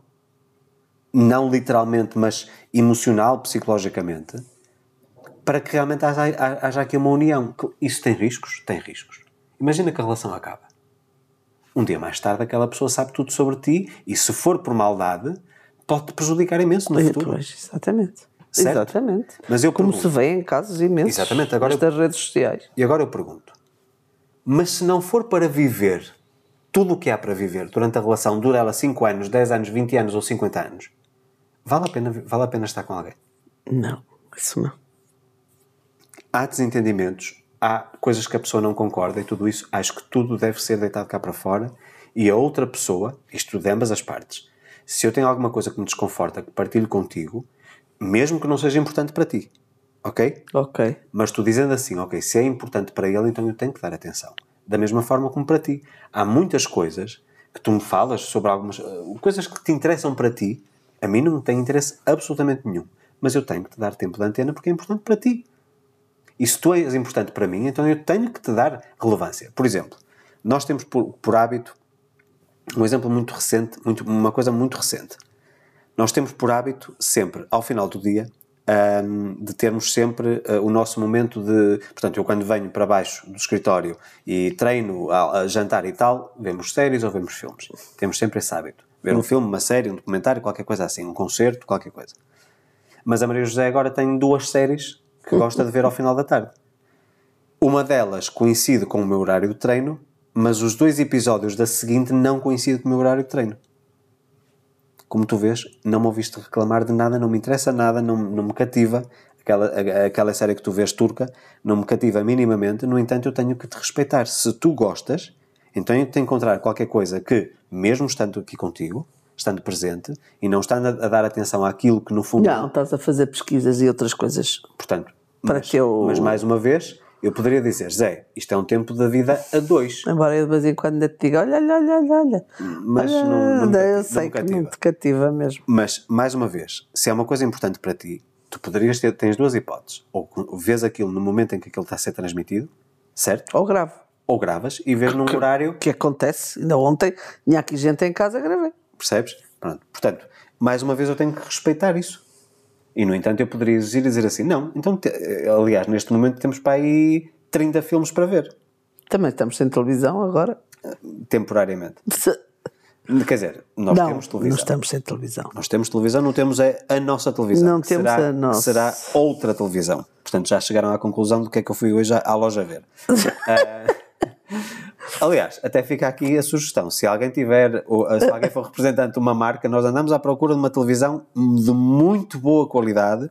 não literalmente, mas emocional, psicologicamente, para que realmente haja, haja aqui uma união. Isso tem riscos? Tem riscos. Imagina que a relação acaba. Um dia mais tarde, aquela pessoa sabe tudo sobre ti e, se for por maldade, pode-te prejudicar imenso no futuro. pois, exatamente. Certo? Exatamente. Mas eu Como pergunto- se vê em casos imensos Exatamente, agora eu- nestas redes sociais. E agora eu pergunto: mas se não for para viver tudo o que há para viver durante a relação, dura ela 5 anos, 10 anos, 20 anos ou 50 anos, vale a pena, vale a pena estar com alguém? Não, isso não. Há desentendimentos, há coisas que a pessoa não concorda e tudo isso, acho que tudo deve ser deitado cá para fora e a outra pessoa, isto de ambas as partes, se eu tenho alguma coisa que me desconforta, que partilho contigo, mesmo que não seja importante para ti, ok? Ok. Mas tu dizendo assim, ok, se é importante para ele, então eu tenho que dar atenção. Da mesma forma como para ti. Há muitas coisas que tu me falas sobre algumas uh, coisas que te interessam para ti, a mim não me tem interesse absolutamente nenhum. Mas eu tenho que te dar tempo de antena porque é importante para ti. E se tu és importante para mim, então eu tenho que te dar relevância. Por exemplo, nós temos por, por hábito, um exemplo muito recente, muito, uma coisa muito recente. Nós temos por hábito sempre, ao final do dia, ahm, de termos sempre ah, o nosso momento de. Portanto, eu quando venho para baixo do escritório e treino a, a jantar e tal, vemos séries ou vemos filmes. Temos sempre esse hábito. Ver um filme, uma série, um documentário, qualquer coisa assim, um concerto, qualquer coisa. Mas a Maria José agora tem duas séries que gosta de ver ao final da tarde. Uma delas coincide com o meu horário de treino, mas os dois episódios da seguinte não coincidem com o meu horário de treino. Como tu vês, não me ouviste reclamar de nada, não me interessa nada, não, não me cativa. Aquela, aquela série que tu vês turca não me cativa minimamente, no entanto, eu tenho que te respeitar. Se tu gostas, então eu tenho que encontrar qualquer coisa que, mesmo estando aqui contigo, estando presente e não estando a, a dar atenção àquilo que no fundo. Não, estás a fazer pesquisas e outras coisas. Portanto, Para mas, que eu- mas mais uma vez, eu poderia dizer, Zé, isto é um tempo da vida a dois. Embora eu de vez em quando ainda te diga, olha, olha, olha, olha. Mas Olha, não, não, me eu cativa, sei não me que cativa. não te cativa mesmo. Mas, mais uma vez, se é uma coisa importante para ti, tu poderias ter, tens duas hipóteses. Ou vês aquilo no momento em que aquilo está a ser transmitido, certo? Ou grave. Ou gravas e vês num horário, que acontece? Ainda ontem tinha aqui gente em casa, gravei. Percebes? Pronto. Portanto, mais uma vez eu tenho que respeitar isso. E, no entanto, eu poderia exigir e dizer assim, não, então, aliás, neste momento temos para aí 30 filmes para ver, Também estamos sem televisão agora. temporariamente. Se- Quer dizer, nós não, temos televisão. não estamos sem televisão. Nós temos televisão, não temos é a nossa televisão. Não temos será, a nossa. Será outra televisão. Portanto, já chegaram à conclusão do que é que eu fui hoje à, à loja ver. *laughs* Ah, aliás, até fica aqui a sugestão. Se alguém tiver, ou, se alguém for representante de uma marca, nós andamos à procura de uma televisão de muito boa qualidade.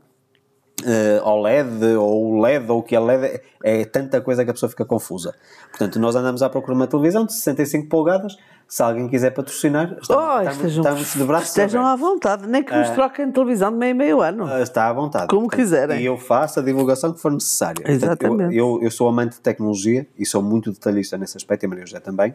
Eh, OLED ou LED ou o que é LED é, é tanta coisa que a pessoa fica confusa. Portanto, nós andamos à procura de uma televisão de 65 polegadas. Se alguém quiser patrocinar, estamos, Oh, estejam, estamos de braços estejam à vontade, nem que nos troquem de televisão de meio a meio ano. Ah, Está à vontade. Como quiserem. E eu faço a divulgação que for necessária. Portanto, Exatamente. eu, eu, eu sou amante de tecnologia e sou muito detalhista nesse aspecto, e a Maria José também.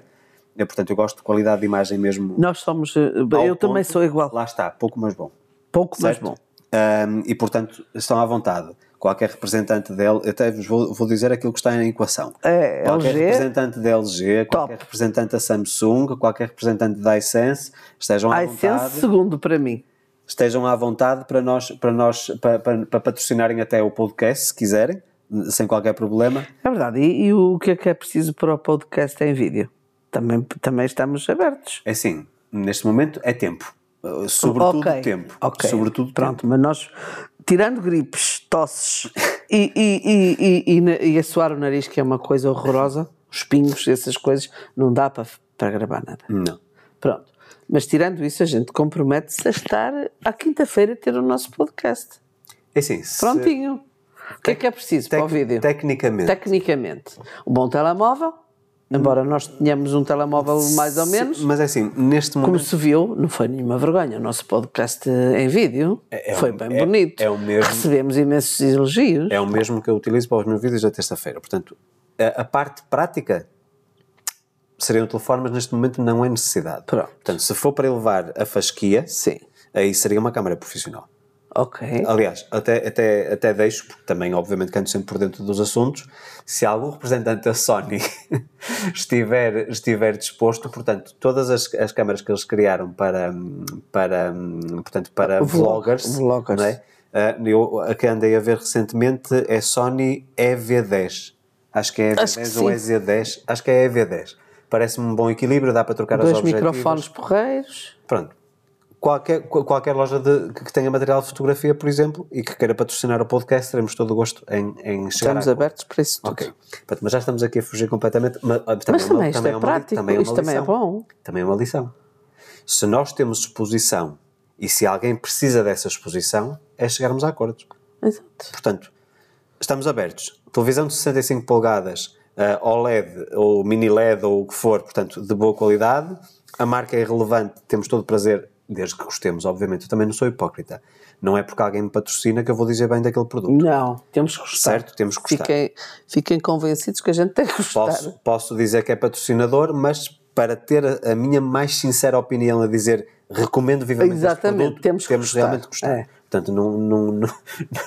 Eu, portanto, eu gosto de qualidade de imagem mesmo. Nós somos. eh, Eu também ponto. sou igual. Lá está, pouco mas bom. Pouco, Certo? bom. Ahm, e, portanto, estão à vontade. Qualquer representante dele, até vos vou, vou dizer aquilo que está em equação. É, qualquer LG, representante da LG, qualquer representante da Samsung, qualquer representante da iSense, estejam à iSense vontade. segundo para mim. estejam à vontade para nós, para nós, para, para, para patrocinarem até o podcast, se quiserem, sem qualquer problema. É verdade. E, e o que é que é preciso para o podcast em vídeo? Também, também estamos abertos. É assim, neste momento é tempo. Uh, Sobretudo Ok, tempo. ok. Sobretudo Pronto, tempo. mas nós, tirando gripes, tosses *laughs* e, e, e, e, e, a suar o nariz, que é uma coisa horrorosa, os pingos, essas coisas, não dá para, para gravar nada. Não. Pronto. Mas tirando isso, a gente compromete-se a estar à quinta-feira a ter o nosso podcast. É se- Prontinho. O que é que é preciso para o vídeo? Tecnicamente. Tecnicamente, um bom telemóvel, embora nós tenhamos um telemóvel mais ou menos, se- Mas é assim, neste como momento. se viu, não foi nenhuma vergonha. O nosso podcast em vídeo É- é foi bem é- bonito. é o mesmo- Recebemos imensos elogios. É o mesmo que eu utilizo para os meus vídeos da terça-feira. Portanto, a, a parte prática seria o telefone, mas neste momento não é necessidade. Pronto. Portanto, se for para elevar a fasquia, Sim. aí seria uma câmara profissional. Ok. Aliás, até, até, até deixo, porque também, obviamente, ando sempre por dentro dos assuntos, se algum representante da Sony *laughs* estiver, estiver disposto, portanto, todas as, as câmaras que eles criaram para, para, portanto, para Vlog- vloggers, vloggers. não é? Uh, eu, a que andei a ver recentemente é Sony EV10. Acho que é Acho que EV10 ou sim. EZ10. Acho que é EV10. Parece-me um bom equilíbrio, dá para trocar Dois os objetivos. microfones porreiros. Pronto. Qualquer, qual- qualquer loja de, que tenha material de fotografia, por exemplo, e que queira patrocinar o podcast, teremos todo o gosto em, em chegar Estamos a abertos para isso tudo. Ok. Pronto, mas já estamos aqui a fugir completamente. Mas, ah, Mas é também isto é uma prático, também é isto também é lição. bom. Também é uma lição. Se nós temos exposição e se alguém precisa dessa exposição, é chegarmos a acordos. Exato. Portanto, estamos abertos. Televisão de 65 polegadas, eh, OLED ou mini LED ou o que for, portanto, de boa qualidade. A marca é relevante, temos todo o prazer, desde que gostemos, obviamente. Eu também não sou hipócrita. Não é porque alguém me patrocina que eu vou dizer bem daquele produto. Não, temos que gostar. Certo? Temos que gostar. Fiquem, fiquem convencidos que a gente tem que gostar. Posso, posso dizer que é patrocinador, mas para ter a, a minha mais sincera opinião a dizer recomendo vivamente este Exatamente, produto, temos que gostar. realmente gostar. É. Portanto, não, não, não,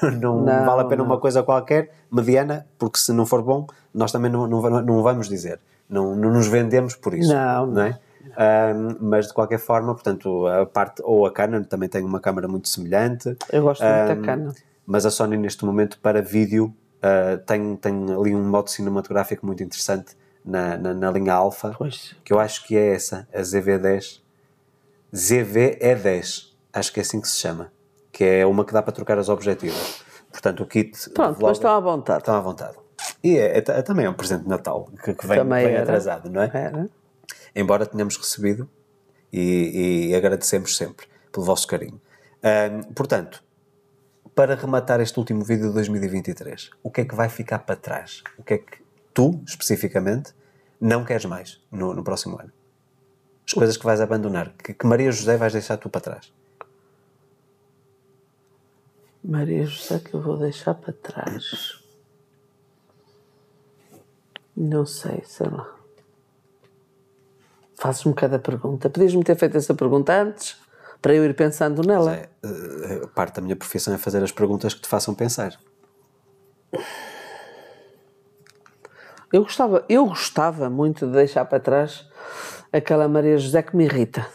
*laughs* não, Não, vale a pena não. uma coisa qualquer, mediana, porque se não for bom, nós também não, não, não vamos dizer. Não, não nos vendemos por isso. Não, não é? Ahm, mas de qualquer forma, portanto, a parte, ou a Canon também tem uma câmera muito semelhante. Eu gosto muito da Canon. Mas a Sony neste momento para vídeo ah, tem, tem ali um modo cinematográfico muito interessante na, na, na linha Alpha, Pois. que eu acho que é essa, a ZV10. ZV-E10, acho que é assim que se chama, que é uma que dá para trocar os objetivos. Portanto, o kit. Pronto, de mas estão à vontade. Estão à vontade. E é, é- é também é um presente de Natal que, que vem, vem atrasado, não é? Era. Embora tenhamos recebido e, e agradecemos sempre pelo vosso carinho. Ahm, portanto, para rematar este último vídeo de 2023, o que é que vai ficar para trás? O que é que tu, especificamente, não queres mais no, no próximo ano? As coisas que vais abandonar, que, que Maria José vais deixar tu para trás? Maria José que eu vou deixar para trás. Não sei, sei lá. Fazes-me cada pergunta. Podias-me ter feito essa pergunta antes para eu ir pensando nela. É, eh, parte da minha profissão é fazer as perguntas que te façam pensar. Eu gostava, eu gostava muito de deixar para trás aquela Maria José que me irrita.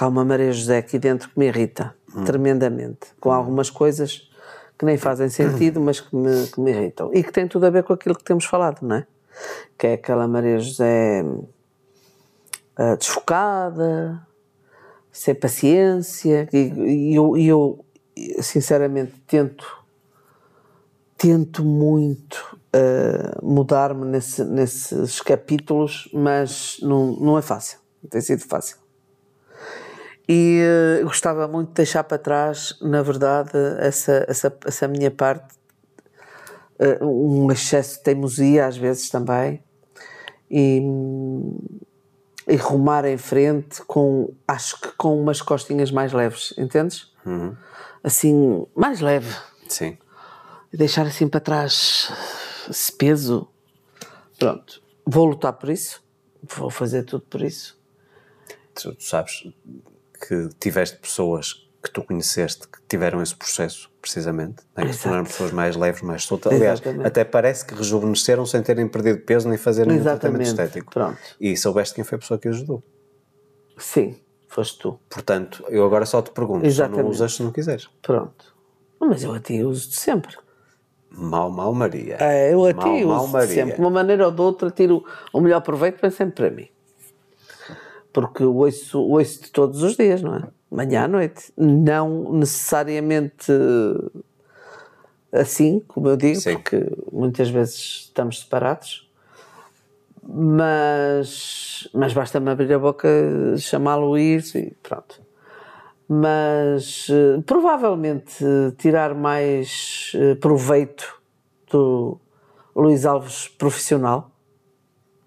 Uma Maria José aqui dentro que me irrita tremendamente, com algumas coisas que nem fazem sentido, mas que me, que me irritam. E que tem tudo a ver com aquilo que temos falado, não é? Que é aquela Maria José ah, desfocada, sem paciência, e, e eu, eu, sinceramente tento tento muito uh, mudar-me nesse- nesses capítulos, mas não, não é fácil, não tem sido fácil. E uh, gostava muito de deixar para trás, na verdade, essa, essa, essa minha parte, uh, um excesso de teimosia às vezes também, e, e rumar em frente com, acho que com umas costinhas mais leves, entendes? Assim, mais leve Sim. e deixar assim para trás esse peso. Pronto, vou lutar por isso, vou fazer tudo por isso. Tu, tu sabes que tiveste pessoas que tu conheceste que tiveram esse processo, precisamente, né? que se tornaram pessoas mais leves, mais soltas. Aliás, Exatamente. até parece que rejuvenesceram sem terem perdido peso nem fazer nenhum tratamento Exatamente. estético. Pronto. E soubeste quem foi a pessoa que ajudou. Sim, foste tu. Portanto, eu agora só te pergunto, só não Exatamente. usas se não quiseres. Pronto. Mas eu a ti uso-te sempre. Mal, mal Maria. É, eu a mal, ti mal uso Maria. sempre. De uma maneira ou de outra, tiro o melhor proveito para sempre para mim. Porque ouço, ouço-te todos os dias, não é? Manhã à noite. Não necessariamente assim, como eu digo, Sim. porque muitas vezes estamos separados. Mas, mas basta-me abrir a boca, chamá-lo isso e pronto. Mas eh, provavelmente eh, tirar mais eh, proveito do Luís Alves profissional,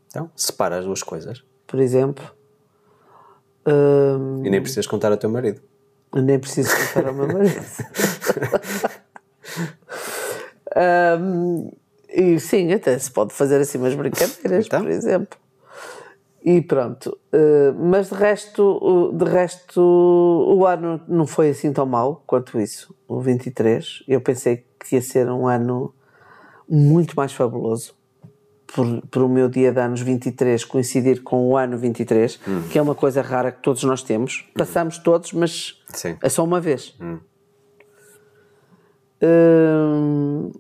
Então, separa as duas coisas. por exemplo. Hum, E nem precisas contar ao teu marido. nem preciso contar ao meu marido. Hum, e sim, até se pode fazer assim umas brincadeiras, Então? por exemplo. E pronto. Uh, mas de resto, de resto, o ano não foi assim tão mau quanto isso, o 23. Eu pensei que ia ser um ano muito mais fabuloso. Por, por o meu dia de anos 23 coincidir com o ano 23, que é uma coisa rara que todos nós temos. Passamos todos, mas Sim. é só uma vez. Hum,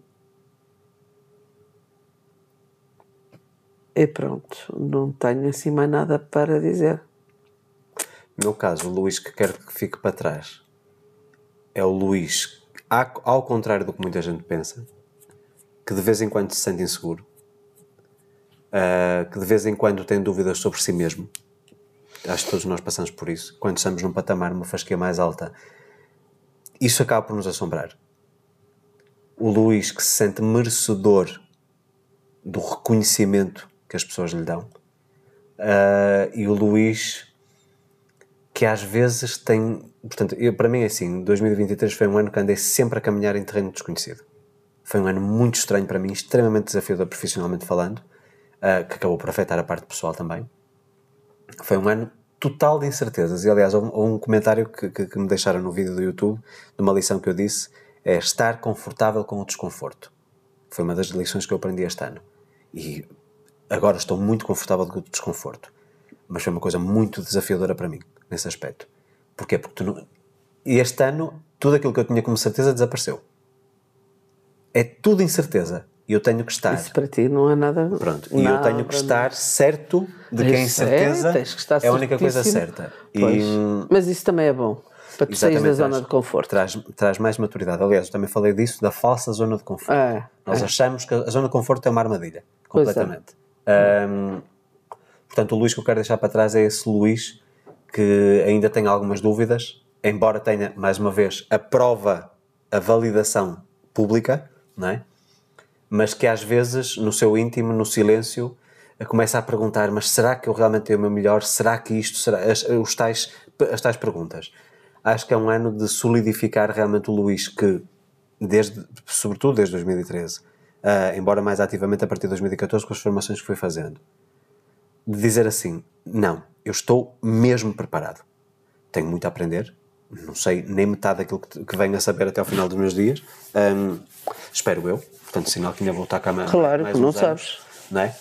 e pronto, não tenho assim mais nada para dizer. No meu caso, o Luís que quero que fique para trás é o Luís, ao contrário do que muita gente pensa, que de vez em quando se sente inseguro, uh, que de vez em quando tem dúvidas sobre si mesmo. Acho que todos nós passamos por isso. Quando estamos num patamar, numa fasquia mais alta, isso acaba por nos assombrar. O Luís que se sente merecedor do reconhecimento que as pessoas lhe dão, uh, e o Luís que às vezes tem. Portanto, eu, para mim é assim: 2023 foi um ano que andei sempre a caminhar em terreno desconhecido. Foi um ano muito estranho para mim, extremamente desafiador profissionalmente falando, uh, que acabou por afetar a parte pessoal também. Foi um ano total de incertezas. E aliás, houve um, comentário que, que, que, me deixaram no vídeo do YouTube, de uma lição que eu disse: é estar confortável com o desconforto. Foi uma das lições que eu aprendi este ano. E agora estou muito confortável com o desconforto. Mas foi uma coisa muito desafiadora para mim nesse aspecto. Porquê? Porque não... este ano, tudo aquilo que eu tinha como certeza desapareceu. É tudo incerteza. E eu tenho que estar. Isso para ti não é nada. Pronto. E eu tenho que estar certo de que a incerteza é, é a única coisa certa. E... Mas isso também é bom. Para tu sair da zona de conforto. Traz, traz mais maturidade. Aliás, eu também falei disso, da falsa zona de conforto. É, Nós é. achamos que a zona de conforto é uma armadilha. É. Completamente. Portanto, o Luís que eu quero deixar para trás é esse Luís que ainda tem algumas dúvidas, embora tenha, mais uma vez, a prova, a validação pública, não é? Mas que às vezes, no seu íntimo, no silêncio, começa a perguntar: mas será que eu realmente tenho o meu melhor? Será que isto será? As, os tais, as tais perguntas. Acho que é um ano de solidificar realmente o Luís, que, desde, sobretudo desde 2013, uh, ah, embora mais ativamente a partir de 2014, com as formações que foi fazendo, de dizer assim: não, eu estou mesmo preparado. Tenho muito a aprender, não sei nem metade daquilo que, que venho a saber até ao final dos meus dias. Um, espero eu. Portanto, sinal que ainda vou estar cá mais, claro, mais não anos, sabes. Não é?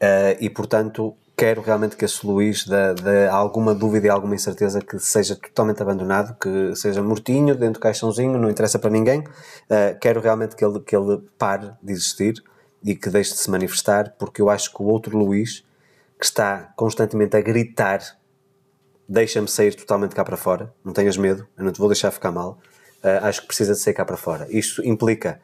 Uh, e portanto, quero realmente que esse Luís dê, dê alguma dúvida e alguma incerteza que seja totalmente abandonado, que seja mortinho, dentro do caixãozinho, não interessa para ninguém. Uh, quero realmente que ele, que ele pare de existir e que deixe de se manifestar, porque eu acho que o outro Luís que está constantemente a gritar: deixa-me sair totalmente cá para fora, não tenhas medo, eu não te vou deixar ficar mal. Uh, acho que precisa de sair cá para fora. Isto implica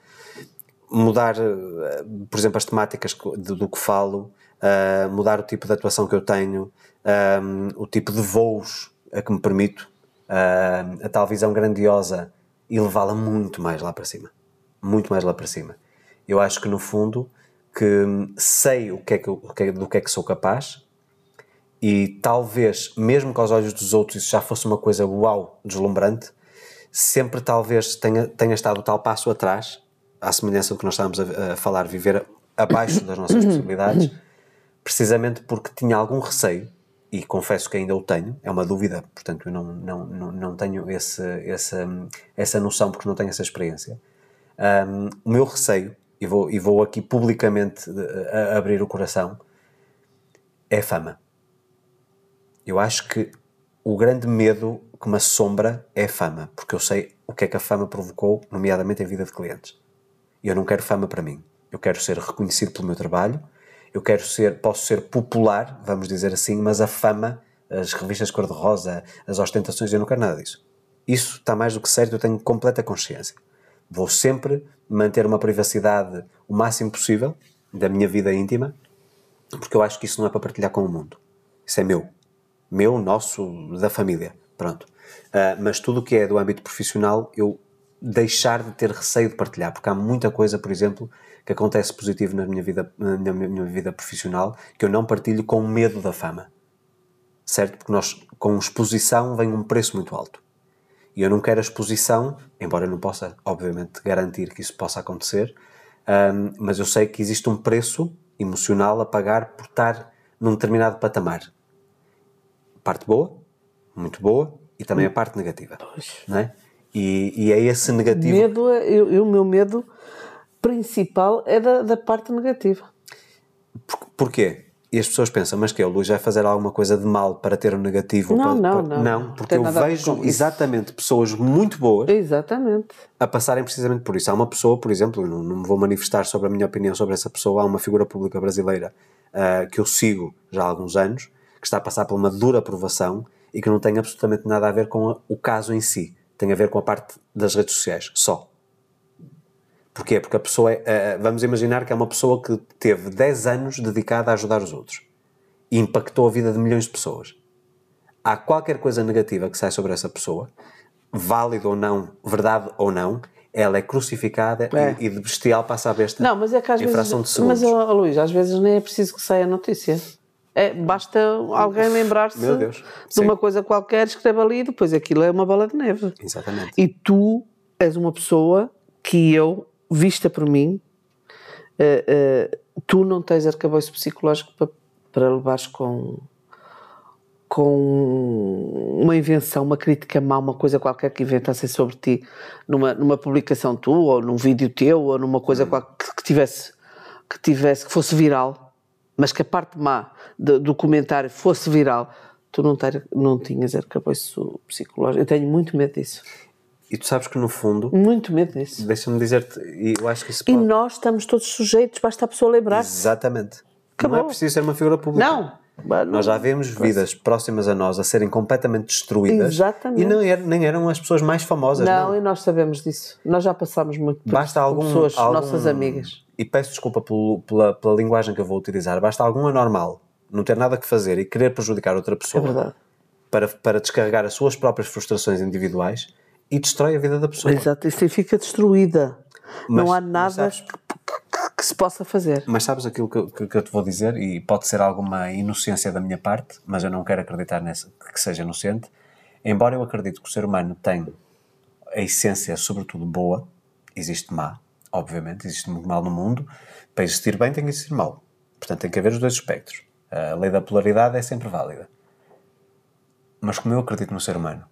mudar, uh, por exemplo, as temáticas do, que falo, uh, mudar o tipo de atuação que eu tenho, um, o tipo de voos a que me permito, a tal visão grandiosa e levá-la muito mais lá para cima. Muito mais lá para cima. Eu acho que, no fundo, que sei o que é que, o que é, do que é que sou capaz e talvez, mesmo que aos olhos dos outros isso já fosse uma coisa uau, deslumbrante, sempre talvez tenha, tenha estado tal passo atrás, à semelhança do que nós estávamos a, a falar, viver abaixo das nossas possibilidades, precisamente porque tinha algum receio, e confesso que ainda o tenho, é uma dúvida, portanto eu não, não, não, não tenho esse, essa, essa noção porque não tenho essa experiência. Um, o meu receio e vou, e vou aqui publicamente a abrir o coração, é a fama. Eu acho que o grande medo que me assombra é a fama, porque eu sei o que é que a fama provocou, nomeadamente em vida de clientes. Eu não quero fama para mim. Eu quero ser reconhecido pelo meu trabalho, eu quero ser, posso ser popular, vamos dizer assim, mas a fama, as revistas cor-de-rosa, as ostentações, eu não quero nada disso. Isso está mais do que certo, eu tenho completa consciência. Vou sempre manter uma privacidade o máximo possível da minha vida íntima, porque eu acho que isso não é para partilhar com o mundo. Isso é meu. Meu, nosso, da família. Pronto. Uh, mas tudo o que é do âmbito profissional, eu deixar de ter receio de partilhar, porque há muita coisa, por exemplo, que acontece positivo na minha vida, na minha vida profissional, que eu não partilho com medo da fama. Certo? Porque nós, com exposição, vem um preço muito alto. E eu não quero a exposição, embora eu não possa, obviamente, garantir que isso possa acontecer, um, mas eu sei que existe um preço emocional a pagar por estar num determinado patamar. Parte boa, muito boa, e também a parte negativa. Pois. Não é? E, e é esse negativo. Medo, é, eu, eu, o meu medo principal é da, da parte negativa. Por, porquê? E as pessoas pensam, mas que é, o Luís vai fazer alguma coisa de mal para ter um negativo? Não, para, não, para... não. Não, porque eu vejo exatamente pessoas muito boas Exatamente. a passarem precisamente por isso. Há uma pessoa, por exemplo, não, não me vou manifestar sobre a minha opinião sobre essa pessoa, há uma figura pública brasileira ah, que eu sigo já há alguns anos, que está a passar por uma dura provação e que não tem absolutamente nada a ver com a- o caso em si. Tem a ver com a parte das redes sociais, só. Porquê? Porque a pessoa é, vamos imaginar que é uma pessoa que teve 10 anos dedicada a ajudar os outros e impactou a vida de milhões de pessoas. Há qualquer coisa negativa que sai sobre essa pessoa, válido ou não, verdade ou não, ela é crucificada É. E, e de bestial passa a besta Não, mas é que às vezes. Mas, ó, Luís, às vezes nem é preciso que saia a notícia. É, basta alguém lembrar-se de Sim. uma coisa qualquer, escreve ali e depois aquilo é uma bola de neve. Exatamente. E tu és uma pessoa que eu, vista por mim, eh, eh, tu não tens arcabouço psicológico para, para levares com, com uma invenção, uma crítica má, uma coisa qualquer que inventassem sobre ti numa, numa publicação tua, ou num vídeo teu, ou numa coisa qual- que, que tivesse, que tivesse, que fosse viral, mas que a parte má do, do comentário fosse viral, tu não, ter, não tinhas arcabouço psicológico. Eu tenho muito medo disso. E tu sabes que no fundo, Muito medo disso. deixa-me dizer-te, e eu acho que isso E pode... nós estamos todos sujeitos, basta a pessoa lembrar-se. Exatamente. Acabou. Não é preciso ser uma figura pública. Não. Bah, não. Nós já vemos vidas próximas a nós a serem completamente destruídas Exatamente. e não er- nem eram as pessoas mais famosas. Não, Não, e nós sabemos disso. Nós já passámos muito por Basta algum, pessoas, algum- nossas amigas. E peço desculpa pelo- pela, pela linguagem que eu vou utilizar. Basta algum anormal não ter nada que fazer e querer prejudicar outra É pessoa verdade. para, para descarregar as suas próprias frustrações individuais e destrói a vida da pessoa. Exato, isso fica destruída. Mas- não há nada sabes- que, que- que se possa fazer. Mas sabes aquilo que, que- que eu te vou dizer, e pode ser alguma inocência da minha parte, mas eu não quero acreditar nessa, que seja inocente. Embora eu acredite que o ser humano tem a essência, sobretudo, boa, existe má, obviamente, existe muito mal no mundo. Para existir bem, tem que existir mal. Portanto, tem que haver os dois espectros. A lei da polaridade é sempre válida. Mas como eu acredito no ser humano,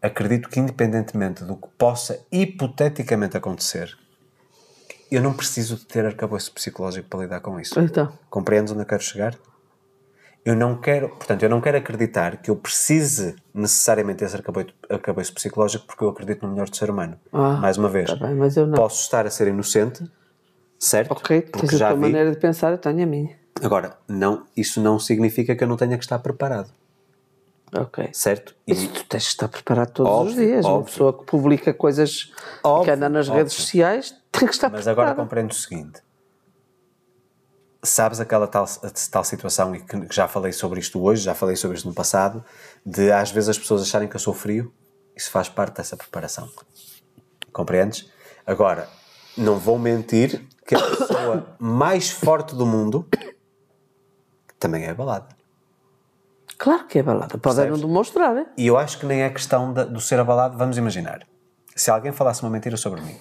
acredito que, independentemente do que possa hipoteticamente acontecer, eu não preciso de ter arcabouço psicológico para lidar com isso. Então, Compreendes onde eu quero chegar? Eu não quero, portanto, eu não quero acreditar que eu precise necessariamente desse arcabouço, arcabouço psicológico porque eu acredito no melhor do ser humano. Ah, Mais uma vez, tá bem, mas eu não. posso estar a ser inocente, certo? ok, porque tens a já tua vi. maneira de pensar, eu tenho a minha. Agora, não, isso não significa que eu não tenha que estar preparado, Ok. certo? E- Isso tu tens de estar preparado todos Óbvio, os dias. Uma óbvio. pessoa que publica coisas que Óbvio, anda nas óbvio. redes sociais tem que estar Mas agora preparada. compreendo o seguinte. Sabes aquela tal, tal situação, e que que já falei sobre isto hoje, já falei sobre isto no passado, de às vezes as pessoas acharem que eu sou frio? Isso faz parte dessa preparação. Compreendes? Agora, não vou mentir que a pessoa mais forte do mundo também é abalada. Claro que é balada. Podem não demonstrar. é? E eu acho que nem é questão de- do ser abalado. Vamos imaginar. Se alguém falasse uma mentira sobre mim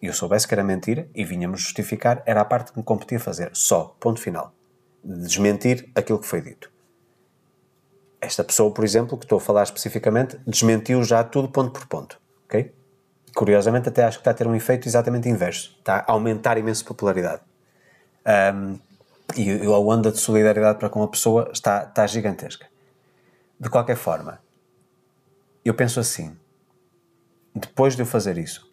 e eu soubesse que era mentira e vinha-me justificar, era a parte que me competia fazer. Só. Ponto final. Desmentir aquilo que foi dito. Esta pessoa, por exemplo, que estou a falar especificamente, desmentiu já tudo ponto por ponto. Ok? Curiosamente, até acho que está a ter um efeito exatamente inverso. Está a aumentar imenso a popularidade. Ahm, e a onda de solidariedade para com a pessoa está, está gigantesca. De qualquer forma, eu penso assim: depois de eu fazer isso,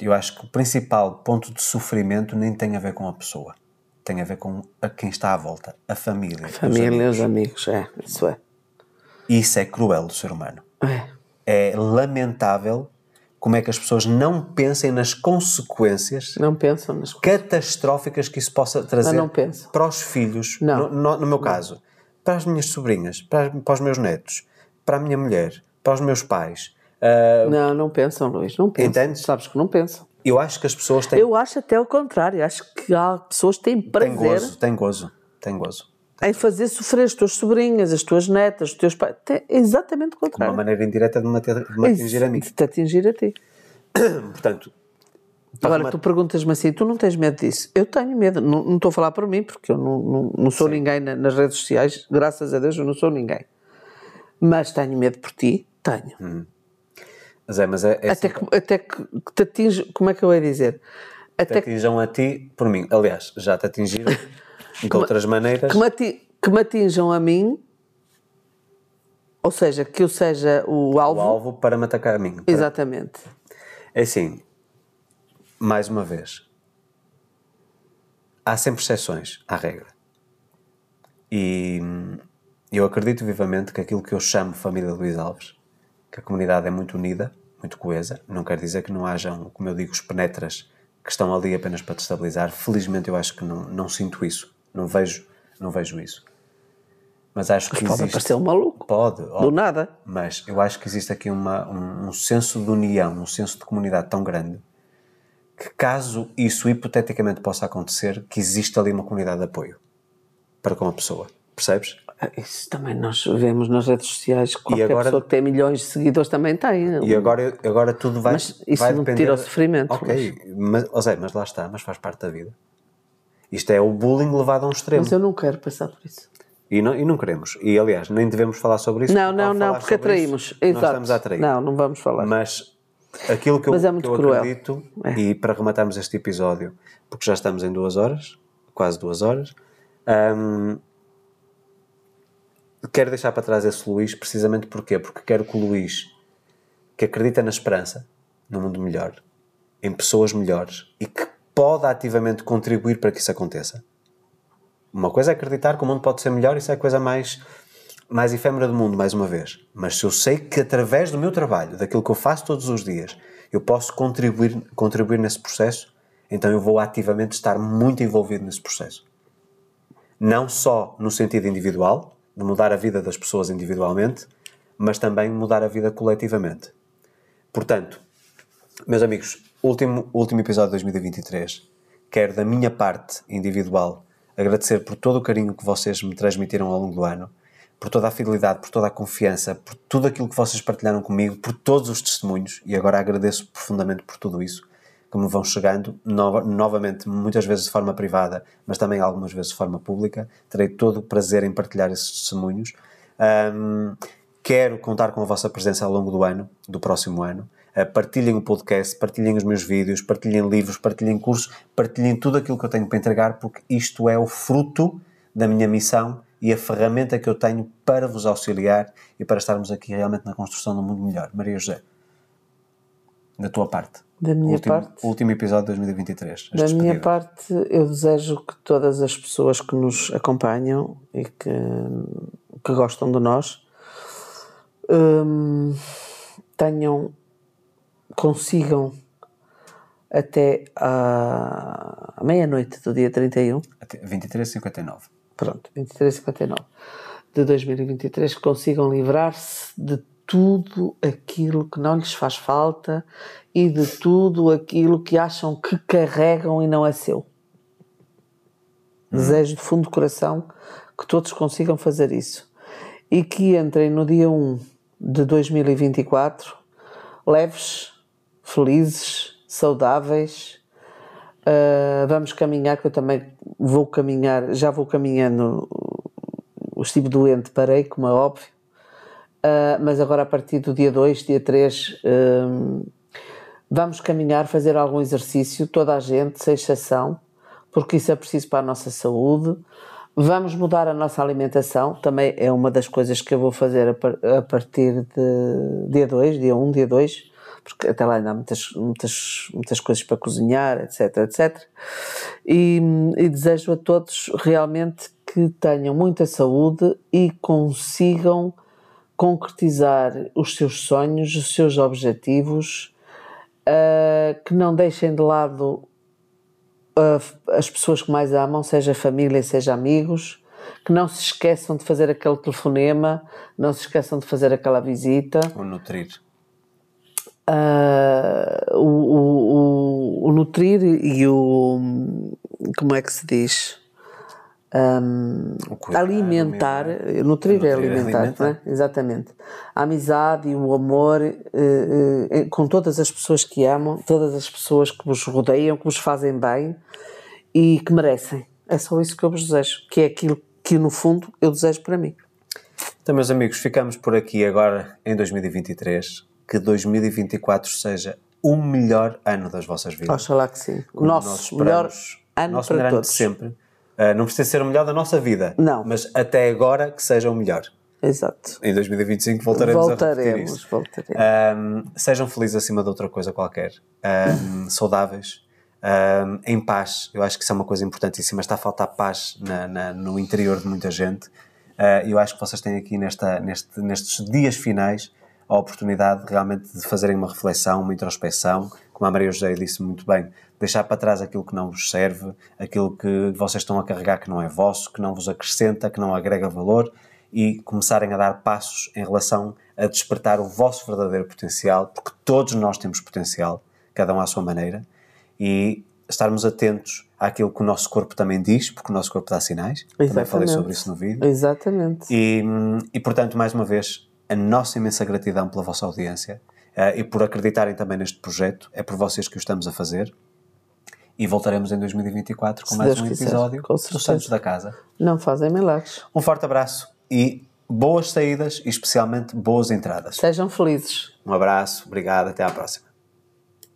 eu acho que o principal ponto de sofrimento nem tem a ver com a pessoa, tem a ver com a quem está à volta, a família. os Família, amigos. os amigos. É, isso é. Isso é cruel do ser humano. É. É lamentável como é que as pessoas não pensem nas consequências Não pensam nas catastróficas que isso possa trazer para os filhos, Não. No, no- no meu caso, para as minhas sobrinhas, para, para os meus netos, para a minha mulher, para os meus pais. Ah, Não, não pensam, Luís. Não pensam. Entendes? Sabes que não pensam. eu acho que as pessoas têm, Eu acho até o contrário. Acho que há pessoas que têm prazer gozo, têm gozo, têm gozo. em fazer sofrer as tuas sobrinhas, as tuas netas, os teus pais. Tem exatamente o Uma contrário. maneira indireta de me, de me atingir a mim. De te atingir a ti. *coughs* Portanto, Agora, remar- tu perguntas-me assim, tu não tens medo disso? Eu tenho medo, não, não estou a falar por mim, porque eu não, não, não sou ninguém na- nas redes sociais, graças a Deus eu não sou ninguém. Mas tenho medo por ti, tenho. Hum. Mas é, mas é, é Até, que, até que te atinge, como é que eu ia dizer? te Até que, atinjam a ti por mim. Aliás, já te atingiram *laughs* de outras maneiras. Que me, ati- que me atinjam a mim, ou seja, que eu seja o o alvo. alvo para me atacar a mim. Para- Exatamente. É assim, mais uma vez, há sempre exceções à regra. E eu acredito vivamente que aquilo que eu chamo família Luís Alves, que a comunidade é muito unida, muito coesa, não quer dizer que não hajam, como eu digo, os penetras que estão ali apenas para destabilizar. Felizmente eu acho que não, não sinto isso, não vejo, não vejo isso. Mas acho que Pode existe... aparecer um maluco. Pode, Do óbvio. nada. Mas eu acho que existe aqui uma, um, um senso de união, um senso de comunidade tão grande que, caso isso hipoteticamente possa acontecer, que existe ali uma comunidade de apoio para com a pessoa. Percebes? Isso também nós vemos nas redes sociais. Qualquer agora- pessoa que tem milhões de seguidores também tem. E agora, agora tudo vai, Mas isso vai não depender... tira o sofrimento, Ok, mas, seja, mas lá está, mas faz parte da vida. Isto é o bullying levado a um extremo. Mas eu não quero passar por isso. E, não, e não queremos. E aliás, nem devemos falar sobre isso. Não, não, não, porque atraímos. isso, Exato. Nós estamos a atrair. Não, não vamos falar. Mas aquilo que eu, Mas é que eu acredito, É. e para rematarmos este episódio, porque já estamos em duas horas, quase duas horas, hum, quero deixar para trás esse Luís, precisamente porquê? Porque quero que o Luís, que acredita na esperança, no mundo melhor, em pessoas melhores e que pode ativamente contribuir para que isso aconteça. Uma coisa é acreditar que o mundo pode ser melhor, isso é a coisa mais, mais efêmera do mundo, mais uma vez. Mas se eu sei que através do meu trabalho, daquilo que eu faço todos os dias, eu posso contribuir, contribuir nesse processo, então eu vou ativamente estar muito envolvido nesse processo. Não só no sentido individual, de mudar a vida das pessoas individualmente, mas também mudar a vida coletivamente. Portanto, meus amigos, último, último episódio de 2023. Quero, da minha parte individual, agradecer por todo o carinho que vocês me transmitiram ao longo do ano, por toda a fidelidade, por toda a confiança, por tudo aquilo que vocês partilharam comigo, por todos os testemunhos, e agora agradeço profundamente por tudo isso, que me vão chegando, nova- novamente, muitas vezes de forma privada, mas também algumas vezes de forma pública. Terei todo o prazer em partilhar esses testemunhos. Ahm, quero contar com a vossa presença ao longo do ano, do próximo ano. Uh, partilhem o podcast, partilhem os meus vídeos, partilhem livros, partilhem cursos, partilhem tudo aquilo que eu tenho para entregar, porque isto é o fruto da minha missão e a ferramenta que eu tenho para vos auxiliar e para estarmos aqui realmente na construção de um mundo melhor. Maria José, da tua parte. Da minha último, parte? Último episódio de 2023. as Da minha despedidas. parte, eu desejo que todas as pessoas que nos acompanham e que, que gostam de nós hum, tenham, consigam até à, à meia-noite do dia 31, Até 23,59. pronto, 23,59 de 2023, que consigam livrar-se de tudo aquilo que não lhes faz falta e de tudo aquilo que acham que carregam e não é seu. Desejo de fundo do coração que todos consigam fazer isso e que entrem no dia 1 de 2024 leves, felizes, saudáveis. Uh, vamos caminhar, que eu também vou caminhar, já vou caminhando. Estive doente, parei, como é óbvio. Uh, mas agora, a partir do dia 2, dia 3, um, vamos caminhar, fazer algum exercício, toda a gente, sem exceção, porque isso é preciso para a nossa saúde. Vamos mudar a nossa alimentação, também é uma das coisas que eu vou fazer a, par- a partir de dia 2, dia 1, um, dia 2, porque até lá ainda há muitas, muitas, muitas coisas para cozinhar, etc, etc. E, e desejo a todos realmente que tenham muita saúde e consigam concretizar os seus sonhos, os seus objetivos, uh, que não deixem de lado uh, as pessoas que mais amam, seja família, seja amigos, que não se esqueçam de fazer aquele telefonema, não se esqueçam de fazer aquela visita. O nutrir. Uh, o, o, o, o nutrir e o. Como é que se diz? Um, cuidar, alimentar, nutrir é Nutrir é alimentar, alimentar. é? exatamente. A amizade e o amor eh, eh, com todas as pessoas que amam, todas as pessoas que vos rodeiam, que vos fazem bem e que merecem. É só isso que eu vos desejo, que é aquilo que no fundo eu desejo para mim. Então, meus amigos, ficamos por aqui agora em 2023. Que 2024 seja o melhor ano das vossas vidas. Oxalá que sim. O nosso melhor ano nosso para melhor ano de todos. sempre. Uh, não precisa ser o melhor da nossa vida. Não. Mas até agora que seja o melhor. Exato. Em 2025 voltaremos, a repetir Voltaremos, isto. voltaremos. Um, sejam felizes acima de outra coisa qualquer. Um, *laughs* saudáveis. um, em paz. Eu acho que isso é uma coisa importantíssima. Está a faltar paz na- na- no interior de muita gente. Uh, eu acho que vocês têm aqui nesta, neste- nestes dias finais a oportunidade de realmente de fazerem uma reflexão, uma introspecção, como a Maria José disse muito bem, deixar para trás aquilo que não vos serve, aquilo que vocês estão a carregar que não é vosso, que não vos acrescenta, que não agrega valor e começarem a dar passos em relação a despertar o vosso verdadeiro potencial, porque todos nós temos potencial, cada um à sua maneira, e estarmos atentos àquilo que o nosso corpo também diz, porque o nosso corpo dá sinais. Também falei Exatamente. sobre isso no vídeo. Exatamente. E, e, portanto, mais uma vez, a nossa imensa gratidão pela vossa audiência eh, e por acreditarem também neste projeto. É por vocês que o estamos a fazer. E voltaremos em 2024 com Se mais Deus um quiser, episódio dos. Santos da Casa. Não fazem milagres. Um forte abraço e boas saídas e especialmente boas entradas. Sejam felizes. Um abraço, obrigado, até à próxima.